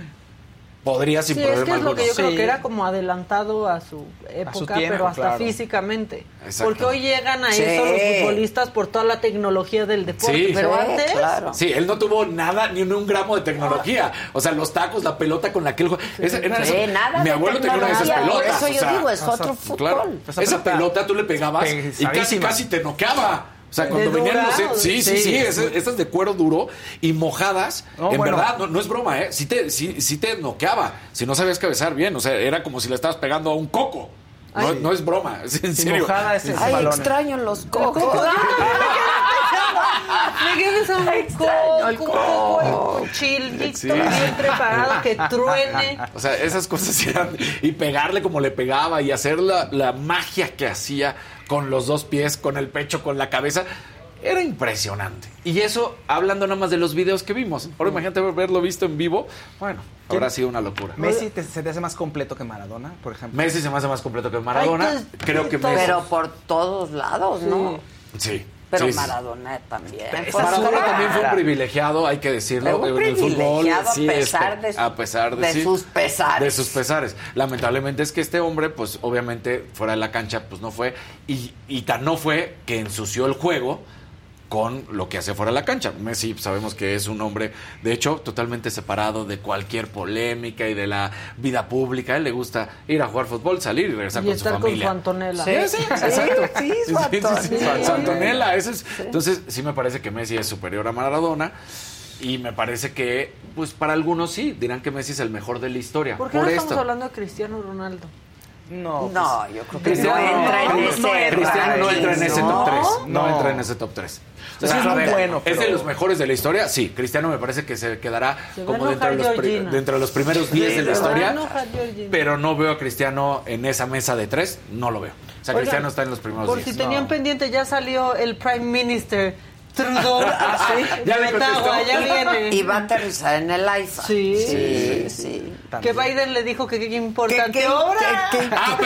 Podría sin Sí, es problema que es lo que yo creo Sí. que era como adelantado a su época, tiempo, pero hasta claro. físicamente. Exacto. Porque hoy llegan a Sí. eso los futbolistas por toda la tecnología del deporte. Sí. pero Sí, antes, claro. Sí, él no tuvo nada, ni un gramo de tecnología. O sea, los tacos, la pelota con la que él juega. Esa- eran Sí, esas- nada Mi abuelo tenía una de esas tecnología, por pelotas. eso o yo sea, digo, es o sea, otro fútbol. Claro, Esa pelota tú le pegabas y casi, casi te noqueaba. O sea, cuando venían. Sí, sí, sí. esas de cuero duro y mojadas, No, en bueno. verdad, no, no es broma, ¿eh? Sí te, sí, sí te noqueaba, si no sabías cabezar bien. O sea, era como si le estabas pegando a un coco. No, no es broma, es en serio. mojada es (laughs) Ay, extraño los cocos. Me un Extraño el coco, coco. un chilito Sí. bien preparado que truene. O sea, esas cosas (laughs) eran. Y pegarle como le pegaba y hacer la, la magia que hacía con los dos pies, con el pecho, con la cabeza. Era impresionante. Y eso hablando nada más de los videos que vimos. Ahora imagínate haberlo visto en vivo. Bueno, habrá sido una locura. Messi te- se te hace más completo que Maradona, por ejemplo. Messi se me hace más completo que Maradona. Ay, pues, Creo que Messi. Pero por todos lados, ¿no? Sí. Pero sí, sí. Maradona también. Maradona también fue un privilegiado, hay que decirlo. Un en el fútbol, a sí, pesar este, de su- a pesar de, de sus pesares. De sus pesares. Lamentablemente es que este hombre, pues obviamente fuera de la cancha, pues no fue. Y, y tan no fue que ensució el juego con lo que hace fuera de la cancha. Messi sabemos que es un hombre, de hecho, totalmente separado de cualquier polémica y de la vida pública. A él le gusta ir a jugar fútbol, salir y regresar Y con su estar con familia. su Antonella. Sí, sí, exacto. sí, Antonella. Su Antonella, ese es- Entonces, sí me parece que Messi es superior a Maradona. Y me parece que, pues para algunos sí, dirán que Messi es el mejor de la historia. ¿Por qué por no esto. estamos hablando de Cristiano Ronaldo? No, No, yo creo que Cristiano no entra en no, ese no, Cristiano no entra en ese top 3. ¿no? Entra en ese top 3. Sí, es muy bueno, ¿Es de pero- los mejores de la historia? Sí, Cristiano me parece que se quedará Se como dentro de, los dentro de los primeros 10 de la historia. Pero no veo a Cristiano en esa mesa de 3, no lo veo. O sea, Oigan, Cristiano está en los primeros Por 10. si tenían pendiente, ya salió el Prime Minister Trudeau. (laughs) Ya ya viene. Y va a aterrizar en el IFA. Sí. sí. sí. Que Biden le dijo que qué importante obra. que- Ah,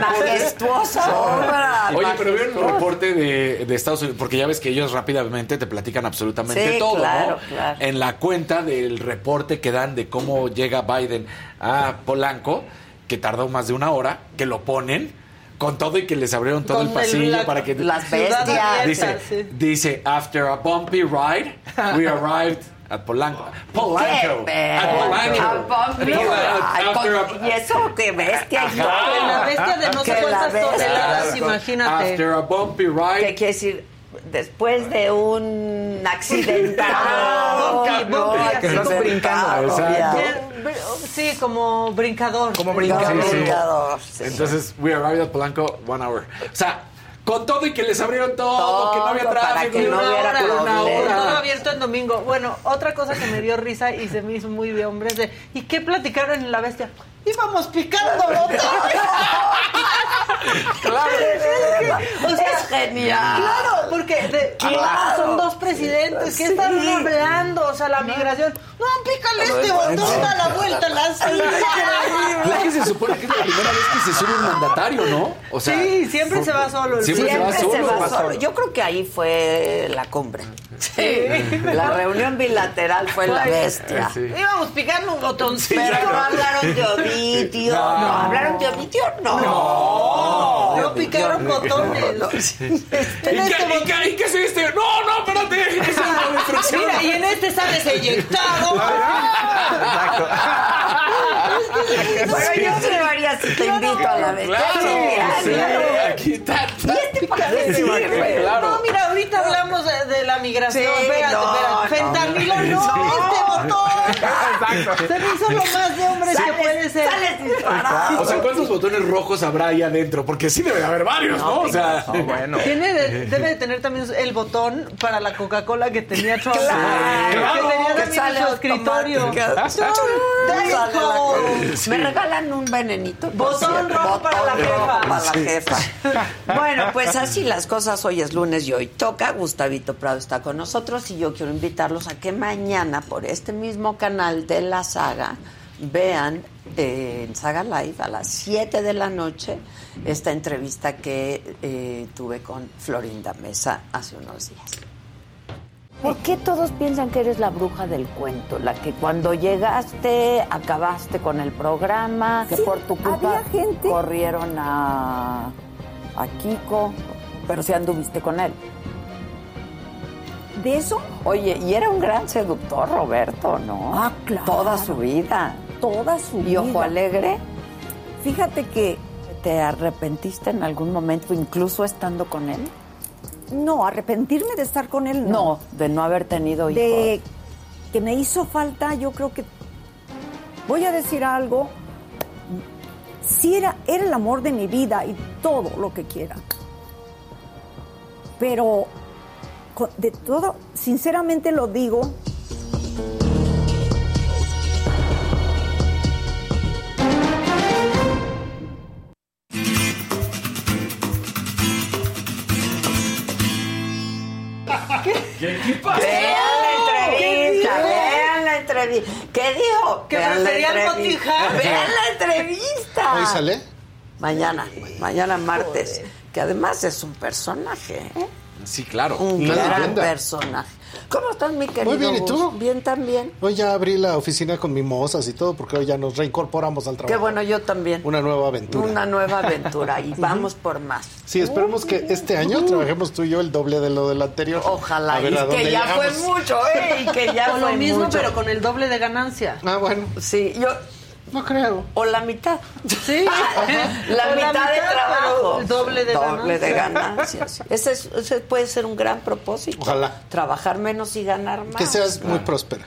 majestuosa obra. Oye, pero vieron el reporte de, de Estados Unidos, porque ya ves que ellos rápidamente te platican absolutamente Sí, todo, claro, ¿no? claro. En la cuenta del reporte que dan de cómo llega Biden a Polanco, que tardó más de una hora, que lo ponen con todo y que les abrieron todo Con el pasillo la- para que las (laughs) bestias. dice, sí. dice after a bumpy ride, we (laughs) arrived at Polanco. Polanco. At. Polanco. A Bumpy At- Ride. after Y eso, qué bestia. Ajá. Que la bestia de no sé Que cuántas toneladas, After imagínate. a bumpy ride. ¿Qué quiere decir? Después de un accidentado. (laughs) Bumpy, ¿no? que estás accidentado, brincando, Sí, como brincador. Como brincador. Como Sí, sí. brincador, sí. Entonces, we arrived at Polanco one hour. O sea, con todo y que les abrieron todo, que no había Todo para tráfico, que no hubiera hora, una hora. Todo abierto en domingo. Bueno, otra cosa que me dio risa y se me hizo muy de hombres de ¿y qué platicaron en la bestia? Íbamos picando botones. Claro. O sea, Es genial. Claro, porque de- Claro. son dos presidentes. ¿Qué están Sí. hablando? O sea, la migración. No, pícale este botón, da la vuelta a la silla. Claro que se supone que es la primera vez que se sube un mandatario, ¿no? O sea, Sí, siempre se va solo el Siempre, se va solo. se va solo. Yo creo que ahí fue la cumbre. La reunión bilateral fue la bestia. Sí. Íbamos picando un botoncito. Pero no hablaron de (laughs) No. No. ¿Hablaron de Ovidio? No. No, no picaron botones. ¿Y qué, y y qué es este? No, no, espérate. es (laughs) destrucción. Mira, y en este sales eyectado. (laughs) Pero yo sí lo haría si te invito a la bestia. Claro, Sí, sí, claro. aquí está. ¿Y este para qué sirve? Claro. No, mira, ahorita hablamos de, la migración. Espérate, no, espérate. no. Fentanilo, no, este botón. Se me hizo lo más de hombres que puede ser. sales disparado. O sea, ¿cuántos botones rojos habrá ahí adentro? Porque sí debe de haber varios, ¿no? O sea, bueno. Tiene de- debe de tener también el botón para la Coca-Cola que tenía Trump. Claro, que tenía que también sale en su escritorio. automática. Sale la cosa. Me regalan un venenito. por Botón cierto. rojo para la rojo jefa. para la jefa. Bueno, pues así las cosas. Hoy es lunes y hoy toca. Gustavito Prado está con nosotros y yo quiero invitarlos a que mañana por este mismo canal de la saga vean eh, en Saga Live a las 7 de la noche esta entrevista que eh, tuve con Florinda Mesa hace unos días. ¿Por qué todos piensan que eres la bruja del cuento? La que cuando llegaste acabaste con el programa, que por tu culpa gente- corrieron a, a Kiko, pero si anduviste con él. ¿De eso? Oye, y era un gran seductor, Roberto, ¿no? Ah, claro. Toda su vida. Toda su ¿Y vida. Ojo Alegre? Fíjate que ¿Te arrepentiste en algún momento, incluso estando con él? no, arrepentirme de estar con él, no. No, de no haber tenido hijos. De que me hizo falta, yo creo que voy a decir algo. Sí era, era el amor de mi vida y todo lo que quiera. Pero de todo, sinceramente lo digo, Vean la entrevista, vean la entrevista. ¿Qué dijo? Que Vean la prefería el entrevista. Botija. Vean la entrevista. ¿Hoy sale? Mañana, mañana martes. Que además es un personaje, ¿eh? Sí, claro. Un gran personaje. ¿Cómo estás, mi querido? Muy bien, ¿y Gus? tú? Bien también. Hoy ya abrí la oficina con mimosas y todo porque hoy ya nos reincorporamos al trabajo. Qué bueno, yo también. Una nueva aventura. Una nueva aventura y (laughs) vamos por más. Sí, esperemos que este año trabajemos tú y yo el doble de lo del anterior. Ojalá, A ver y a que ya llegamos. fue mucho, ¿eh? Y que ya Con fue lo mismo, mucho. pero con el doble de ganancia. Ah, bueno. Sí, yo... No creo. O la mitad. Sí. (laughs) La mitad, de trabajo. el doble de Doble de ganancia. ganancias. (laughs) Ese, es- ese puede ser un gran propósito. Ojalá. Trabajar menos y ganar más. Que seas muy próspera.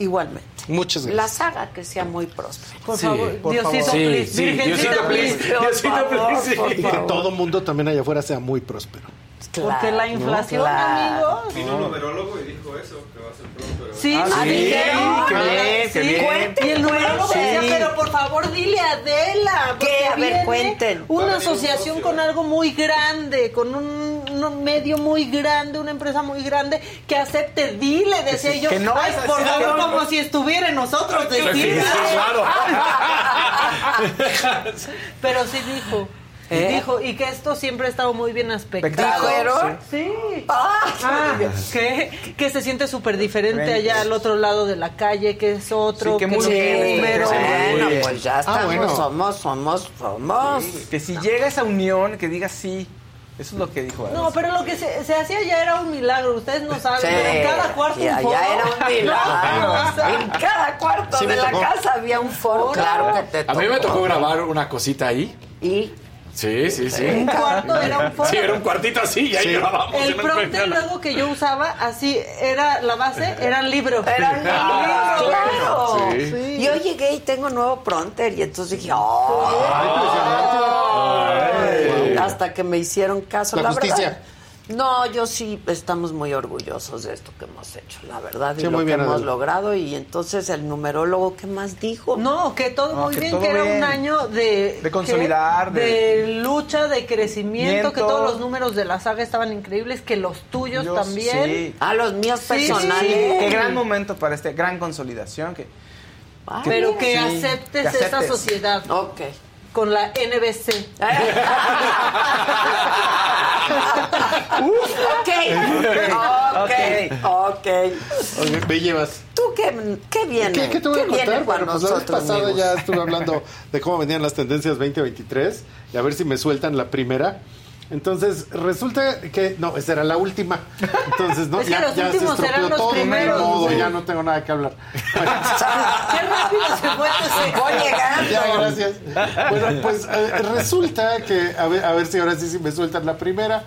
Igualmente. Muchas La gracias. saga que sea muy próspera. Por Sí, favor, por Diosito, favor. Sí, please. sí, Diosito, please. Diosito, favor, please. por Y que favor. todo mundo también allá afuera sea muy próspero. Porque la inflación, Claro. amigos. Vino un numerólogo y dijo eso, que va a ser pronto. Sí, Ah, sí, sí, dijeron. qué bien, qué Sí. bien. Y el numerólogo Sí. decía, pero por favor dile a Adela. ¿Qué? A ver, cuenten. Una un asociación con algo muy grande, con un, un medio muy grande, una empresa muy grande, que acepte, dile, decía yo. que no Ay, a por favor, como si estuviera en nosotros decirle. (laughs) Pero sí dijo. ¿Eh? Dijo, y que esto siempre ha estado muy bien aspectado. ¿Dijeron? Sí. Ah, Ah, que, que se siente súper diferente allá al otro lado de la calle, que es otro, Sí, que muy no bien, sí, muy Bueno, pues ya estamos, bueno. somos, somos, somos. Que si llega esa unión, que diga sí. Eso es lo que dijo. No, pero lo que se, se hacía ya era un milagro, ustedes no saben, Sí, pero en cada cuarto ya, un foro. ya era un milagro. (laughs) No, o sea, en cada cuarto Sí, de la tocó. casa había un foro. Claro que te A mí me tocó grabar una cosita ahí. Y Sí, sí, sí. Un cuarto era un foro. Sí, era un cuartito así y ahí Sí. grabamos. El prompter luego que yo usaba, así era la base, eran libros. (laughs) Eran Ah, libros, claro. Sí. Y Yo llegué y tengo nuevo pronter y entonces dije, ¡ay! Hasta que me hicieron caso. La La, justicia. verdad. No, yo sí estamos muy orgullosos de esto que hemos hecho, la verdad, y Sí, lo que bien, hemos Adela. logrado. Y entonces el numerólogo, ¿qué más dijo? No, que todo No, muy que bien, todo que era bien. un año de... De consolidar, que- de- de lucha, de crecimiento, que todos los números de la saga estaban increíbles, que los tuyos Yo también. sí. Ah, los míos Sí, personales. sí. Qué gran momento para esta gran consolidación. Que, Pero que Sí, aceptes, que esta sociedad. Ok. Con la NBC. (laughs) ok, ok, ok. Me llevas. ¿Tú qué, qué viene? ¿Qué, qué te voy a contar? Bueno, pues la vez pasada amigos? ya estuve hablando de cómo venían las tendencias 2023 y a ver si me sueltan la primera. Entonces, resulta que no, esa era la última. Entonces, no, (laughs) Es que ya, los ya se estropeó los todo, primeros, modo, sí. ya no tengo nada que hablar. (laughs) Qué rápido se fue (laughs) Voy llegando. Ya, gracias. Bueno, pues eh, resulta que, a ver, a ver si ahora sí, sí me sueltan la primera.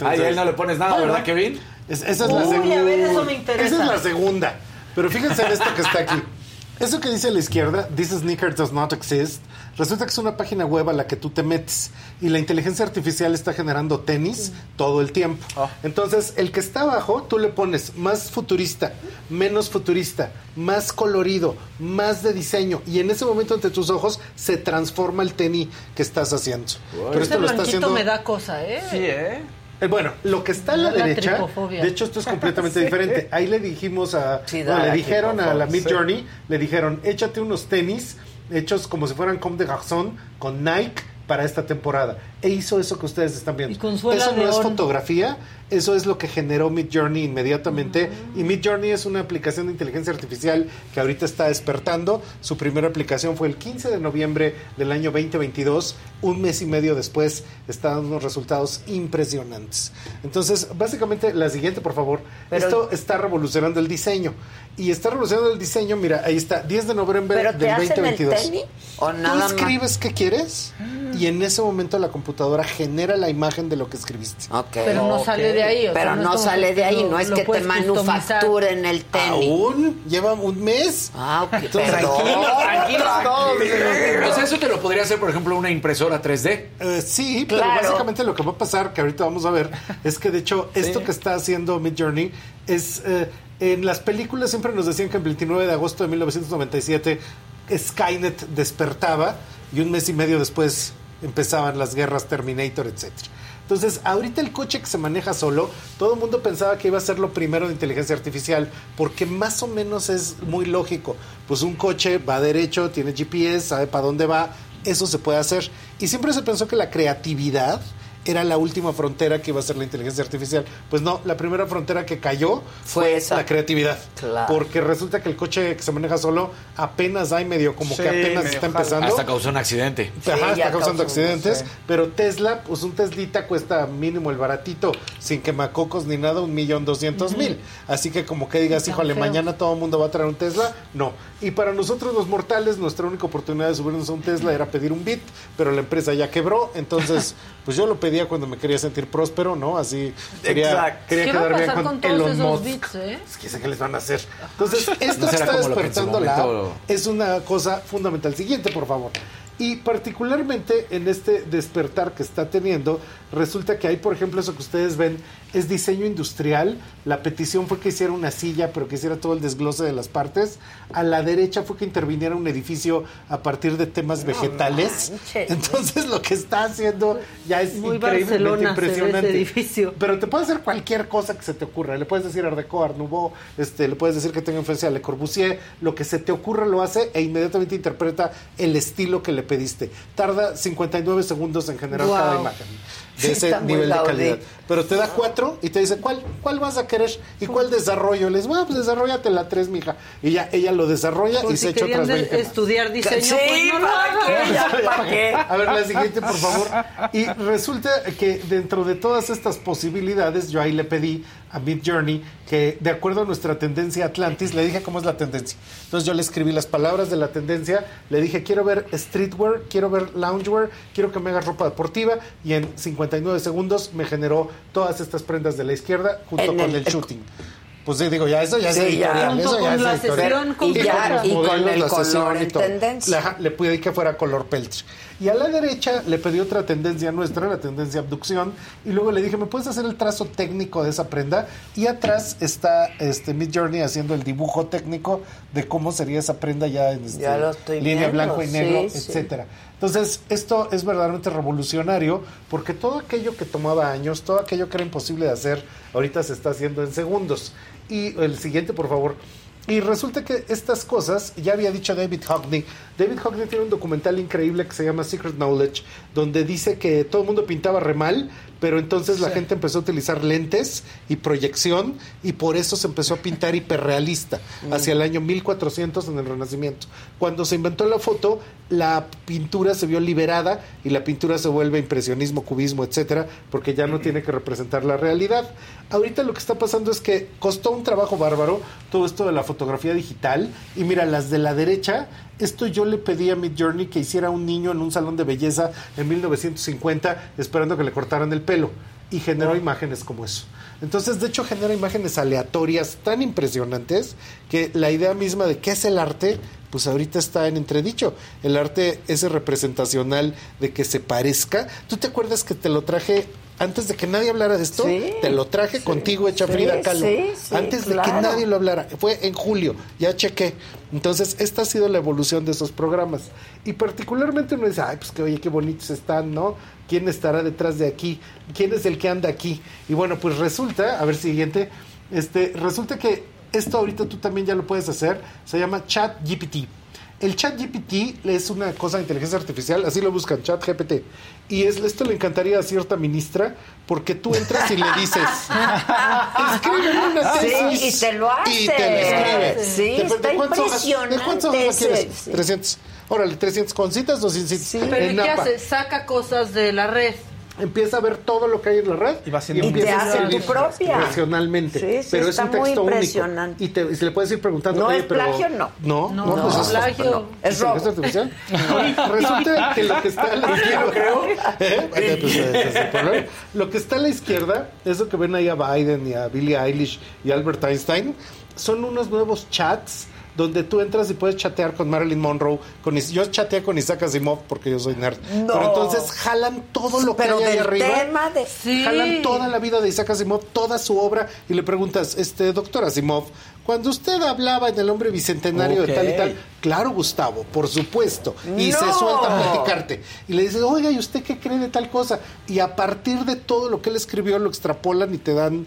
Ay, a él no le pones nada, Bueno, ¿verdad, Kevin? Es- esa es la segunda. a ver, eso me interesa. Esa es la segunda. Pero fíjense en esto que está aquí. Eso que dice a la izquierda, This sneaker does not exist, resulta que es una página web a la que tú te metes y la inteligencia artificial está generando tenis todo el tiempo. Entonces, el que está abajo, tú le pones más futurista, menos futurista, más colorido, más de diseño y en ese momento ante tus ojos se transforma el tenis que estás haciendo. Pero Ese esto lo está haciendo me da cosa, ¿eh? sí, ¿eh? eh, Bueno, lo que está a la la derecha, tripofobia. de hecho esto es completamente (laughs) Sí. diferente. Ahí le dijimos a, Sí, no, le la dijeron a la Mid sí. Journey, le dijeron, échate unos tenis hechos como si fueran Comme de Garçon con Nike para esta temporada. E hizo eso que ustedes están viendo. Eso no de es fotografía, eso es lo que generó Mid Journey inmediatamente. Mm. Y Mid Journey es una aplicación de inteligencia artificial que ahorita está despertando. Su primera aplicación fue el 15 de noviembre del año 2022. Un mes y medio después está dando unos resultados impresionantes. Entonces, básicamente, la siguiente, por favor. Pero- Esto está revolucionando el diseño. Y está revolucionando el diseño, mira, ahí está, 10 de noviembre ¿Pero del te hacen el 2022. tenis o Tú más? escribes qué quieres y en ese momento la computadora genera la imagen de lo que escribiste. Pero no sale de ahí. o sea, Pero es no como sale de ahí, lo- no es que te manufacturen el tenis. ¿Aún? ¿Lleva un mes? Ah, ok, Entonces, tranquilos, tranquilos todos. O sea, eso te lo podría hacer, por ejemplo, una impresora 3D. Eh, sí, Claro. pero básicamente lo que va a pasar, que ahorita vamos a ver, (laughs) es que de hecho esto que está haciendo Mid Journey es... eh, en las películas siempre nos decían que el 29 de agosto de 1997 Skynet despertaba y un mes y medio después empezaban las guerras Terminator, etcétera. Entonces, ahorita el coche que se maneja solo, todo el mundo pensaba que iba a ser lo primero de inteligencia artificial, porque más o menos es muy lógico. Pues un coche va derecho, tiene GPS, sabe para dónde va, eso se puede hacer. Y siempre se pensó que la creatividad era la última frontera que iba a ser la inteligencia artificial. Pues no, la primera frontera que cayó fue, esa. la creatividad. Claro. Porque resulta que el coche que se maneja solo apenas hay medio, como Sí, que apenas está empezando. Hasta causó un accidente. Ajá, está causando causó, accidentes. sí. Pero Tesla, pues un Teslita cuesta mínimo el baratito, sin quemacocos ni nada, un millón doscientos mil. Así que como que digas, híjole, mañana todo el mundo va a traer un Tesla. No. Y para nosotros los mortales, nuestra única oportunidad de subirnos a un Tesla era pedir un Bit, pero la empresa ya quebró. Entonces, (laughs) pues yo lo pedía cuando me quería sentir próspero, ¿no? Así quería, Exacto. quería ¿Qué va a quedar bien pasar con, con todos Elon esos Musk. bits, eh? Es que sé qué les van a hacer. Entonces, (laughs) esto ¿No que está despertando la app es una cosa fundamental. Siguiente, por favor. Y particularmente en este despertar que está teniendo, resulta que hay, por ejemplo, eso que ustedes ven, es diseño industrial. La petición fue que hiciera una silla, pero que hiciera todo el desglose de las partes. A la derecha fue que interviniera un edificio a partir de temas vegetales. Entonces lo que está haciendo ya es Muy increíblemente Barcelona impresionante. ese edificio. Pero te puede hacer cualquier cosa que se te ocurra. Le puedes decir Art Deco, Art Nouveau, este, le puedes decir que tenga influencia de Le Corbusier. Lo que se te ocurra lo hace e inmediatamente interpreta el estilo que le pediste. Tarda 59 segundos en generar Wow. cada imagen de ese está nivel de calidad. Pero te da cuatro y te dice, ¿cuál, cuál vas a querer? ¿Y cuál desarrollo? Les ah, pues desarrollate la tres, mija. Y ya ella lo desarrolla Por y si se echa otras de- 20 más. estudiar diseño, Sí, pues no ¿para qué? ¿para qué? A ver, la siguiente, por favor. Y resulta que dentro de todas estas posibilidades, yo ahí le pedí a Mid Journey que, de acuerdo a nuestra tendencia Atlantis, le dije cómo es la tendencia. Entonces yo le escribí las palabras de la tendencia, le dije, quiero ver Street streetwear, quiero ver loungewear, quiero que me hagas ropa deportiva y en 59 segundos me generó todas estas prendas de la izquierda junto En con el- el, shooting. Pues sí, digo, ya eso ya es Sí, ya. editorial, Junto eso ya con es la editorial. sesión. Y ya, los y con modelos, el la color en tendencia. Le- le pedí que fuera color peltre. Y a la derecha le pedí otra tendencia nuestra, la tendencia abducción, y luego le dije, ¿me puedes hacer el trazo técnico de esa prenda? Y atrás está este Mid Journey haciendo el dibujo técnico de cómo sería esa prenda ya en este, Ya línea viendo, blanco y negro, sí, sí. etcétera. Entonces, esto es verdaderamente revolucionario porque todo aquello que tomaba años, todo aquello que era imposible de hacer, ahorita se está haciendo en segundos. Y el siguiente, por favor. Y resulta que estas cosas, ya había dicho David Hockney, David Hockney tiene un documental increíble que se llama Secret Knowledge, donde dice que todo el mundo pintaba re mal, pero entonces la gente empezó a utilizar lentes y proyección y por eso se empezó a pintar hiperrealista Mm. hacia el año 1400 en el Renacimiento. Cuando se inventó la foto, la pintura se vio liberada y la pintura se vuelve impresionismo, cubismo, etcétera, porque ya no tiene que representar la realidad. Ahorita lo que está pasando es que costó un trabajo bárbaro todo esto de la fotografía digital y mira, las de la derecha, esto yo le pedí a Mid Journey que hiciera un niño en un salón de belleza en 1950 esperando que le cortaran el pelo y generó imágenes como eso. Entonces, de hecho, genera imágenes aleatorias tan impresionantes que la idea misma de qué es el arte, pues ahorita está en entredicho. El arte ese representacional de que se parezca. ¿Tú te acuerdas que te lo traje antes de que nadie hablara de esto? Sí, te lo traje contigo, hecha sí, Frida Kahlo. antes de que nadie lo hablara. Fue en julio, ya chequé. Entonces, esta ha sido la evolución de esos programas. Y particularmente uno dice, ay, pues que oye, qué bonitos están, ¿no? ¿Quién estará detrás de aquí? ¿Quién es el que anda aquí? Y bueno, pues resulta, a ver, siguiente, este, resulta que esto ahorita tú también ya lo puedes hacer, se llama Chat GPT. El Chat GPT es una cosa de inteligencia artificial, así lo buscan, Chat GPT. Y es, esto le encantaría a cierta ministra, porque tú entras y le dices, (laughs) escríbeme una Sí, tesis. y te lo hace. Y te lo escribe. Sí, ¿De- de está cuántas hojas- ¿De cuántas hojas impresionante lo quieres? sí. 300. Órale, 300 con citas o sin citas. Pero ¿y En qué Napa. hace? Saca cosas de la red. Empieza a ver todo lo que hay en la red y, va haciendo Y te empieza a hace tu escribir propia. racionalmente. Sí, sí, pero está es un muy texto único. impresionante. Y, te, y se le puedes ir preguntando. No "Oye, es pero- plagio, no. No, No, no, no, pues es es, plagio. no. Es robo. artificial? (laughs) Resulta que lo que está a la (laughs) izquierda. (laughs) ¿Eh? Bueno, pues, es el. Lo que está a la izquierda, eso que ven ahí a Biden y a Billie Eilish y Albert Einstein, son unos nuevos chats donde tú entras y puedes chatear con Marilyn Monroe. Con, Is- yo chateé con Isaac Asimov porque yo soy nerd. No. Pero entonces jalan todo lo que Pero hay ahí arriba. tema de- Sí. Jalan toda la vida de Isaac Asimov, toda su obra, y le preguntas, este, doctor Asimov, cuando usted hablaba en El Hombre Bicentenario de tal y tal, claro, Gustavo, por supuesto, y ¡No! se suelta a platicarte. Y le dices, oiga, ¿y usted qué cree de tal cosa? Y a partir de todo lo que él escribió, lo extrapolan y te dan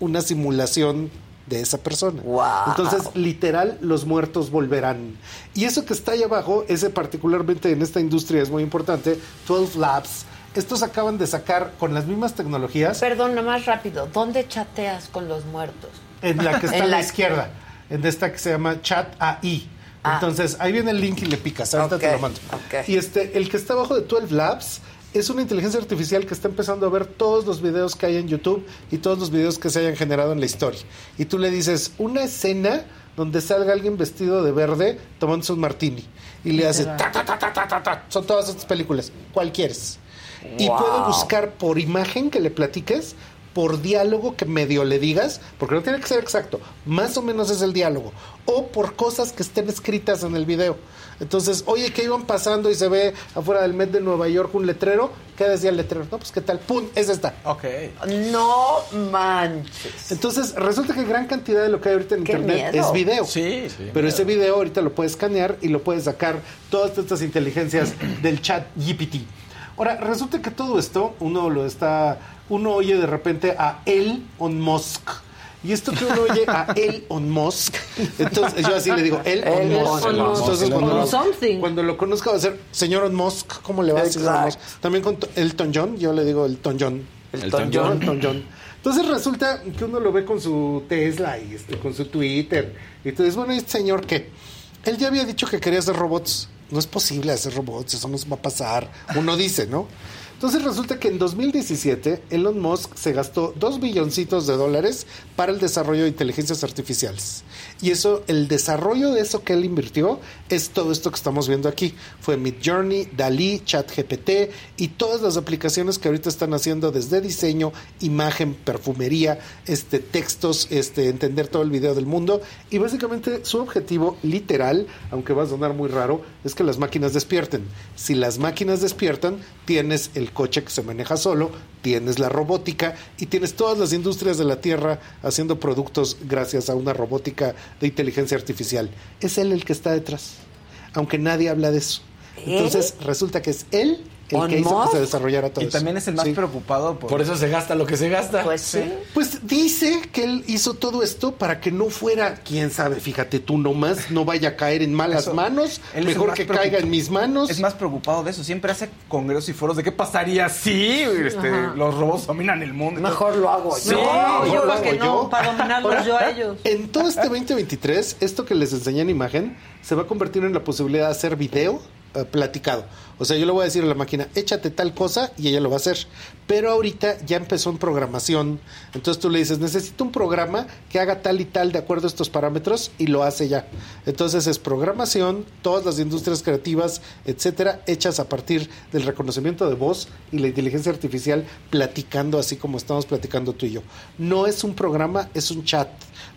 una simulación de esa persona. Entonces, literal, los muertos volverán. Y eso que está ahí abajo, ese particularmente en esta industria es muy importante, 12 Labs. Estos acaban de sacar con las mismas tecnologías Perdón, más rápido. ¿Dónde chateas con los muertos? en la que (laughs) está En a la izquierda, en esta que se llama Chat AI. Ah. Entonces, ahí viene el link y le picas, ahorita te Ok, lo mando. Y este, el que está abajo de 12 Labs es una inteligencia artificial que está empezando a ver todos los videos que hay en YouTube y todos los videos que se hayan generado en la historia. Y tú le dices, una escena donde salga alguien vestido de verde tomándose un martini. Y le hace, ta, ta, ta, ta, ta, ta, ta. son todas estas películas, ¿cuál quieres? Y Wow. puede buscar por imagen que le platiques, por diálogo que medio le digas, porque no tiene que ser exacto, más o menos es el diálogo, o por cosas que estén escritas en el video. Entonces, oye, que iban pasando y se ve afuera del Met de Nueva York un letrero, ¿qué decía el letrero? No, pues qué tal, ¡pum! Es esta. Ok. No manches. Entonces, resulta que gran cantidad de lo que hay ahorita en Qué internet miedo. es video. Sí, sí. Pero ese video ahorita lo puedes escanear y lo puedes sacar todas estas inteligencias (clears throat) del chat GPT. Ahora, resulta que todo esto, uno lo está, uno oye de repente a Elon Musk. Y esto que uno oye a Elon Musk, entonces yo así le digo, Elon Elon Musk. Musk. Entonces cuando lo, cuando lo conozca va a ser, señor Musk, ¿cómo le va, señor Exacto. Musk? También con to- Elton John, yo le digo Elton John. Elton John. Elton John. Entonces resulta que uno lo ve con su Tesla y este, con su Twitter. Y tú dices, bueno, ¿y este señor qué? Él ya había dicho que quería hacer robots. No es posible hacer robots, eso no se va a pasar. Uno dice, ¿no? Entonces resulta que en 2017 Elon Musk se gastó 2 billoncitos de dólares para el desarrollo de inteligencias artificiales. Y eso, el desarrollo de eso que él invirtió es todo esto que estamos viendo aquí. Fue Midjourney, Dalí, ChatGPT y todas las aplicaciones que ahorita están haciendo desde diseño, imagen, perfumería, este, textos, este, entender todo el video del mundo. Y básicamente su objetivo literal, aunque va a sonar muy raro, es que las máquinas despierten. Si las máquinas despiertan, tienes el coche que se maneja solo, tienes la robótica y tienes todas las industrias de la Tierra haciendo productos gracias a una robótica de inteligencia artificial. Es él el que está detrás, aunque nadie habla de eso. Entonces resulta que es él el ¿On que hizo que se desarrollara todo Y eso. también es el más Sí. preocupado por... Por eso se gasta lo que se gasta. Pues sí. Pues dice que él hizo todo esto para que no fuera, quién sabe, fíjate tú nomás, no vaya a caer en malas Eso, manos, él es el mejor más que preocup- caiga en mis manos. Es más preocupado de eso. Siempre hace congresos y foros de qué pasaría si este, Ajá. los robots dominan el mundo. Mejor lo hago Sí, No, yo lo yo. yo. para dominarlos yo a (laughs) ellos. En todo este 2023, esto que les enseñé en imagen se va a convertir en la posibilidad de hacer video platicado. O sea, yo le voy a decir a la máquina, échate tal cosa y ella lo va a hacer. Pero ahorita ya empezó en programación. Entonces tú le dices, necesito un programa que haga tal y tal de acuerdo a estos parámetros y lo hace ya. Entonces es programación, todas las industrias creativas, etcétera, hechas a partir del reconocimiento de voz y la inteligencia artificial platicando así como estamos platicando tú y yo. No es un programa, es un chat.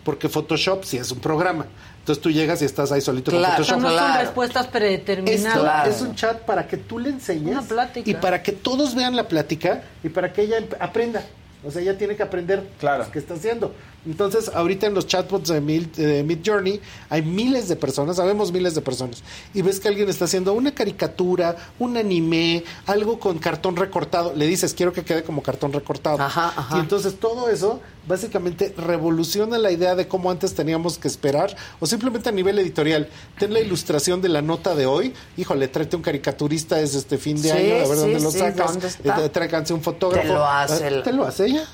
Porque Photoshop sí es un programa. Entonces tú llegas y estás ahí solito Claro, con Photoshop. no son respuestas Esto predeterminadas. es un chat para que tú le enseñes Una plática. y para que todos vean la plática y para que ella aprenda. O sea, ella tiene que aprender claro. qué está haciendo. Entonces, ahorita en los chatbots de, Mid, de Midjourney hay miles de personas, sabemos miles de personas, y ves que alguien está haciendo una caricatura, un anime, algo con cartón recortado. Le dices, quiero que quede como cartón recortado. Y entonces todo eso básicamente revoluciona la idea de cómo antes teníamos que esperar, o simplemente a nivel editorial. Ten la ilustración de la nota de hoy, híjole, tráete un caricaturista, es este fin de Sí, año, a ver sí, dónde lo sí, sacas, ¿dónde? Eh, tráiganse un fotógrafo. Te lo hace el- Te lo hace ella.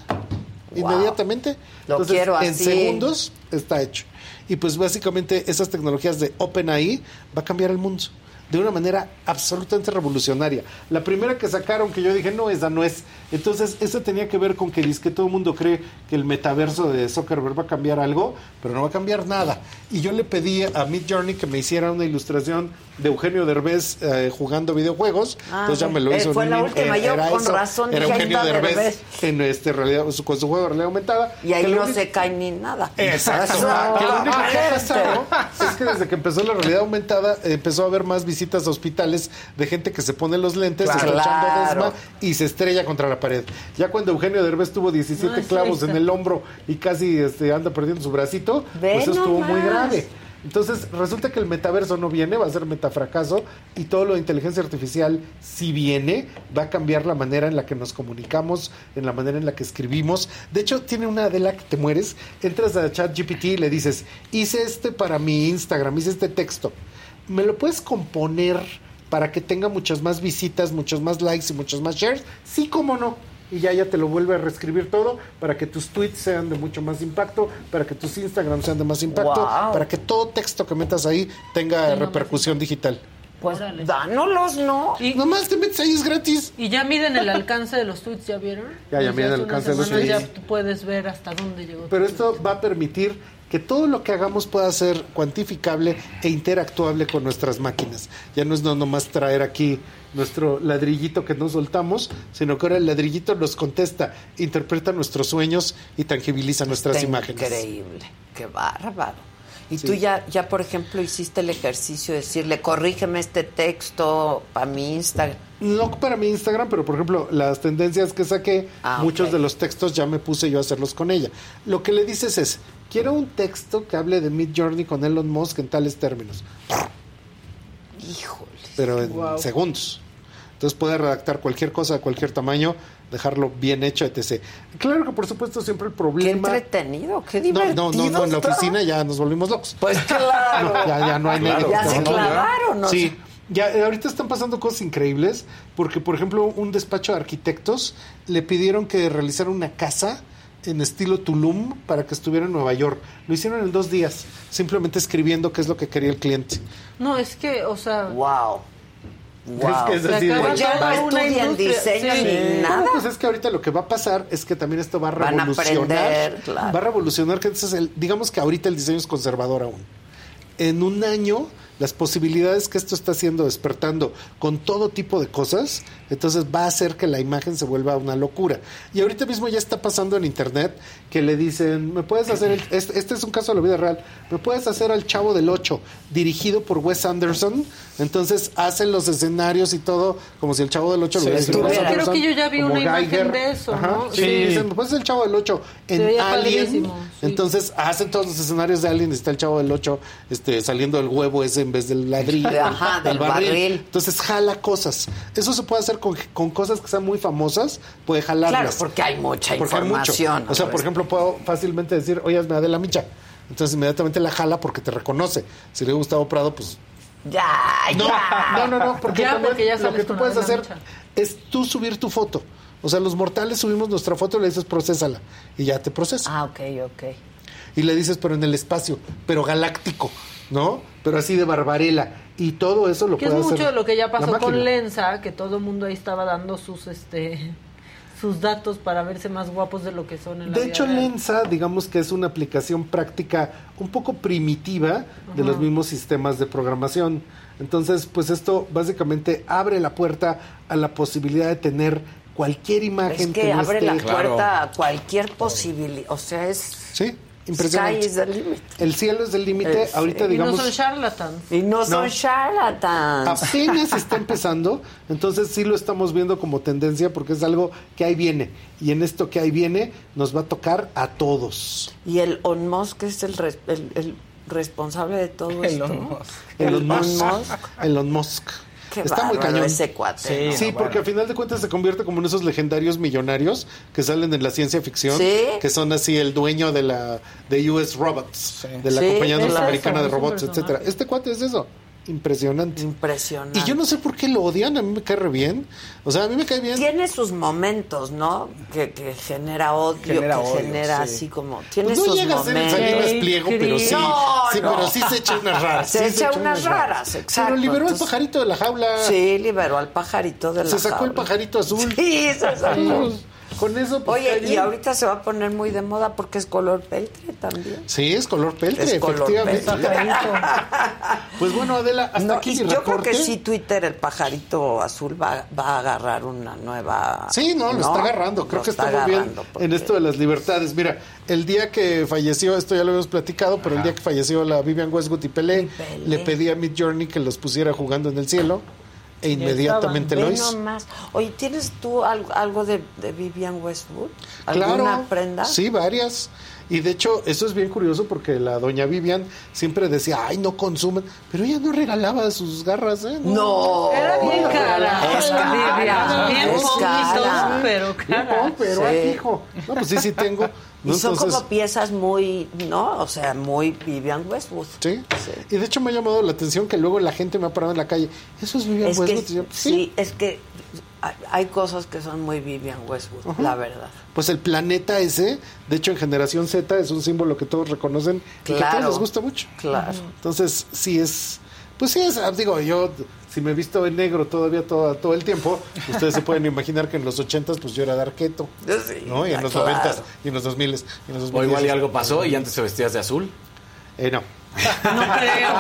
Inmediatamente. Lo quiero en así. segundos está hecho. Y pues básicamente esas tecnologías de OpenAI va a cambiar el mundo de una manera absolutamente revolucionaria. La primera que sacaron que yo dije, no, esa no es. Entonces, eso tenía que ver con que dice que todo el mundo cree que el metaverso de Zuckerberg va a cambiar algo, pero no va a cambiar nada. Y yo le pedí a Midjourney que me hiciera una ilustración de Eugenio Derbez eh, jugando videojuegos. Ah, Entonces ya me lo él hizo. fue en la última, yo con eso, razón Era dije, Eugenio Derbez, Derbez. en este realidad, con su juego de realidad aumentada. Y ahí no se cae ni nada. Exacto. Que lo único que ha pasado es que desde que empezó la realidad aumentada eh, empezó a haber más visitas a hospitales de gente que se pone los lentes, Claro. está echando y se estrella contra la pared. Ya cuando Eugenio Derbez tuvo 17 No, sí, clavos en el hombro y casi este, anda perdiendo su bracito, pues eso estuvo muy grave. Entonces resulta que el metaverso no viene, va a ser metafracaso y todo lo de inteligencia artificial sí viene, va a cambiar la manera en la que nos comunicamos, en la manera en la que escribimos. De hecho, tiene una de la que te mueres, entras a ChatGPT y le dices, hice este para mi Instagram, hice este texto. ¿Me lo puedes componer para que tenga muchas más visitas, muchos más likes y muchos más shares? Sí, cómo no. Y ya ya te lo vuelve a reescribir todo para que tus tweets sean de mucho más impacto, para que tus Instagram sean de más impacto, Wow. para que todo texto que metas ahí tenga repercusión digital. Pues dánolos, ¿no? Nomás te metes ahí, es gratis. Y ya miden el (laughs) alcance de los tweets, ¿ya vieron? Ya, ya miden el alcance de los tweets. Ya tú puedes ver hasta dónde llegó. Pero esto va a permitir que todo lo que hagamos pueda ser cuantificable e interactuable con nuestras máquinas. Ya no es no nomás traer aquí nuestro ladrillito que no soltamos, sino que ahora el ladrillito nos contesta, interpreta nuestros sueños y tangibiliza nuestras Está imágenes. Increíble, qué bárbaro. Y Sí. tú ya, ya, por ejemplo, hiciste el ejercicio de decirle, corrígeme este texto para mi Instagram. No para mi Instagram, pero por ejemplo, las tendencias que saqué, Ah, muchos de los textos ya me puse yo a hacerlos con ella. Lo que le dices es, quiero un texto que hable de Mid Journey con Elon Musk en tales términos. Híjole. Pero en Wow. segundos. Entonces puede redactar cualquier cosa de cualquier tamaño, dejarlo bien hecho, etc. Claro que por supuesto siempre el Qué problema... entretenido, qué divertido. no, no, no, en la oficina ya nos volvimos locos. Pues (laughs) claro. No, ya, ya no hay Claro. medio. Ya se clavaron, ¿no? Sí. Ya, ahorita están pasando cosas increíbles, porque por ejemplo, un despacho de arquitectos le pidieron que realizara una casa en estilo Tulum para que estuviera en Nueva York. Lo hicieron en dos días, simplemente escribiendo qué es lo que quería el cliente. No, es que, o sea. Wow. Wow. Es que es así de- Pues ya no estudian diseño ni nada. Bueno, pues es que ahorita lo que va a pasar es que también esto va a Van a revolucionar. aprender, claro. Va a revolucionar que entonces el- digamos que ahorita el diseño es conservador aún. En un año las posibilidades que esto está haciendo despertando con todo tipo de cosas, entonces va a hacer que la imagen se vuelva una locura. Y ahorita mismo ya está pasando en internet que le dicen, "¿Me puedes hacer el- este, este es un caso de la vida real, ¿me puedes hacer al Chavo del 8 dirigido por Wes Anderson?" Entonces hacen los escenarios y todo como si el Chavo del 8 lo hubiera sí, hecho Wes Creo Anderson, que yo ya vi una imagen de eso, Ajá, ¿no? Sí, Sí. dicen, "¿Me puedes hacer el Chavo del 8 Se en Alien?" sí. Entonces hacen todos los escenarios de Alien y está el Chavo del 8 este, saliendo del huevo ese en vez del ladrillo. Ajá, del barril. Entonces jala cosas. Eso se puede hacer con, con cosas que sean muy famosas, puede jalarlas. Claro, porque hay mucha Porque hay mucho. información. O sea, por pues. ejemplo, puedo fácilmente decir, oye, hazme de la micha. Entonces inmediatamente la jala porque te reconoce. Si le ha Gustavo Prado, pues Ya, no, ya. no, no, no, porque, Ya, porque ya lo que tú puedes hacer Micha. es tú subir tu foto. O sea, los mortales subimos nuestra foto y le dices procésala y ya te procesa. Ah, ok, ok. Y le dices, pero en el espacio, pero galáctico, ¿no? Pero así de barbarela. Y todo eso lo Que es puede hacer mucho de lo que ya pasó con. Lenza, que todo el mundo ahí estaba dando sus este (laughs) sus datos para verse más guapos de lo que son en la De vida hecho, real. Lensa, digamos que es una aplicación práctica un poco primitiva de Ajá. los mismos sistemas de programación. Entonces, pues esto básicamente abre la puerta a la posibilidad de tener cualquier imagen Es que no abre esté- la puerta a cualquier posibilidad. O sea, es. Sí, impresionante. Sky is the limit. El cielo es del límite. Eh, Ahorita, y digamos. no son charlatans. Y no son No. charlatans. Apenas está empezando, entonces sí lo estamos viendo como tendencia porque es algo que ahí viene. Y en esto que ahí viene nos va a tocar a todos. Y el On Musk es el, res- el, el responsable de todo esto. Elon Musk. Elon Musk. Qué Está muy cañón. ese cuate. Sí, ¿no? porque al final de cuentas se convierte como en esos legendarios millonarios que salen en la ciencia ficción, Sí. que son así el dueño de la de US Robots, de la Sí, compañía norteamericana de robots, etcétera. Este cuate es eso. Impresionante. Impresionante. Y yo no sé por qué lo odian, a mí me cae re bien. O sea, a mí me cae bien. Tiene sus momentos, ¿no? Que, que genera odio, Genera que odio, genera sí. así como. Tiene Pues no sus llega a ser el momentos. Salinas Pliego, pero sí. No, sí, no. pero sí se echa unas raras. Se sí echa unas raras, exacto. Pero liberó al Entonces- pajarito de la jaula. Sí, liberó al pajarito de la Se sacó el jaula. pajarito azul. Sí, se sacó. Con eso, pues, Oye, y ahorita se va a poner muy de moda porque es color peltre también. Sí, es color peltre, Es color efectivamente. peltre. (laughs) Pues bueno, Adela, hasta No, aquí mi yo creo que sí Twitter, el pajarito azul, va, va a agarrar una nueva... Sí, no, lo está agarrando. Creo Lo que está, muy bien porque- en esto de las libertades. Mira, el día que falleció, esto ya lo habíamos platicado, pero el día que falleció la Vivian Westwood y Pelé, le pedí a Mid Journey que los pusiera jugando en el cielo e inmediatamente lo hizo. nomás. Oye, ¿tienes tú algo, algo de, de Vivian Westwood? ¿Alguna Claro, prenda? Sí, varias. Y de hecho, eso es bien curioso porque la doña Vivian siempre decía, ay, no consumen. Pero ella no regalaba sus garras, ¿eh? No. Era bien no cara. Es cara, Vivian, bien cara. pero Bien cara. pon, pero Sí. aquí, hijo. No, pues sí, sí tengo. Y ¿no? son Entonces- como piezas muy, ¿no? O sea, muy Vivian Westwood. Sí. Y de hecho me ha llamado la atención que luego la gente me ha parado en la calle. Eso es Vivian Es Westwood. Y yo, sí. es que hay- cosas que son muy Vivian Westwood, Ajá. la verdad. Pues el planeta ese, de hecho en Generación Z es un símbolo que todos reconocen y que a Claro. todos les gusta mucho. Claro. Entonces, sí es, pues sí es, digo, yo si me he visto en negro todavía todo, todo el tiempo, ustedes se pueden imaginar que en los ochentas pues yo era de arqueto, Sí, ¿no? Y en los claro. noventas, y en los dos miles, y en los O igual y 2010. algo pasó y antes te vestías de azul. Eh, no. No creo.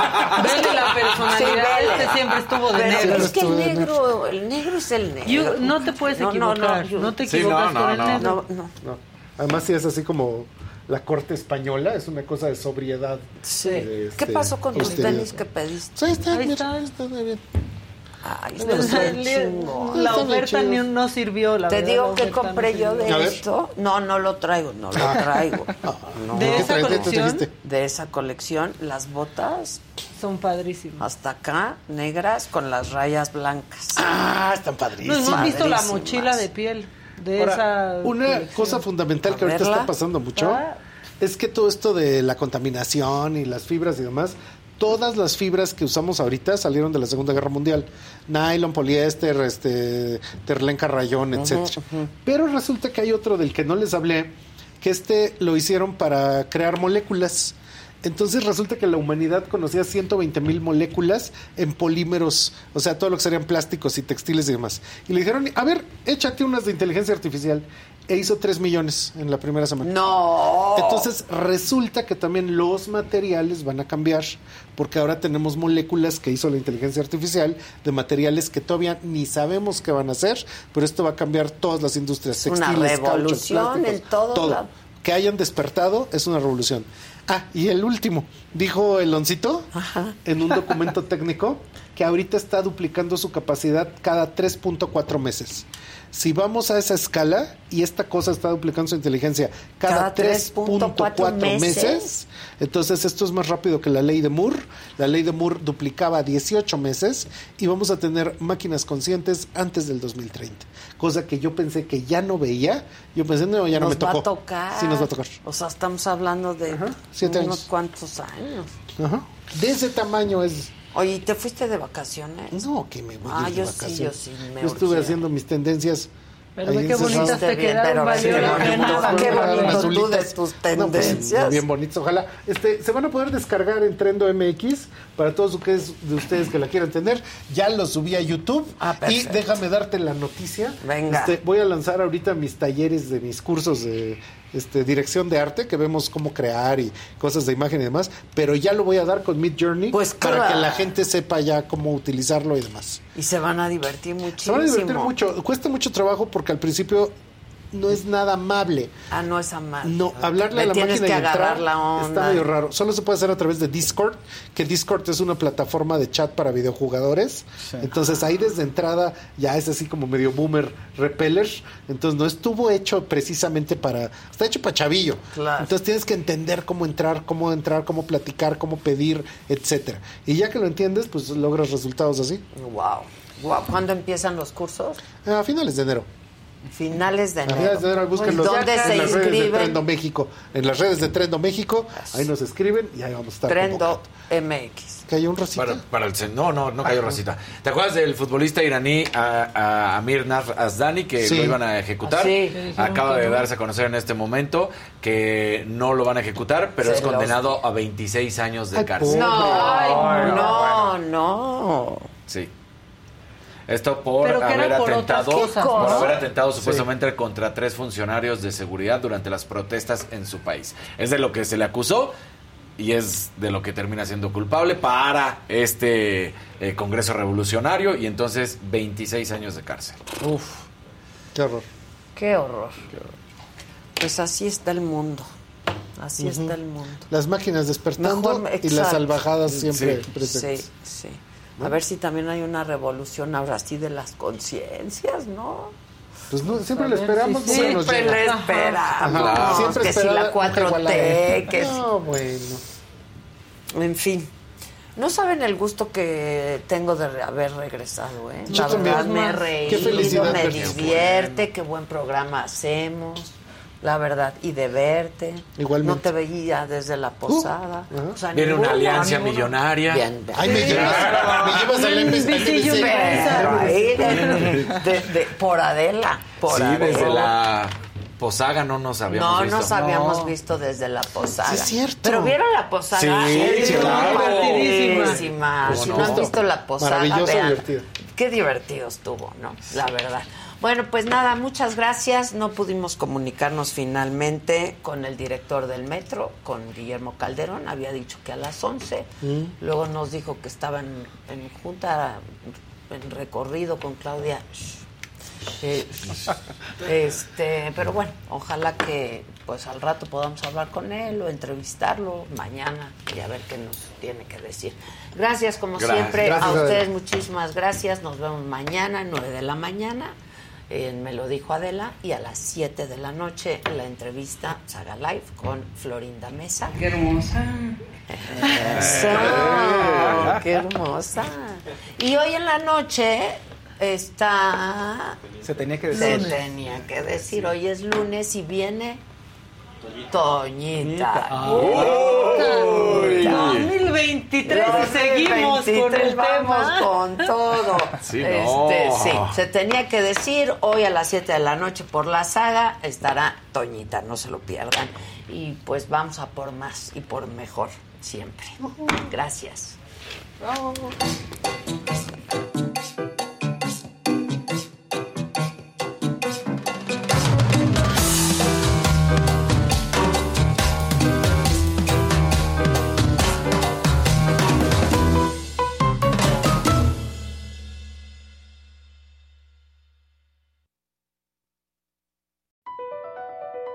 Vele la personalidad. Sí, este siempre estuvo de Pero negro. es que el negro, el negro es el negro. You- no te puedes No, no, no, equivocar. No, te Sí, equivocas no, con no, el negro. No, no. No. Además, sí es así como la corte española, es una cosa de sobriedad. Sí. de, ¿Qué este, pasó con tus tenis que pediste? Sí, está, Ahí mira, está. muy bien. Ay, bien chingón. La oferta ni- no sirvió, la Te verdad, digo la que no compré yo de esto. No, no lo traigo, no lo traigo. (laughs) No. ¿De ¿Qué esa colección? De esa colección, las botas Son padrísimas. hasta acá, negras, con las rayas blancas. Ah, están No padrísimos. hemos visto la Padrísimas. mochila de piel de Ahora, esa. una colección. cosa fundamental que ahorita está pasando mucho Ah. es que todo esto de la contaminación y las fibras y demás, todas las fibras que usamos ahorita salieron de la Segunda Guerra Mundial. Nylon, poliéster, este, terlenca, rayón, etcétera. Pero resulta que hay otro del que no les hablé, que este lo hicieron para crear moléculas. Entonces resulta que la humanidad conocía 120 mil moléculas en polímeros, o sea, todo lo que serían plásticos y textiles y demás. Y le dijeron, a ver, échate unas de inteligencia artificial. E hizo 3 millones en la primera semana. No. Entonces resulta que también los materiales van a cambiar, porque ahora tenemos moléculas que hizo la inteligencia artificial de materiales que todavía ni sabemos qué van a hacer, pero esto va a cambiar todas las industrias Una textiles, cauchos, revolución plásticos, en todo todo. Que hayan despertado es una revolución. Ah, y el último, dijo el en un documento (laughs) técnico que ahorita está duplicando su capacidad cada 3.4 meses. Si vamos a esa escala y esta cosa está duplicando su inteligencia cada, Cada 3.4 meses. meses, entonces esto es más rápido que la ley de Moore. La ley de Moore duplicaba 18 meses y vamos a tener máquinas conscientes antes del 2030. Cosa que yo pensé que ya no veía. Yo pensé, no, ya no nos me tocó. va a tocar. Sí, nos va a tocar. O sea, estamos hablando de siete unos años. cuantos años. Ajá. De ese tamaño es. Oye, ¿y ¿te fuiste de vacaciones? No, que me voy Ah, de yo sí, vacaciones. yo sí. Me Yo estuve urgía. haciendo mis tendencias. Pero ahí qué bonitas te Bien, quedaron, pero valió qué la bonito, qué tú de tus No, pues, tendencias. bien bonitos, ojalá. Este, se van a poder descargar en Trendo MX para todos ustedes, de ustedes que la quieran tener. Ya lo subí a YouTube. y Ah, perfecto. déjame darte la noticia. Venga. Este, voy a lanzar ahorita mis talleres de mis cursos de este, dirección de arte, que vemos cómo crear y cosas de imagen y demás. Pero ya lo voy a dar con Mid Journey Pues para que la gente sepa ya cómo utilizarlo y demás. Y se van a divertir Se muchísimo. van a divertir mucho. Cuesta mucho trabajo porque al principio no es nada amable. Ah, no es amable. No, hablarle Le a la tienes máquina que y entrar agarrar la onda. está medio raro. Solo se puede hacer a través de Discord, que Discord es una plataforma de chat para videojugadores. Entonces ahí desde entrada ya es así como medio boomer repeller. Entonces no estuvo hecho precisamente para... Está hecho para chavillo. Claro. Entonces tienes que entender cómo entrar, cómo entrar, cómo platicar, cómo pedir, etcétera. Y ya que lo entiendes, pues logras resultados así. Wow. wow. ¿Cuándo empiezan los cursos? A finales de enero. Finales de enero. finales de enero, búsquenlo ¿Dónde en se las redes de inscriben? Trendo México. En las redes de Trendo México, ahí nos escriben y ahí vamos a estar. Trendo MX. Haya un racista. Para, para el, cen- no, no, no cayó Ah, racita. ¿Te acuerdas del futbolista iraní a, a Amir Nasr Asdani que Sí. lo iban a ejecutar? Ah, sí. Acaba de darse a conocer en este momento que no lo van a ejecutar, pero Se es los- condenado a 26 años de cárcel. No, no, no. Sí. Esto por haber por atentado, por haber atentado Sí. supuestamente contra tres funcionarios de seguridad durante las protestas en su país. Es de lo que se le acusó y es de lo que termina siendo culpable para este eh, Congreso Revolucionario y entonces 26 años de cárcel. Uf, qué horror. Qué horror. Pues así está el mundo. Así está el mundo. Las máquinas despertando Mejor- y las salvajadas siempre Sí, presentes. Sí, sí. A ver si también hay una revolución ahora sí de las conciencias, ¿no? Pues no, siempre ver esperamos. si nunca nos siempre le esperamos. Ajá, siempre que si la nunca 4T, igualada. que si- No, bueno. En fin. No saben el gusto que tengo de re- haber regresado, ¿eh? Yo la también. verdad me he Qué reído, felicidad me divierte, qué buen programa hacemos, la verdad, y de verte. Igualmente. No te veía desde la posada. O sea, Viene una ninguno, alianza ninguno. millonaria. Bien, Ay, me llevas, por Adela, por sí, Adela. desde la Posaga no nos habíamos No visto. nos habíamos visto desde la posada. Sí, es cierto. Pero vieron la posada. Sí, Es claro. divertidísima. ¿Cómo Si no? no han visto la posada, Maravilloso, vean. divertido. Qué divertido estuvo, ¿no? La verdad. Bueno, pues nada, muchas gracias. No pudimos comunicarnos finalmente con el director del metro, con Guillermo Calderón. Había dicho que a las 11. Mm. Luego nos dijo que estaba en, junta, en recorrido con Claudia. Eh, (laughs) este, pero bueno, ojalá que pues al rato podamos hablar con él o entrevistarlo mañana y a ver qué nos tiene que decir. Gracias como Gracias. siempre Gracias, a ustedes, muchísimas gracias. Nos vemos mañana, 9 de la mañana. En Me lo dijo Adela y a las 7 de la noche la entrevista Saga Live con Florinda Mesa. Qué hermosa. Eso, qué hermosa. Y hoy en la noche está. Se tenía que Se decir. tenía que decir, hoy es lunes y viene Toñita. Uy. 2023 y seguimos con 2023, el vamos tema. con todo. Sí, no. Este, sí, se tenía que decir hoy a las 7 de la noche por la saga estará Toñita, no se lo pierdan. Y pues vamos a por más y por mejor siempre. Gracias.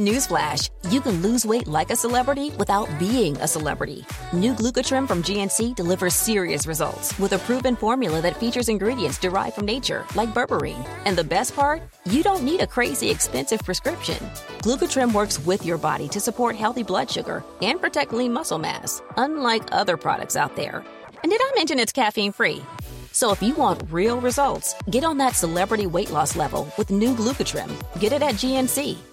Newsflash, you can lose weight like a celebrity without being a celebrity. New Glucotrim from GNC delivers serious results with a proven formula that features ingredients derived from nature, like berberine. And the best part? You don't need a crazy expensive prescription. Glucotrim works with your body to support healthy blood sugar and protect lean muscle mass, unlike other products out there. And did I mention it's caffeine free? So if you want real results, get on that celebrity weight loss level with new Glucotrim. Get it at GNC.